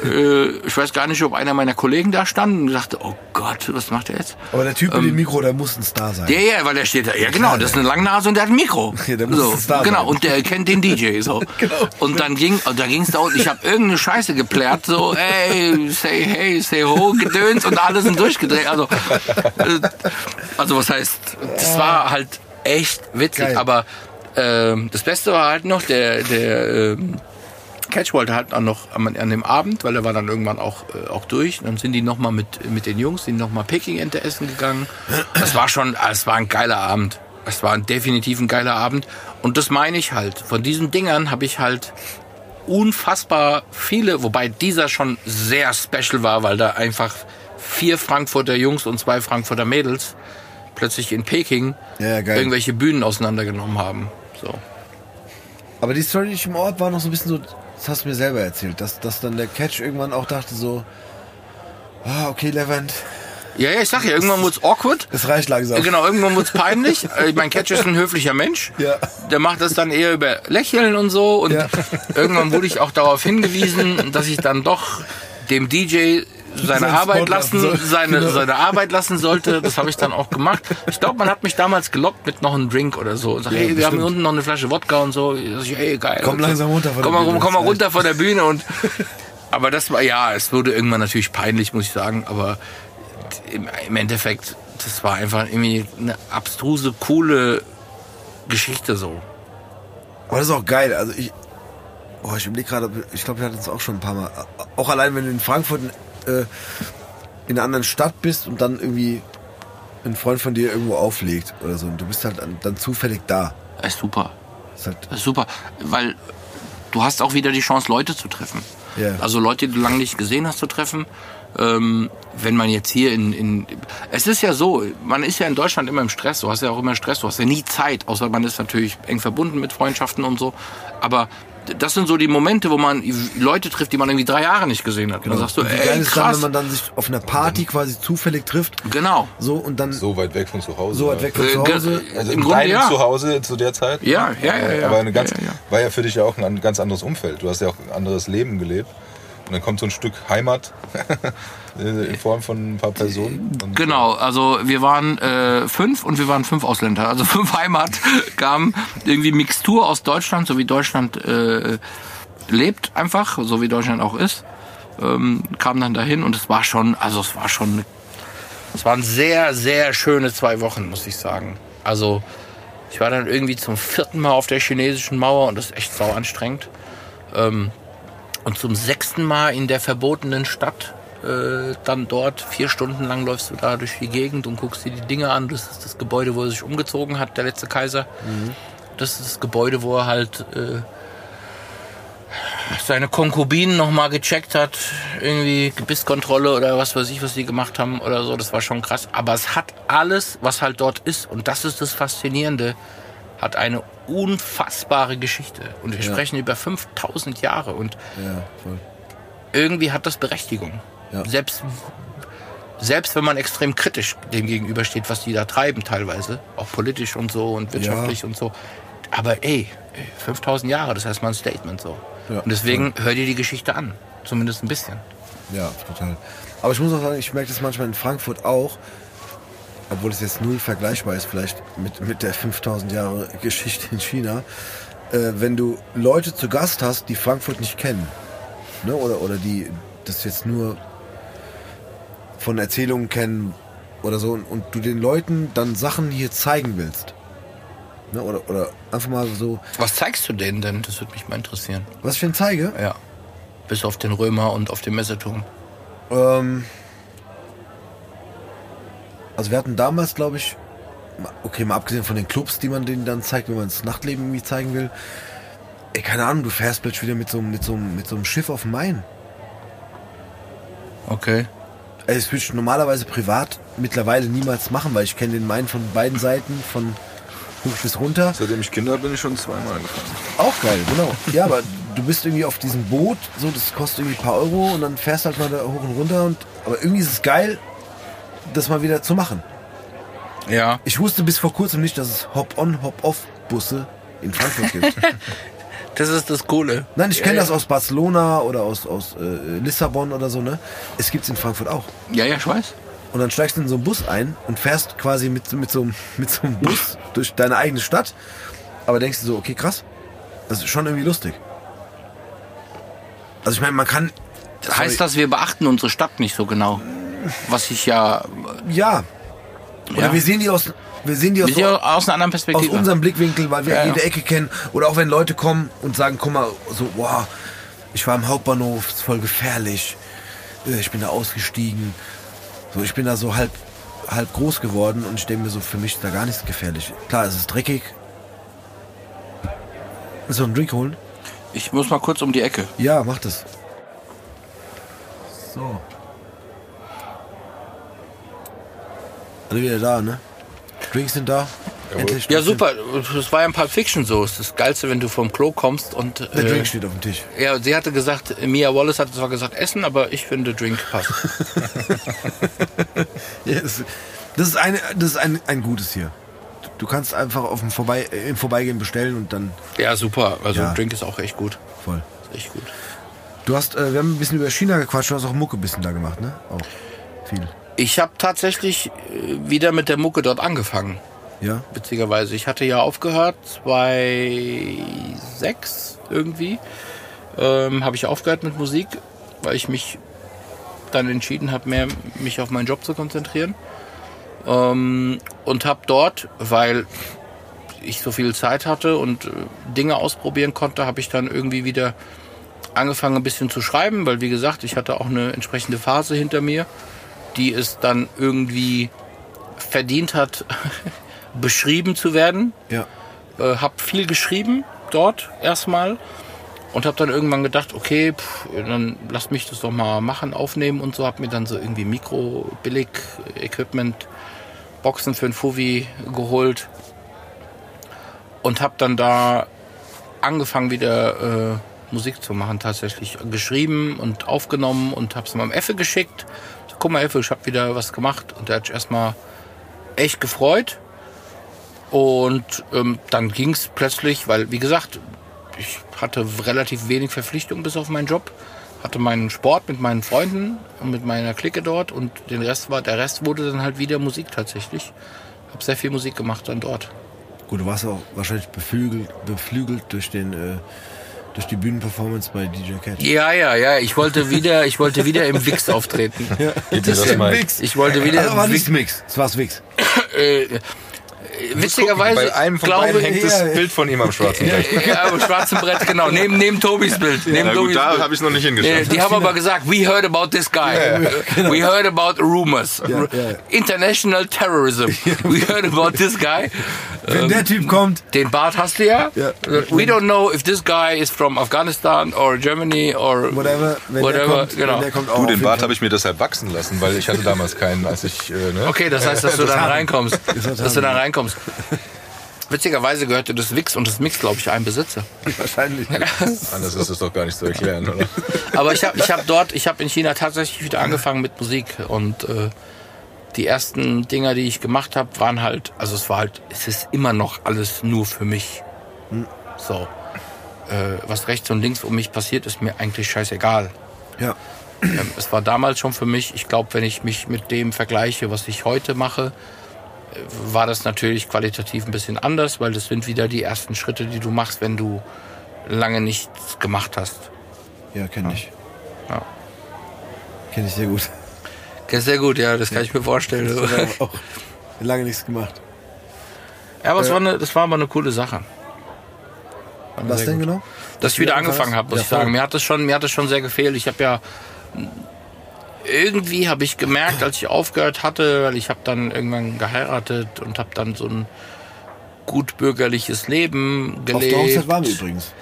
Äh, ich weiß gar nicht, ob einer meiner Kollegen da stand und dachte, oh Gott, was macht er jetzt? Aber der Typ mit dem Mikro, der muss ein Star sein. Ja, ja, weil der steht da. Ja, genau, das ist eine Langnase und der hat ein Mikro. Ja, der muss so, ein Star genau, sein. und der kennt den DJ so. [laughs] Genau. Und dann ging, und da ging's da und ich habe irgendeine Scheiße geplärt, so, ey, say hey, say ho, gedöns und alle sind durchgedreht. Also, äh, also was heißt, das war halt echt witzig, Geil. aber ähm, das Beste war halt noch, der, der ähm, Catch wollte halt auch noch an, an dem Abend, weil er war dann irgendwann auch, äh, auch durch. Dann sind die nochmal mit, mit den Jungs, sind nochmal Peking-Ente essen gegangen. Das war schon, ah, es war ein geiler Abend. Es war definitiv ein geiler Abend. Und das meine ich halt. Von diesen Dingern habe ich halt unfassbar viele, wobei dieser schon sehr special war, weil da einfach vier Frankfurter Jungs und zwei Frankfurter Mädels plötzlich in Peking Ja, irgendwelche Bühnen auseinandergenommen haben. So. Aber die Story nicht im Ort war noch so ein bisschen so, das hast du mir selber erzählt, dass, dass dann der Catch irgendwann auch dachte so, ah, okay, Levent, Ja, ja, ich sag ja, irgendwann wird's awkward. das reicht langsam. Genau, irgendwann wird's peinlich. [laughs] Äh, mein Catch ist ein höflicher Mensch. Ja. Der macht das dann eher über Lächeln und so. Und Ja. irgendwann wurde ich auch darauf hingewiesen, dass ich dann doch dem DJ seine Arbeit lassen seine, Genau. seine Arbeit lassen sollte. Das habe ich dann auch gemacht. Ich glaube, man hat mich damals gelockt mit noch einem Drink oder so. Sag, Ja, hey, wir haben bestimmt. hier unten noch eine Flasche Wodka und so. Ich sag, hey, geil. Komm langsam runter von komm der mal, Bühne, Komm mal runter von der Bühne und aber das war ja, es wurde irgendwann natürlich peinlich, muss ich sagen. Aber im, im Endeffekt, das war einfach irgendwie eine abstruse, coole Geschichte so. Aber das ist auch geil. Also ich, oh, ich überlege gerade, ich glaube, wir hatten es auch schon ein paar Mal. Auch allein, wenn du in Frankfurt äh, in einer anderen Stadt bist und dann irgendwie ein Freund von dir irgendwo auflegt oder so und du bist halt dann, zufällig da. Das ist super. Das ist halt, Das ist super, weil du hast auch wieder die Chance, Leute zu treffen. Ja. Also Leute, die du lange nicht gesehen hast, zu treffen. Ähm, wenn man jetzt hier in, in... Es ist ja so, man ist ja in Deutschland immer im Stress. Du hast ja auch immer Stress, du hast ja nie Zeit. Außer man ist natürlich eng verbunden mit Freundschaften und so. Aber das sind so die Momente, wo man Leute trifft, die man irgendwie drei Jahre nicht gesehen hat. Und dann sagst du, und wie ey, geil ist dann, krass. wenn man dann sich auf einer Party quasi zufällig trifft, genau. so und dann so, So weit weg von zu Hause. weit weg von Äh, zu Hause. Also Im im Grunde ja. Zuhause zu der Zeit? Ja, ja, ja, ja. Aber eine ganz, Ja, ja, ja. war ja für dich ja auch ein ganz anderes Umfeld. Du hast ja auch ein anderes Leben gelebt. Und dann kommt so ein Stück Heimat [laughs] in Form von ein paar Personen. Und Genau, also wir waren äh, fünf und wir waren fünf Ausländer. Also [laughs] fünf Heimat kamen irgendwie Mixtur aus Deutschland, so wie Deutschland äh, lebt einfach, so wie Deutschland auch ist. Ähm, kam dann dahin und es war schon, also es war schon, es waren sehr, sehr schöne zwei Wochen, muss ich sagen. Also ich war dann irgendwie zum vierten Mal auf der chinesischen Mauer und das ist echt sau anstrengend. Ähm, und zum sechsten Mal in der verbotenen Stadt äh, dann dort vier Stunden lang läufst du da durch die Gegend und guckst dir die Dinge an. Das ist das Gebäude, wo er sich umgezogen hat, der letzte Kaiser. Das ist das Gebäude, wo er halt äh, seine Konkubinen nochmal gecheckt hat. Irgendwie Gebisskontrolle oder was weiß ich, was die gemacht haben oder so. Das war schon krass. Aber es hat alles, was halt dort ist. Und das ist das Faszinierende. Hat eine unfassbare Geschichte. Und wir sprechen über 5000 Jahre. Und Ja, voll. irgendwie hat das Berechtigung. Ja. Selbst, selbst wenn man extrem kritisch dem gegenübersteht, was die da treiben teilweise, auch politisch und so und wirtschaftlich und so. Aber ey, 5000 Jahre, das heißt mal ein Statement so. Ja. Und deswegen hör dir die Geschichte an. Zumindest ein bisschen. Ja, total. Aber ich muss auch sagen, ich merke das manchmal in Frankfurt auch, obwohl es jetzt null vergleichbar ist, vielleicht mit, mit der 5000 Jahre Geschichte in China, äh, wenn du Leute zu Gast hast, die Frankfurt nicht kennen, ne? oder, oder die das jetzt nur von Erzählungen kennen oder so, und, und du den Leuten dann Sachen hier zeigen willst. Ne? Oder, oder einfach mal so, Was zeigst du denen denn? Das würde mich mal interessieren. was ich denn zeige, Ja. Bis auf den Römer und auf den Messeturm. Ähm, also wir hatten damals, glaube ich, okay, mal abgesehen von den Clubs, die man denen dann zeigt, wenn man das Nachtleben irgendwie zeigen will. Ey, keine Ahnung, du fährst plötzlich wieder mit so, einem- mit so, mit so einem Schiff auf dem Main. Okay. Ey, das würde ich normalerweise privat mittlerweile niemals machen, weil ich kenne den Main von beiden Seiten, von hoch bis runter. Seitdem ich Kinder bin ich schon zweimal gefahren. Auch geil, genau. Ja, aber du bist irgendwie auf diesem Boot, so, das kostet irgendwie ein paar Euro und dann fährst halt mal da hoch und runter und, aber irgendwie ist es geil, das mal wieder zu machen. Ja. Ich wusste bis vor kurzem nicht, dass es Hop-on, Hop-off-Busse in Frankfurt gibt. [laughs] Das ist das Coole. Nein, ich kenne Ja, das aus Barcelona oder aus, aus äh, Lissabon oder so, ne? Es gibt's in Frankfurt auch. Ja, ja, ich weiß. Und dann steigst du in so einen Bus ein und fährst quasi mit, mit, so, [laughs] mit so einem Bus [laughs] durch deine eigene Stadt. Aber denkst du so, okay, krass. Das ist schon irgendwie lustig. Also ich meine, man kann... Heißt das, wir beachten unsere Stadt nicht so genau? Was ich ja. Ja. Oder Ja. wir sehen die aus... Wir sehen die aus, ja aus einer anderen aus Perspektive. unserem Blickwinkel, weil wir Ja, ja. jede Ecke kennen. Oder auch wenn Leute kommen und sagen, guck mal, so, wow, ich war im Hauptbahnhof, ist voll gefährlich. Äh, Ich bin da ausgestiegen. So, ich bin da so halb, halb groß geworden und ich denke mir so, für mich ist da gar nichts gefährlich. Klar, es ist dreckig. Willst du einen Drink holen? ich muss mal kurz um die Ecke. Ja, mach das. So. Alle wieder da, ne? Drinks sind da. Endlich. Ja, super. Das war ja in Pulp Fiction so. Es ist das Geilste, wenn du vom Klo kommst und. Der äh, Drink steht auf dem Tisch. Ja, sie hatte gesagt, Mia Wallace hatte zwar gesagt Essen, aber ich finde Drink passt. [laughs] Das, das ist, eine, das ist ein, ein gutes hier. Du kannst einfach auf dem Vorbei, äh, im Vorbeigehen bestellen und dann ja, super. Also Ja. Drink ist auch echt gut. voll. Ist echt gut. Du hast, äh, wir haben ein bisschen über China gequatscht, du hast auch Mucke ein bisschen da gemacht, ne? Auch viel. Ich habe tatsächlich äh, wieder mit der Mucke dort angefangen. Ja? Witzigerweise. Ich hatte ja aufgehört, 2006 irgendwie. Ähm, habe ich aufgehört mit Musik, weil ich mich dann entschieden habe, mehr mich auf meinen Job zu konzentrieren. Ähm, und habe dort, weil ich so viel Zeit hatte und äh, Dinge ausprobieren konnte, habe ich dann irgendwie wieder angefangen ein bisschen zu schreiben, weil wie gesagt, ich hatte auch eine entsprechende Phase hinter mir, die es dann irgendwie verdient hat, [laughs] beschrieben zu werden. Ja. Äh, habe viel geschrieben dort erstmal und habe dann irgendwann gedacht, okay, pff, dann lass mich das doch mal machen, aufnehmen und so. Habe mir dann so irgendwie Mikro, Billig, Equipment, Boxen für ein Fuvi geholt und habe dann da angefangen wieder äh, Musik zu machen, tatsächlich geschrieben und aufgenommen und habe es meinem Effe geschickt. Guck mal, Effe, ich habe wieder was gemacht und der hat sich erstmal echt gefreut. Und ähm, dann ging es plötzlich, weil wie gesagt, ich hatte relativ wenig Verpflichtungen bis auf meinen Job, hatte meinen Sport mit meinen Freunden und mit meiner Clique dort und den Rest war, der Rest wurde dann halt wieder Musik tatsächlich. Habe sehr viel Musik gemacht dann dort. Gut, du warst auch wahrscheinlich beflügelt, beflügelt durch den, äh, durch die Bühnenperformance bei DJ Cat. Ja, ja, ja. Ich wollte wieder, ich wollte wieder im Wix [laughs] auftreten. Geht dir das mal? Wix. Ich wollte wieder Also war im nicht Wix. Mix, es war Wix. Äh, witzigerweise Bei einem von glaube beiden hängt das Ja. Bild von ihm am schwarzen Brett. ja, am schwarzen Brett, genau. Neben, neben Tobis Bild. Neben Na gut, Tobis da habe ich noch nicht Äh, hingeschaut. Die haben aber gesagt, we heard about this guy. We heard about rumors. Ja, ja. International terrorism. We heard about this guy. Wenn der Typ kommt, Den Bart hast du ja. Ja. We don't know if this guy is from Afghanistan or Germany or whatever, wenn der whatever. kommt, genau. wenn der kommt auch Du, den Bart habe ich mir deshalb wachsen lassen, weil ich hatte damals keinen, als ich, äh, ne? [laughs] Okay, das heißt, dass du dann reinkommst. das Dass du dann haben. Reinkommst. Witzigerweise gehörte das Wix und das Mix, glaube ich, einem Besitzer. Wahrscheinlich. Anders ist es doch gar nicht zu erklären, oder? Aber ich habe ich hab dort, ich habe in China tatsächlich wieder angefangen mit Musik und äh, die ersten Dinger, die ich gemacht habe, waren halt, also es war halt, es ist immer noch alles nur für mich. So. Äh, was rechts und links um mich passiert, ist mir eigentlich scheißegal. Ja. Ähm, es war damals schon für mich, ich glaube, wenn ich mich mit dem vergleiche, was ich heute mache, war das natürlich qualitativ ein bisschen anders, weil das sind wieder die ersten Schritte, die du machst, wenn du lange nichts gemacht hast. Ja, kenne ich. Ja. Kenne ich sehr gut. Ja, sehr gut, ja, das kann ich mir vorstellen. Ich [laughs] habe auch lange nichts gemacht. Ja, aber es war eine, das war aber eine coole Sache. Was denn gut. genau? Dass ich wieder angefangen habe, muss hast? ich Ja, sagen. Mir hat das schon, mir hat das schon sehr gefehlt. Ich habe ja irgendwie habe ich gemerkt, als ich aufgehört hatte, weil ich habe dann irgendwann geheiratet und habe dann so ein gut bürgerliches Leben Auf der gelebt. Hochzeit waren wir übrigens.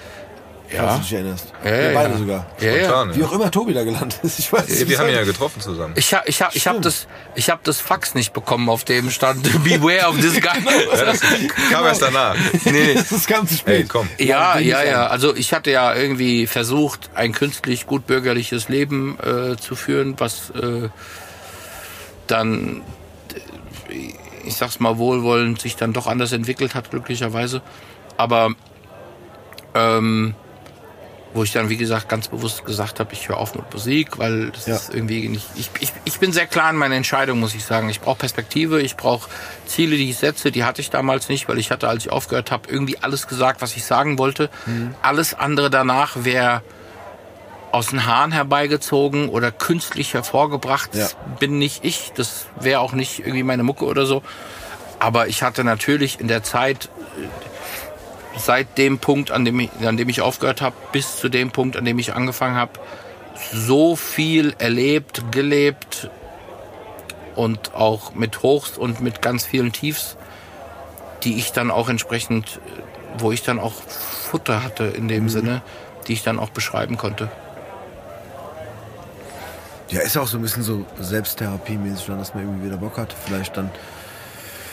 Ja. falls du dich erinnerst. Ja, Wir ja, beide ja. sogar. Ja, ja. Spontan, Wie auch immer Tobi da gelandet ist. Ich weiß Wir nicht. haben ihn ja getroffen zusammen. Ich habe ich hab, ich hab das, ich hab das Fax nicht bekommen, auf dem stand [laughs] Beware of this guy. [laughs] Ja, das kam erst danach. nee, nee. [laughs] Das ist ganz spät. Ey, komm. Ja, ja, an. ja. Also ich hatte ja irgendwie versucht, ein künstlich gut bürgerliches Leben äh, zu führen, was äh, dann, ich sag's mal wohlwollend, sich dann doch anders entwickelt hat, glücklicherweise. Aber ähm, wo ich dann, wie gesagt, ganz bewusst gesagt habe, ich höre auf mit Musik, weil das Ja. ist irgendwie nicht. Ich, ich, ich bin sehr klar in meiner Entscheidung, muss ich sagen. Ich brauche Perspektive, ich brauche Ziele, die ich setze. Die hatte ich damals nicht, weil ich hatte, als ich aufgehört habe, irgendwie alles gesagt, was ich sagen wollte. Alles andere danach wäre aus den Haaren herbeigezogen oder künstlich hervorgebracht. Ja. Das bin nicht ich. Das wäre auch nicht irgendwie meine Mucke oder so. Aber ich hatte natürlich in der Zeit seit dem Punkt, an dem ich, an dem ich aufgehört habe, bis zu dem Punkt, an dem ich angefangen habe, so viel erlebt, gelebt und auch mit Hochs und mit ganz vielen Tiefs, die ich dann auch entsprechend, wo ich dann auch Futter hatte in dem Sinne, die ich dann auch beschreiben konnte. Ja, ist auch so ein bisschen so Selbsttherapiemäßig, dass man irgendwie wieder Bock hat. Vielleicht dann.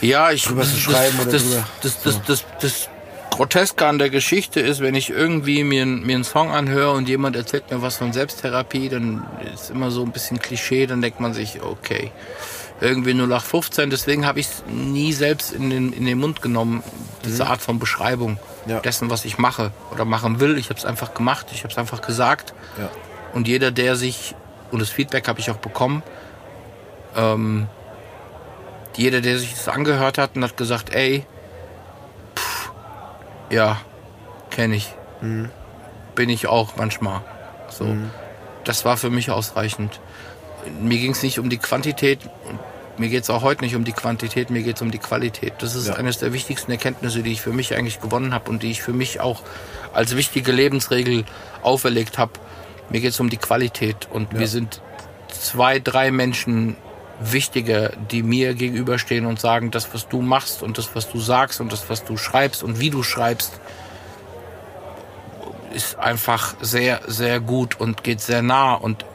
Ja, ich Drüber zu schreiben oder das, drüber- das, das, das, das Groteske an der Geschichte ist, wenn ich irgendwie mir, mir einen Song anhöre und jemand erzählt mir was von Selbsttherapie, dann ist immer so ein bisschen Klischee, dann denkt man sich, okay, irgendwie 0815, deswegen habe ich es nie selbst in den, in den Mund genommen, diese Art von Beschreibung Ja. dessen, was ich mache oder machen will. Ich habe es einfach gemacht, ich habe es einfach gesagt. Ja. Und jeder, der sich, und das Feedback habe ich auch bekommen, ähm, jeder, der sich das angehört hat und hat gesagt, ey, ja, kenne ich. Bin ich auch manchmal. So. Das war für mich ausreichend. Mir ging es nicht um die Quantität, mir geht es auch heute nicht um die Quantität, mir geht es um die Qualität. Das ist Ja. eines der wichtigsten Erkenntnisse, die ich für mich eigentlich gewonnen habe und die ich für mich auch als wichtige Lebensregel auferlegt habe. Mir geht es um die Qualität und wir sind zwei, drei Menschen wichtiger, die mir gegenüberstehen und sagen, das, was du machst und das, was du sagst und das, was du schreibst und wie du schreibst, ist einfach sehr, sehr gut und geht sehr nah und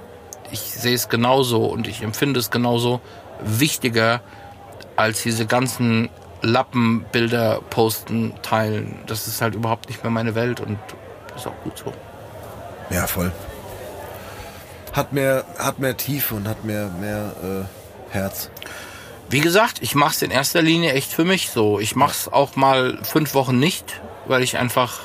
ich sehe es genauso und ich empfinde es genauso wichtiger als diese ganzen Lappenbilder posten, teilen. Das ist halt überhaupt nicht mehr meine Welt und ist auch gut so. Ja, voll. Hat mehr, hat mehr Tiefe und hat mehr, mehr äh, Herz. Wie gesagt, ich mache es in erster Linie echt für mich so. Ich mache es auch mal fünf Wochen nicht, weil ich einfach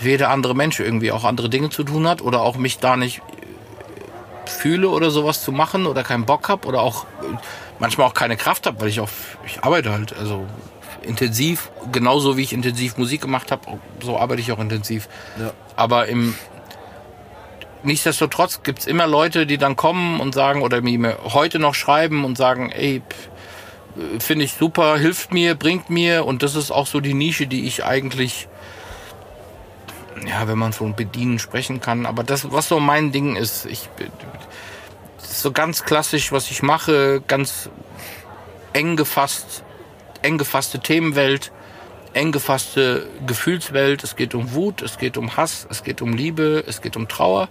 wie jeder andere Mensch irgendwie auch andere Dinge zu tun hat oder auch mich da nicht äh, fühle oder sowas zu machen oder keinen Bock hab oder auch äh, manchmal auch keine Kraft habe, weil ich auch ich arbeite halt also intensiv genauso wie ich intensiv Musik gemacht habe, so arbeite ich auch intensiv. Ja. Aber im nichtsdestotrotz gibt's immer Leute, die dann kommen und sagen oder mir heute noch schreiben und sagen, ey, äh, finde ich super, hilft mir, bringt mir und das ist auch so die Nische, die ich eigentlich ja, wenn man von bedienen sprechen kann, aber das was so mein Ding ist, ich ist so ganz klassisch, was ich mache, ganz eng gefasst, eng gefasste Themenwelt, eng gefasste Gefühlswelt. Es geht um Wut, es geht um Hass, es geht um Liebe, es geht um Trauer.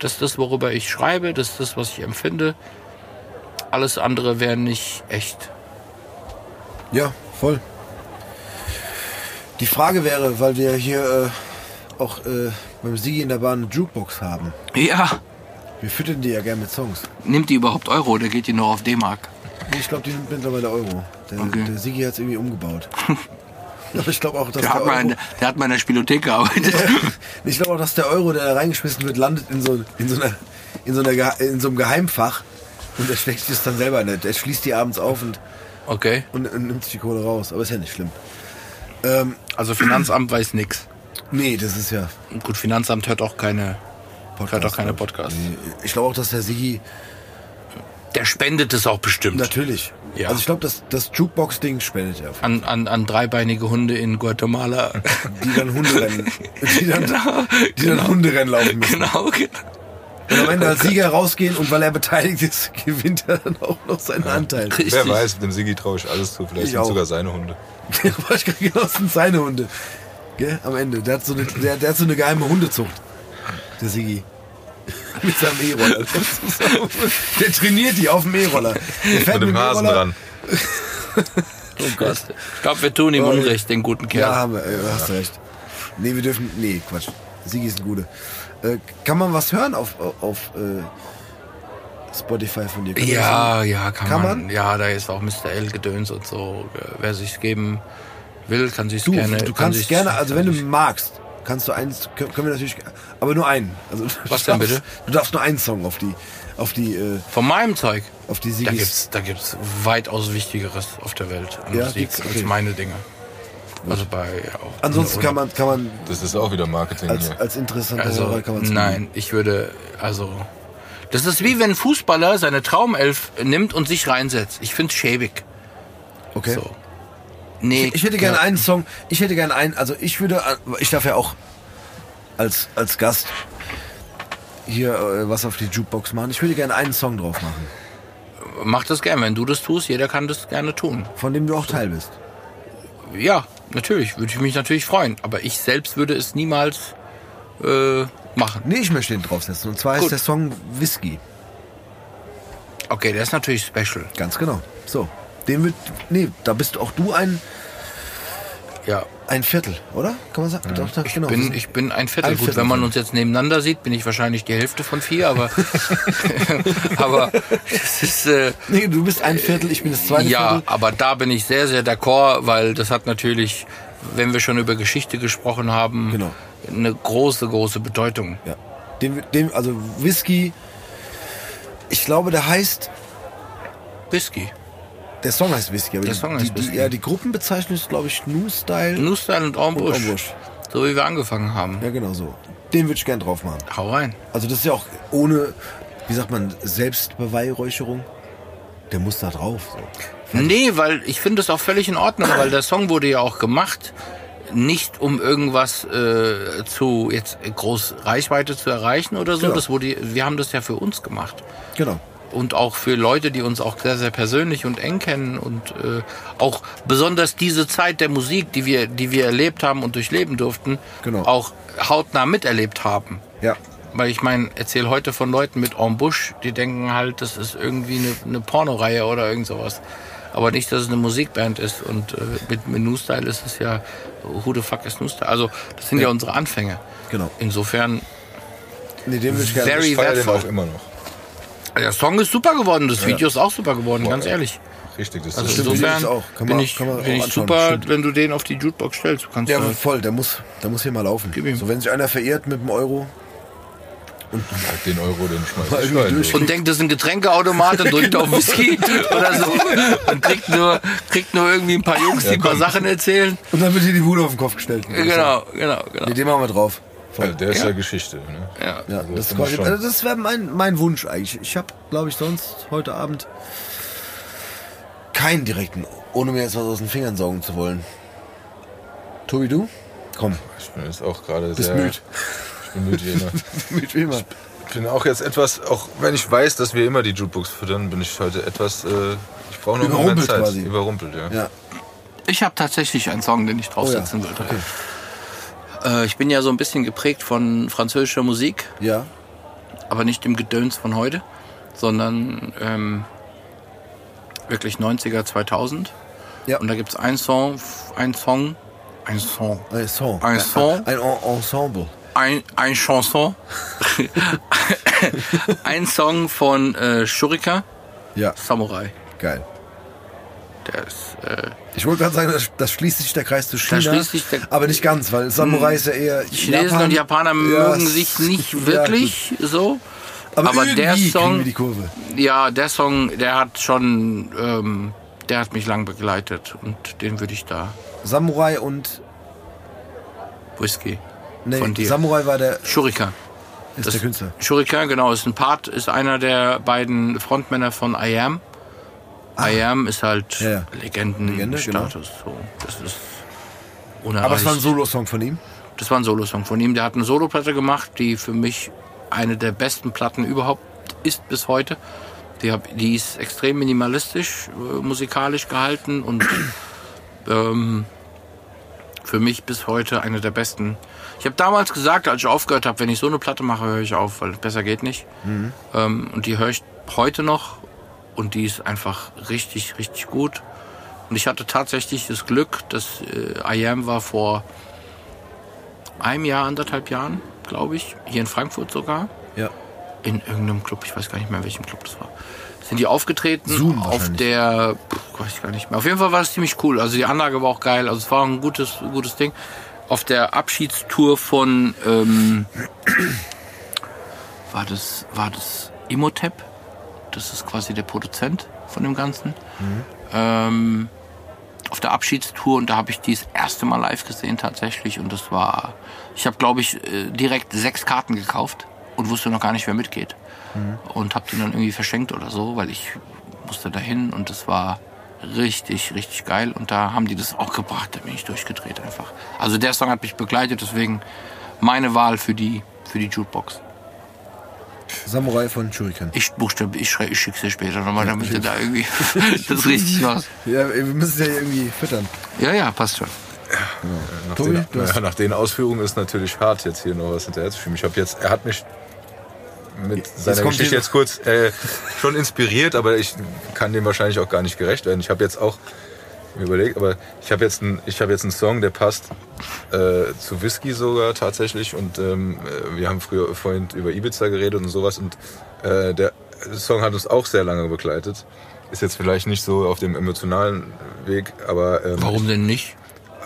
Das ist das, worüber ich schreibe, das ist das, was ich empfinde. Alles andere wäre nicht echt. Ja, voll. Die Frage wäre, weil wir hier äh, auch äh, beim Sigi in der Bahn eine Jukebox haben. Ja, Wir füttern die ja gern mit Songs. nimmt die überhaupt Euro oder geht die noch auf D-Mark? Nee, Ich glaube, die nimmt mittlerweile Euro. Der, Okay. der Sigi hat es irgendwie umgebaut. [laughs] Aber ich glaube auch, dass Der hat, der, mal Euro, in, der hat mal in der Spielothek gearbeitet. [laughs] ich glaube auch, dass der Euro, der da reingeschmissen wird, landet in so, in so, einer, in so, einer, in so einem Geheimfach. Und er steckt es dann selber nicht. Er schließt die abends auf und, Okay. und, und nimmt sich die Kohle raus. Aber ist ja nicht schlimm. Ähm, Also Finanzamt weiß nix. nee, das ist ja Gut, Finanzamt hört auch keine, hört auch keine. Podcasts. Ich glaube auch, dass der Sigi Der spendet es auch bestimmt. Natürlich. Ja. Also ich glaube, das, das Jukebox-Ding spendet er. An, an, an dreibeinige Hunde in Guatemala. [laughs] Die dann Hunderennen, die dann, die dann Hunderennen laufen müssen. genau, genau. Und am Ende als Sieger rausgehen und weil er beteiligt ist, [laughs] gewinnt er dann auch noch seinen Anteil. Richtig. Wer weiß, dem Sigi traue ich alles zu. Vielleicht Ich sind auch. sogar seine Hunde. [laughs] Ich genau, das sind seine Hunde. Gell? Am Ende. Der hat so eine, der, der hat so eine geheime Hundezucht. Der Sigi. Mit seinem E-Roller. [laughs] Der trainiert die auf dem E-Roller. Mit dem Hasen dran. [laughs] Oh Gott. Ich glaube, wir tun ihm Oh, Unrecht, den guten Kerl. Ja, haben wir, äh, hast du recht. Nee, wir dürfen. Nee, Quatsch. Sigi ist ein Gute. Äh, kann man was hören auf, auf äh, Spotify von dir? Kann Ja, ja, kann, Kann man. man? Ja, da ist auch Mr. L gedöns und so. Wer sich's geben will, kann sich's Du, gerne. du kann kannst sich's- gerne, also wenn kann du magst, kannst du eins, können wir natürlich, aber nur einen. Also, Was du denn darfst- bitte? Du darfst nur einen Song auf die, auf die, äh, Von meinem Zeug. auf die Da Sigis. gibt's, da gibt's weitaus Wichtigeres auf der Welt an Ja, Musik gibt's? als Okay. meine Dinge. Also bei auch Ansonsten kann man, kann man Das ist auch wieder Marketing als, hier. als interessanter also Hörer kann man nein, ich würde also das ist wie wenn ein Fußballer seine Traumelf nimmt und sich reinsetzt. Ich find's schäbig. Okay. So. Nee, Ich hätte gerne einen Song, ich hätte gerne einen, also ich würde, ich darf ja auch als, als Gast hier äh, was auf die Jukebox machen. Ich würde gerne einen Song drauf machen, Mach das gerne, wenn du das tust. Jeder kann das gerne tun. von dem du auch Teil bist. Ja, natürlich, würde ich mich natürlich freuen. Aber ich selbst würde es niemals äh, machen. Nee, ich möchte den draufsetzen. Und zwar Gut. ist der Song Whisky. Okay, der ist natürlich special. Ganz genau. So. Den wird, nee, da bist auch du ein, Ja, ein Viertel, oder? Kann man sagen? Doch, doch, ich, genau. bin, ich bin ein Viertel. Ein Gut, Viertel wenn man uns jetzt nebeneinander sieht, bin ich wahrscheinlich die Hälfte von vier, aber, [laughs] aber es ist, äh, nee, du bist ein Viertel, ich bin das zweite ja, Viertel. aber da bin ich sehr, sehr d'accord, weil das hat natürlich, wenn wir schon über Geschichte gesprochen haben, Genau. eine große, große Bedeutung. Ja. Dem, dem, also Whisky, ich glaube, der heißt, Whisky. Der Song heißt Whisky, aber Der die, Song die, heißt die, Whisky. ja, die Gruppenbezeichnung ist, glaube ich, New Style. New Style und Ambush. Ambush. So wie wir angefangen haben. Ja, genau so. Den würde ich gern drauf machen. Hau rein. Also das ist ja auch ohne, wie sagt man, Selbstbeweihräucherung. Der muss da drauf. So. Nee, weil ich finde es auch völlig in Ordnung, weil der Song wurde ja auch gemacht, nicht um irgendwas äh, zu jetzt groß Reichweite zu erreichen oder so. Genau. Das wurde, wir haben das ja für uns gemacht. Genau. Und auch für Leute, die uns auch sehr, sehr persönlich und eng kennen und äh, auch besonders diese Zeit der Musik, die wir, die wir erlebt haben und durchleben durften, Genau. auch hautnah miterlebt haben. Ja. Weil ich meine, erzähl heute von Leuten mit Embouche, die denken halt, das ist irgendwie eine, eine Pornoreihe oder irgend sowas. Aber nicht, dass es eine Musikband ist. Und äh, mit, mit New Style ist es ja, who the fuck is New Style? Also, das sind ja, unsere Anfänge. Genau. Insofern, Nee, den würde ich gerne. Very Ich feiere den wertvoll. auch immer noch. Der Song ist super geworden, das Video ist auch super geworden, ganz ja. ehrlich. Richtig, das Also ist insofern auch. Kann bin man- ich, kann man bin auch ich super, stimmt. wenn du den auf die Jukebox stellst. Du kannst Ja, voll. Der muss, der muss hier mal laufen. Gib ihm. So, wenn sich einer verirrt mit dem Euro. den Euro, den schmeiß Mal ich rein. und denkt, das ist ein Getränkeautomat und drückt auf Whisky [laughs] oder so und kriegt nur, kriegt nur irgendwie ein paar Jungs, die ein paar. Sachen erzählen. Und dann wird hier die Bude auf den Kopf gestellt. Genau, genau, genau. Nee, den machen wir drauf. Voll. der ist Ja. ja, Geschichte. Ne? Ja. Ja, Also, das, das also das wäre mein, mein Wunsch eigentlich. Ich habe, glaube ich, sonst heute Abend keinen direkten, ohne mir jetzt was aus den Fingern saugen zu wollen. Tobi, du? Komm, Ich bin jetzt auch gerade bist sehr... müde. Ich bin müde hier. Ne? [laughs] Müde wie immer. Ich bin auch jetzt etwas, auch wenn ich weiß, dass wir immer die Jukebox füttern, bin ich heute etwas... Äh, ich brauche noch einen Moment Überrumpelt Zeit. quasi. Überrumpelt, ja. Ja. Ich habe tatsächlich einen Song, den ich draufsetzen Oh ja, wollte. Äh, ich bin ja so ein bisschen geprägt von französischer Musik, Ja. aber nicht dem Gedöns von heute, sondern ähm, wirklich 90er, 2000. Ja. Und da gibt's einen Song, ein Song, ein Song, Ein Song. Ein Song. Ein En- Ensemble. ein, ein Chanson, [laughs] ein Song von äh, Shurika, Ja, Samurai. geil. Der ist, äh, Ich wollte gerade sagen, das, das schließt sich der Kreis zu China. der- aber nicht ganz, weil Samurai ist ja eher. Chinesen Japan. und Japaner Ja, mögen sich nicht ja, wirklich so. gut. aber aber der Song-. Ja, der Song, der hat schon, ähm, der hat mich lang begleitet und den würde ich da Samurai und. Whisky Nee, von dir. Samurai war der. Shurika. Ist Das- der Künstler. Shurika, genau, ist ein Part, ist einer der beiden Frontmänner von I Am. I Am ist halt Ah. Ja. Legendenstatus. So. Das ist unerreicht. Aber es war ein Solo-Song von ihm. Das war ein Solosong von ihm. Der hat eine Soloplatte gemacht, die für mich eine der besten Platten überhaupt ist bis heute. Die, hab, die ist extrem minimalistisch, äh, musikalisch gehalten und [clears throat] ähm, für mich bis heute eine der besten. Ich habe damals gesagt, als ich aufgehört habe, wenn ich so eine Platte mache, höre ich auf, weil besser geht nicht. Ähm, und die höre ich heute noch und die ist einfach richtig, richtig gut. Und ich hatte tatsächlich das Glück, dass äh, I Am war vor einem Jahr, anderthalb Jahren, glaube ich, hier in Frankfurt sogar Ja. in irgendeinem Club, ich weiß gar nicht mehr, in welchem Club das war. Sind die aufgetreten Zoom auf der, pff, weiß ich gar nicht mehr. Auf jeden Fall war es ziemlich cool. Also die Anlage war auch geil. Also es war ein gutes, gutes Ding. Auf der Abschiedstour von, ähm, [clears throat] war das, war das Imhotep? Das ist quasi der Produzent von dem Ganzen. Ähm, auf der Abschiedstour und da habe ich die das erste Mal live gesehen tatsächlich und das war, ich habe glaube ich äh, direkt sechs Karten gekauft und wusste noch gar nicht, wer mitgeht und habe die dann irgendwie verschenkt oder so, weil ich musste dahin und das war richtig, richtig geil und da haben die das auch gebracht, da bin ich durchgedreht einfach. Also der Song hat mich begleitet, deswegen meine Wahl für die, für die Jukebox. Samurai von Shuriken. Ich buchstabe, ich schreibe, ich schick's dir später nochmal, damit du da irgendwie [laughs] [laughs] das richtig machst. Ja, wir müssen es ja irgendwie füttern. Ja, ja, passt schon. Nach, Tobi, den, naja, nach den Ausführungen ist natürlich hart, jetzt hier noch was hinterher zu schieben. Ich habe jetzt, er hat mich mit seiner kommt Geschichte jetzt kurz äh, schon inspiriert, aber ich kann dem wahrscheinlich auch gar nicht gerecht werden. Ich habe jetzt auch mir überlegt, aber ich habe jetzt, ein, ich hab jetzt einen Song, der passt äh, zu Whisky sogar tatsächlich. Und ähm, äh, wir haben früher vorhin über Ibiza geredet und sowas. Und äh, der Song hat uns auch sehr lange begleitet. Ist jetzt vielleicht nicht so auf dem emotionalen Weg, aber ähm, Warum denn nicht?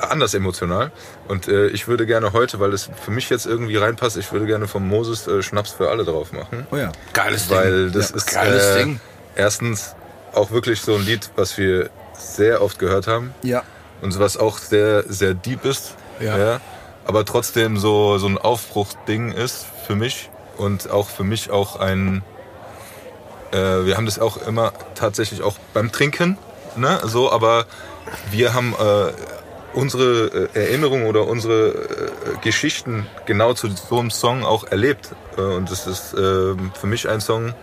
anders emotional. Und äh, ich würde gerne heute, weil es für mich jetzt irgendwie reinpasst, ich würde gerne vom Moses äh, Schnaps für alle drauf machen. Oh ja. Geiles Weil das Ja, ist geiles äh, Ding. erstens auch wirklich so ein Lied, was wir sehr oft gehört haben Ja. und was auch sehr, sehr deep ist. Ja. aber trotzdem so, so ein Aufbruchding ist für mich und auch für mich auch ein, äh, wir haben das auch immer tatsächlich auch beim Trinken, ne, so, aber wir haben äh, unsere äh, Erinnerungen oder unsere äh, Geschichten genau zu so einem Song auch erlebt äh, und das ist äh, für mich ein Song,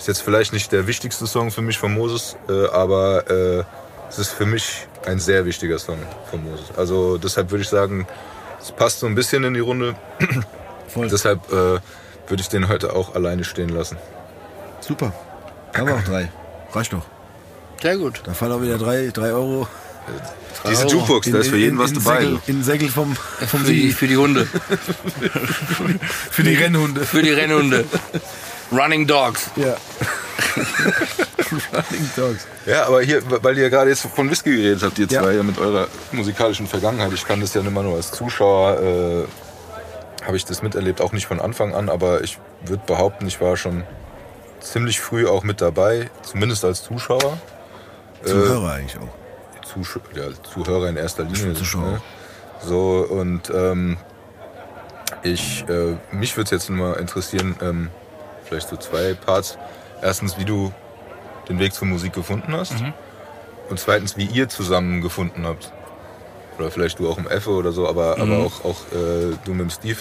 ist jetzt vielleicht nicht der wichtigste Song für mich von Moses, äh, aber äh, es ist für mich ein sehr wichtiger Song von Moses. Also deshalb würde ich sagen, es passt so ein bisschen in die Runde. [clears throat] Voll. Deshalb äh, würde ich den heute auch alleine stehen lassen. Super. Haben wir auch drei. Reicht noch. Sehr gut. Da fallen auch wieder drei, drei Euro. Diese Euro. Jukebox, da ist für jeden was in dabei. Säckel, in Säckel vom, vom Für die, für die Hunde. [laughs] Für die Rennhunde. Für die Rennhunde. [laughs] Running Dogs. Ja. [laughs] Running Dogs. Ja, aber hier, weil ihr gerade jetzt von Whisky geredet habt, ihr Ja. zwei ja mit eurer musikalischen Vergangenheit, ich kann das ja immer nur als Zuschauer, äh, habe ich das miterlebt, auch nicht von Anfang an, aber ich würde behaupten, ich war schon ziemlich früh auch mit dabei, zumindest als Zuschauer. Zuhörer eigentlich auch. Zusch ja, Zuhörer in erster Linie. Zuschauer. Ne? So, und ähm, ich, äh, mich würde es jetzt mal interessieren, ähm, vielleicht so zwei Parts. Erstens, wie du den Weg zur Musik gefunden hast. Und zweitens, wie ihr zusammen gefunden habt. Oder vielleicht du auch im Effe oder so, aber, aber auch, auch äh, du mit dem Steve.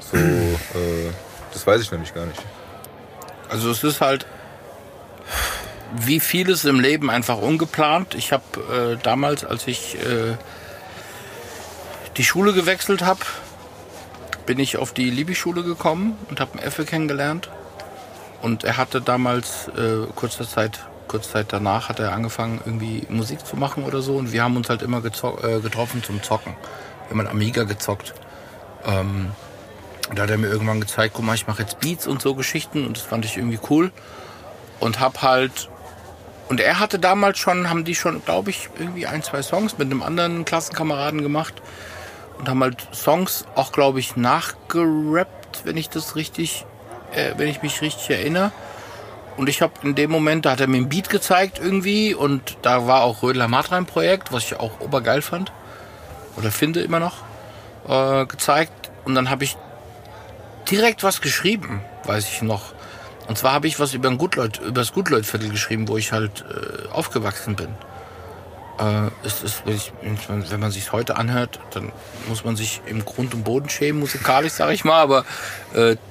So, äh, das weiß ich nämlich gar nicht. Also es ist halt wie vieles im Leben einfach ungeplant. Ich habe äh, damals, als ich äh, die Schule gewechselt habe, bin ich auf die Libi-Schule gekommen und habe einen Effe kennengelernt. Und er hatte damals, äh, kurzer Zeit, kurze Zeit danach, hat er angefangen, irgendwie Musik zu machen oder so. Und wir haben uns halt immer äh, getroffen zum Zocken. Wir haben Amiga gezockt. Ähm, da hat er mir irgendwann gezeigt, guck mal, ich mache jetzt Beats und so Geschichten und das fand ich irgendwie cool. Und hab halt. Und er hatte damals schon, haben die schon, glaube ich, irgendwie ein, zwei Songs mit einem anderen Klassenkameraden gemacht. Und haben halt Songs auch, glaube ich, nachgerappt, wenn ich das richtig, äh, wenn ich mich richtig erinnere. Und ich habe in dem Moment, da hat er mir ein Beat gezeigt irgendwie und da war auch Rödler Matrein Projekt, was ich auch obergeil fand. Oder finde immer noch. Äh, gezeigt. Und dann habe ich direkt was geschrieben, weiß ich noch. Und zwar habe ich was über, ein Gutleut, über das Gutleutviertel geschrieben, wo ich halt äh, aufgewachsen bin. Äh, es ist, wenn, man sich heute anhört, dann muss man sich im Grund und Boden schämen, musikalisch, sag ich mal. Aber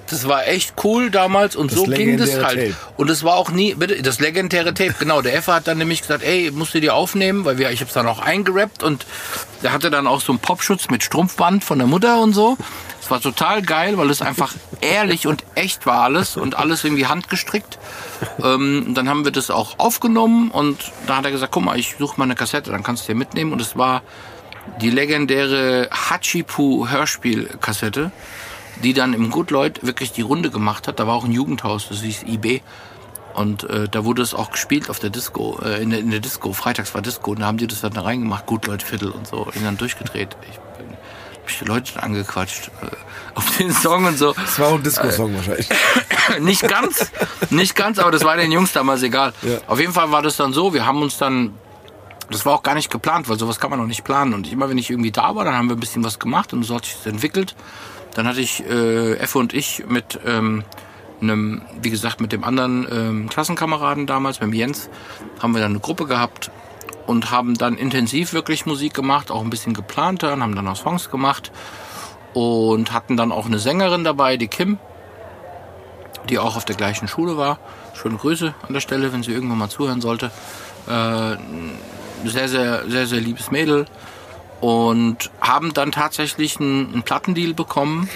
Das war echt cool damals und Das so ging das halt. Tape. Und es war auch nie, bitte, das legendäre Tape, genau. Der Effe hat dann nämlich gesagt, ey, musst du dir aufnehmen, weil wir, ich hab's dann auch eingerappt und der hatte dann auch so einen Popschutz mit Strumpfband von der Mutter und so. Es war total geil, weil es einfach ehrlich und echt war alles und alles irgendwie handgestrickt. Ähm, dann haben wir das auch aufgenommen und da hat er gesagt, guck mal, ich suche mal eine Kassette, dann kannst du dir mitnehmen. Und es war die legendäre Hachipu Hörspielkassette, die dann im Good Lloyd wirklich die Runde gemacht hat. Da war auch ein Jugendhaus, das hieß IB. Und äh, da wurde es auch gespielt auf der Disco, äh, in, der, in der Disco. Freitags war Disco und da haben die das dann da reingemacht, Good Lloyd Viertel und so, und dann durchgedreht. Ich bin, hab ich die Leute dann angequatscht äh, auf den Song und so. Das war auch ein Disco-Song wahrscheinlich. [laughs] nicht ganz, nicht ganz, aber das war den Jungs damals egal. Ja. Auf jeden Fall war das dann so, wir haben uns dann, das war auch gar nicht geplant, weil sowas kann man noch nicht planen. Und immer wenn ich irgendwie da war, dann haben wir ein bisschen was gemacht und so hat sich das entwickelt. Dann hatte ich äh, Effe und ich mit ähm, einem, wie gesagt, mit dem anderen ähm, Klassenkameraden damals, mit dem Jens, haben wir dann eine Gruppe gehabt und haben dann intensiv wirklich Musik gemacht, auch ein bisschen geplanter und haben dann auch Songs gemacht und hatten dann auch eine Sängerin dabei, die Kim, die auch auf der gleichen Schule war. Schöne Grüße an der Stelle, wenn sie irgendwann mal zuhören sollte. Äh, sehr, sehr, sehr, sehr liebes Mädel. Und haben dann tatsächlich einen, einen Plattendeal bekommen,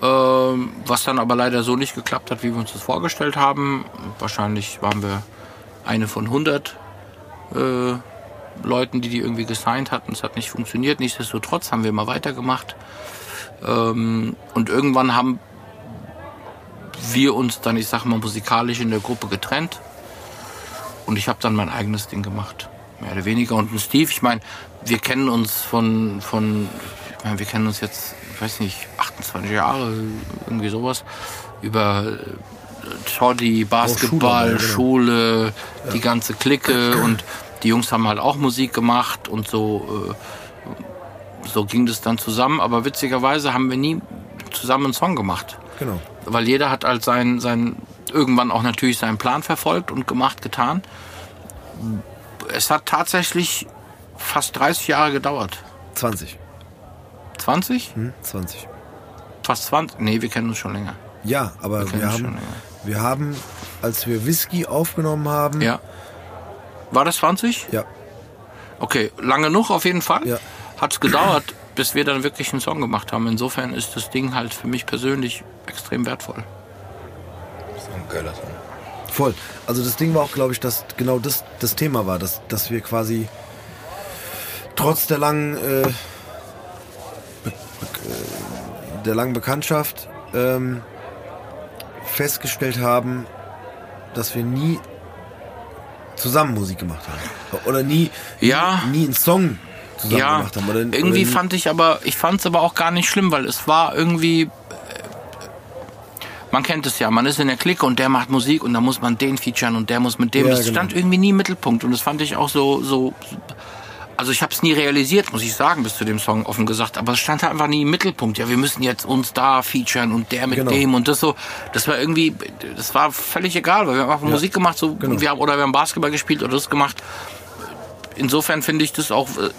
ähm, was dann aber leider so nicht geklappt hat, wie wir uns das vorgestellt haben. Wahrscheinlich waren wir eine von 100 äh, Leuten, die die irgendwie gesigned hatten. Es hat nicht funktioniert. Nichtsdestotrotz haben wir mal weitergemacht. Ähm, und irgendwann haben wir uns dann, ich sag mal, musikalisch in der Gruppe getrennt. Und ich habe dann mein eigenes Ding gemacht. Mehr oder weniger. Und ein Steve, ich meine, wir kennen uns von, von ich meine, wir kennen uns jetzt, ich weiß nicht, 28 Jahre, irgendwie sowas. Über äh, Toddy, Basketball, Schule, genau. Schule, die ganze Clique. [clears throat] Und die Jungs haben halt auch Musik gemacht und so. Äh, so ging das dann zusammen. Aber witzigerweise haben wir nie zusammen einen Song gemacht Genau. weil jeder hat halt sein, sein irgendwann auch natürlich seinen Plan verfolgt und gemacht, getan. Es hat tatsächlich fast 30 Jahre gedauert. 20. 20? Hm? 20. Fast 20? Nee, wir kennen uns schon länger. Ja, aber Wir kennen wir haben, länger. wir haben, als wir Whisky aufgenommen haben, Ja. War das 20? ja, Okay, lange genug auf jeden Fall. Ja. Hat es gedauert, [clears throat] bis wir dann wirklich einen Song gemacht haben. Insofern ist das Ding halt für mich persönlich extrem wertvoll. Das ist ein geiler Song. voll. Also das Ding war auch, glaube ich, dass genau das das Thema war, dass, dass wir quasi trotz der langen, äh, äh, der langen Bekanntschaft ähm, festgestellt haben, dass wir nie zusammen Musik gemacht haben. Oder nie, Ja. nie, nie einen Song zusammen ja, gemacht haben. Oder, irgendwie oder fand ich aber, ich fand es aber auch gar nicht schlimm, weil es war irgendwie, äh, man kennt es ja, man ist in der Clique und der macht Musik und da muss man den featuren und der muss mit dem, Ja, das genau. stand irgendwie nie im Mittelpunkt und das fand ich auch so, so, also ich habe es nie realisiert, muss ich sagen, bis zu dem Song offen gesagt, aber es stand halt einfach nie im Mittelpunkt. Ja, wir müssen jetzt uns da featuren und der mit Genau. dem und das so, das war irgendwie, das war völlig egal, weil wir haben einfach Musik gemacht, so, genau. wir haben, oder wir haben Basketball gespielt oder das gemacht. Insofern finde ich das auch äh,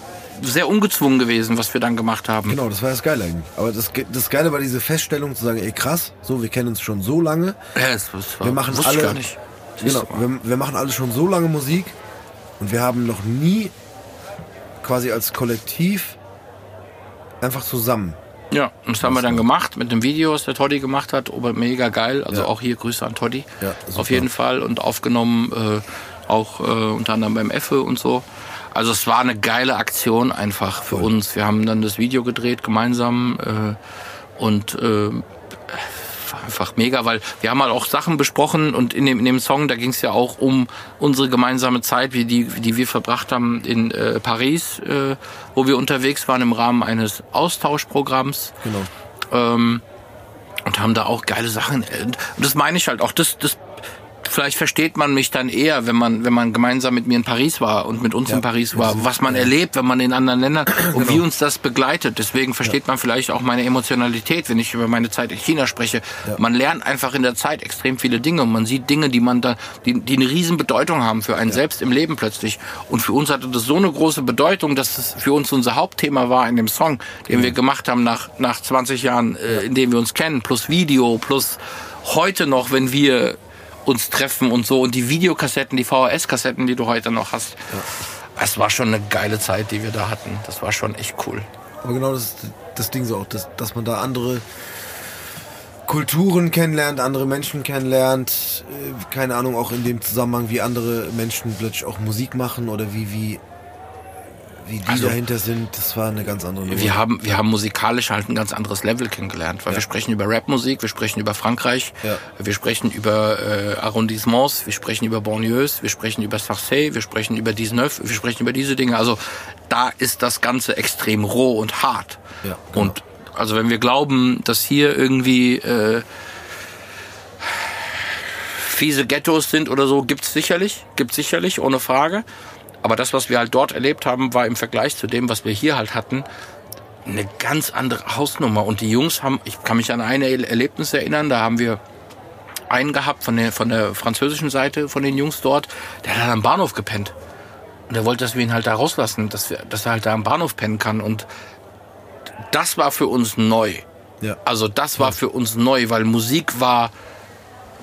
sehr ungezwungen gewesen, was wir dann gemacht haben. Genau, das war das Geile eigentlich. Aber das, das Geile war diese Feststellung zu sagen, ey krass, so, wir kennen uns schon so lange. Ja, das, das war, Wir machen alle, Genau, wir, wir machen alle schon so lange Musik und wir haben noch nie quasi als Kollektiv einfach zusammen. Ja, und das haben wir dann gemacht mit dem Video, was der Toddy gemacht hat. Mega geil. Also Ja. auch hier Grüße an Toddy. Ja. Auf jeden Fall. Und aufgenommen äh, auch äh, unter anderem beim Effe und so. Also es war eine geile Aktion einfach für uns. Wir haben dann das Video gedreht gemeinsam äh, und äh, einfach mega, weil wir haben halt auch Sachen besprochen und in dem, in dem Song, da ging es ja auch um unsere gemeinsame Zeit, wie die, die wir verbracht haben in äh, Paris, äh, wo wir unterwegs waren im Rahmen eines Austauschprogramms Genau. ähm, und haben da auch geile Sachen. Und das meine ich halt auch, das, das vielleicht versteht man mich dann eher, wenn man, wenn man gemeinsam mit mir in Paris war und mit uns in Paris war, was man erlebt, wenn man in anderen Ländern [clears throat] und wie uns das begleitet. Deswegen versteht man vielleicht auch meine Emotionalität, wenn ich über meine Zeit in China spreche. Man lernt einfach in der Zeit extrem viele Dinge und man sieht Dinge, die man da, die, die eine riesen Bedeutung haben für einen selbst im Leben plötzlich. Und für uns hatte das so eine große Bedeutung, dass es für uns unser Hauptthema war in dem Song, den wir gemacht haben nach, nach 20 Jahren, äh, in dem wir uns kennen, plus Video, plus heute noch, wenn wir uns treffen und so und die Videokassetten, die VHS-Kassetten, die du heute noch hast. Es war schon eine geile Zeit, die wir da hatten. Das war schon echt cool. Aber genau das ist das Ding so auch, dass, dass man da andere Kulturen kennenlernt, andere Menschen kennenlernt. äh, Keine Ahnung, auch in dem Zusammenhang, wie andere Menschen plötzlich auch Musik machen oder wie, wie, wie die Also- dahinter sind. Das war eine ganz andere Nummer. Wir haben, wir haben musikalisch halt ein ganz anderes Level kennengelernt, weil wir sprechen über Rapmusik, wir sprechen über Frankreich, Ja. wir sprechen über äh, Arrondissements, wir sprechen über Banlieues, wir sprechen über Sarcey, wir sprechen über 19, wir sprechen über diese Dinge. Also da ist das Ganze extrem roh und hart. Ja, genau. Und also wenn wir glauben, dass hier irgendwie äh, fiese Ghettos sind oder so, gibt's sicherlich, gibt's sicherlich, ohne Frage. Aber das, was wir halt dort erlebt haben, war im Vergleich zu dem, was wir hier halt hatten, eine ganz andere Hausnummer. Und die Jungs haben, ich kann mich an ein Er- Erlebnis erinnern, da haben wir einen gehabt von der, von der französischen Seite von den Jungs dort, der hat am Bahnhof gepennt. Und er wollte, dass wir ihn halt da rauslassen, dass, wir, dass er halt da am Bahnhof pennen kann. Und das war für uns neu. ja. Also das war für uns neu, weil Musik war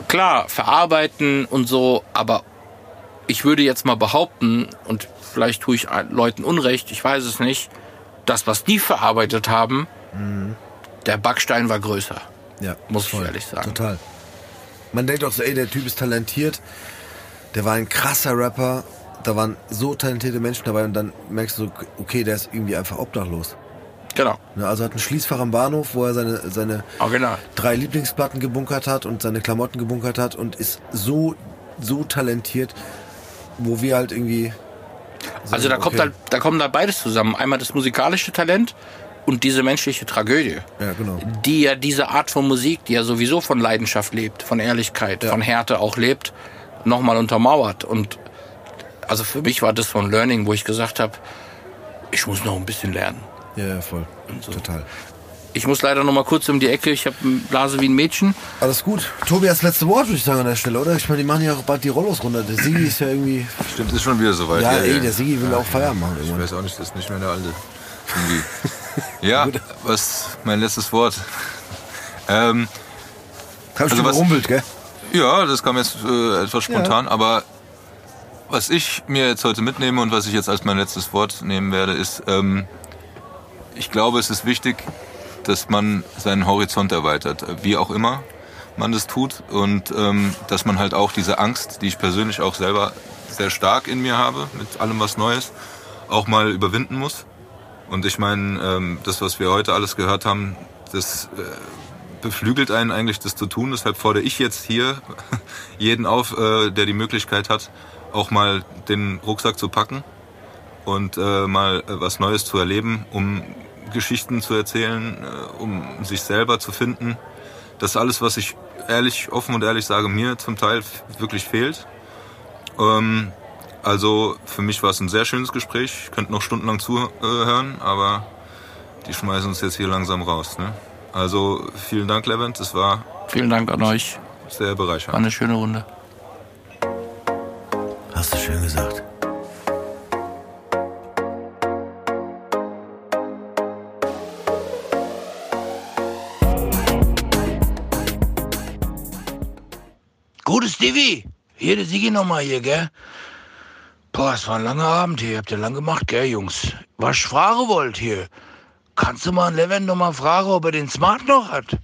klar verarbeiten und so, aber ich würde jetzt mal behaupten und vielleicht tue ich Leuten Unrecht, ich weiß es nicht, das was die verarbeitet haben, der Backstein war größer. ja. muss ich ehrlich sagen. Total. Man denkt auch so, ey, der Typ ist talentiert. Der war ein krasser Rapper. Da waren so talentierte Menschen dabei und dann merkst du, so, okay, der ist irgendwie einfach obdachlos. Genau. Ne, Also hat ein Schließfach am Bahnhof, wo er seine, seine Original. drei Lieblingsplatten gebunkert hat und seine Klamotten gebunkert hat und ist so, so talentiert, wo wir halt irgendwie. sagen, Also da kommt okay, halt, da kommt da beides zusammen. Einmal das musikalische Talent und diese menschliche Tragödie. Ja, genau. die ja diese Art von Musik, die ja sowieso von Leidenschaft lebt, von Ehrlichkeit, Ja. von Härte auch lebt, nochmal untermauert. Und also für mich war das so ein Learning, wo ich gesagt habe, ich muss noch ein bisschen lernen. Ja, ja, voll. Total. Ich muss leider noch mal kurz um die Ecke. Ich habe eine Blase wie ein Mädchen. Alles gut. Tobi, das letzte Wort, würde ich sagen, an der Stelle, oder? Ich meine, die machen ja auch bald die Rollos runter. Der Sigi ist ja irgendwie. Stimmt, ist schon wieder soweit. Ja, ey, der Sigi will auch Feierabend machen Ich irgendwann. weiß auch nicht, das ist nicht mehr der alte. Irgendwie. [laughs] ja, was mein letztes Wort. Ähm, Hab ich Also was- gerumpelt, gell? Ja, das kam jetzt äh, etwas spontan, aber was ich mir jetzt heute mitnehme und was ich jetzt als mein letztes Wort nehmen werde, ist, ähm, ich glaube, es ist wichtig, dass man seinen Horizont erweitert, wie auch immer man das tut und ähm, dass man halt auch diese Angst, die ich persönlich auch selber sehr stark in mir habe, mit allem was Neues, auch mal überwinden muss. Und ich meine, ähm, das, was wir heute alles gehört haben, das äh, beflügelt einen eigentlich, das zu tun. Deshalb fordere ich jetzt hier [laughs] jeden auf, äh, der die Möglichkeit hat, auch mal den Rucksack zu packen und äh, mal äh, was Neues zu erleben, um Geschichten zu erzählen, äh, um sich selber zu finden. Das ist alles, was ich ehrlich, offen und ehrlich sage, mir zum Teil wirklich fehlt. Ähm, also für mich war es ein sehr schönes Gespräch. Ich könnte noch stundenlang zuhören, aber die schmeißen uns jetzt hier langsam raus. Ne? Also vielen Dank, Levent. Es war Vielen Dank an euch. sehr War bereichernd. eine schöne Runde. Hast du schön gesagt. Gutes Divi. Hier, der Sigi nochmal hier, gell? Boah, es war ein langer Abend hier. Habt ihr lang gemacht, gell, Jungs? Was ich fragen wollt hier. Kannst du mal einen Levent noch mal fragen, ob er den Smart noch hat?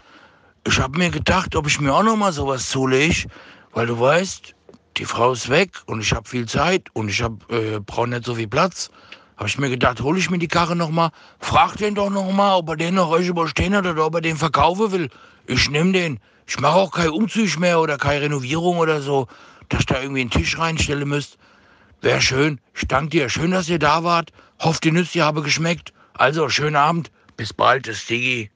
Ich hab mir gedacht, ob ich mir auch noch mal sowas zulege, weil du weißt, die Frau ist weg und ich hab viel Zeit und ich hab, äh, brauch nicht so viel Platz. Hab ich mir gedacht, hol ich mir die Karre noch mal, frag den doch noch mal, ob er den noch euch überstehen hat oder ob er den verkaufen will. Ich nehm den. Ich mache auch keinen Umzug mehr oder keine Renovierung oder so, dass da irgendwie einen Tisch reinstellen müsst. Wär schön. Ich danke dir. Schön, dass ihr da wart. Hofft, die Nüsse habe geschmeckt. Also, schönen Abend. Bis bald, das Digi.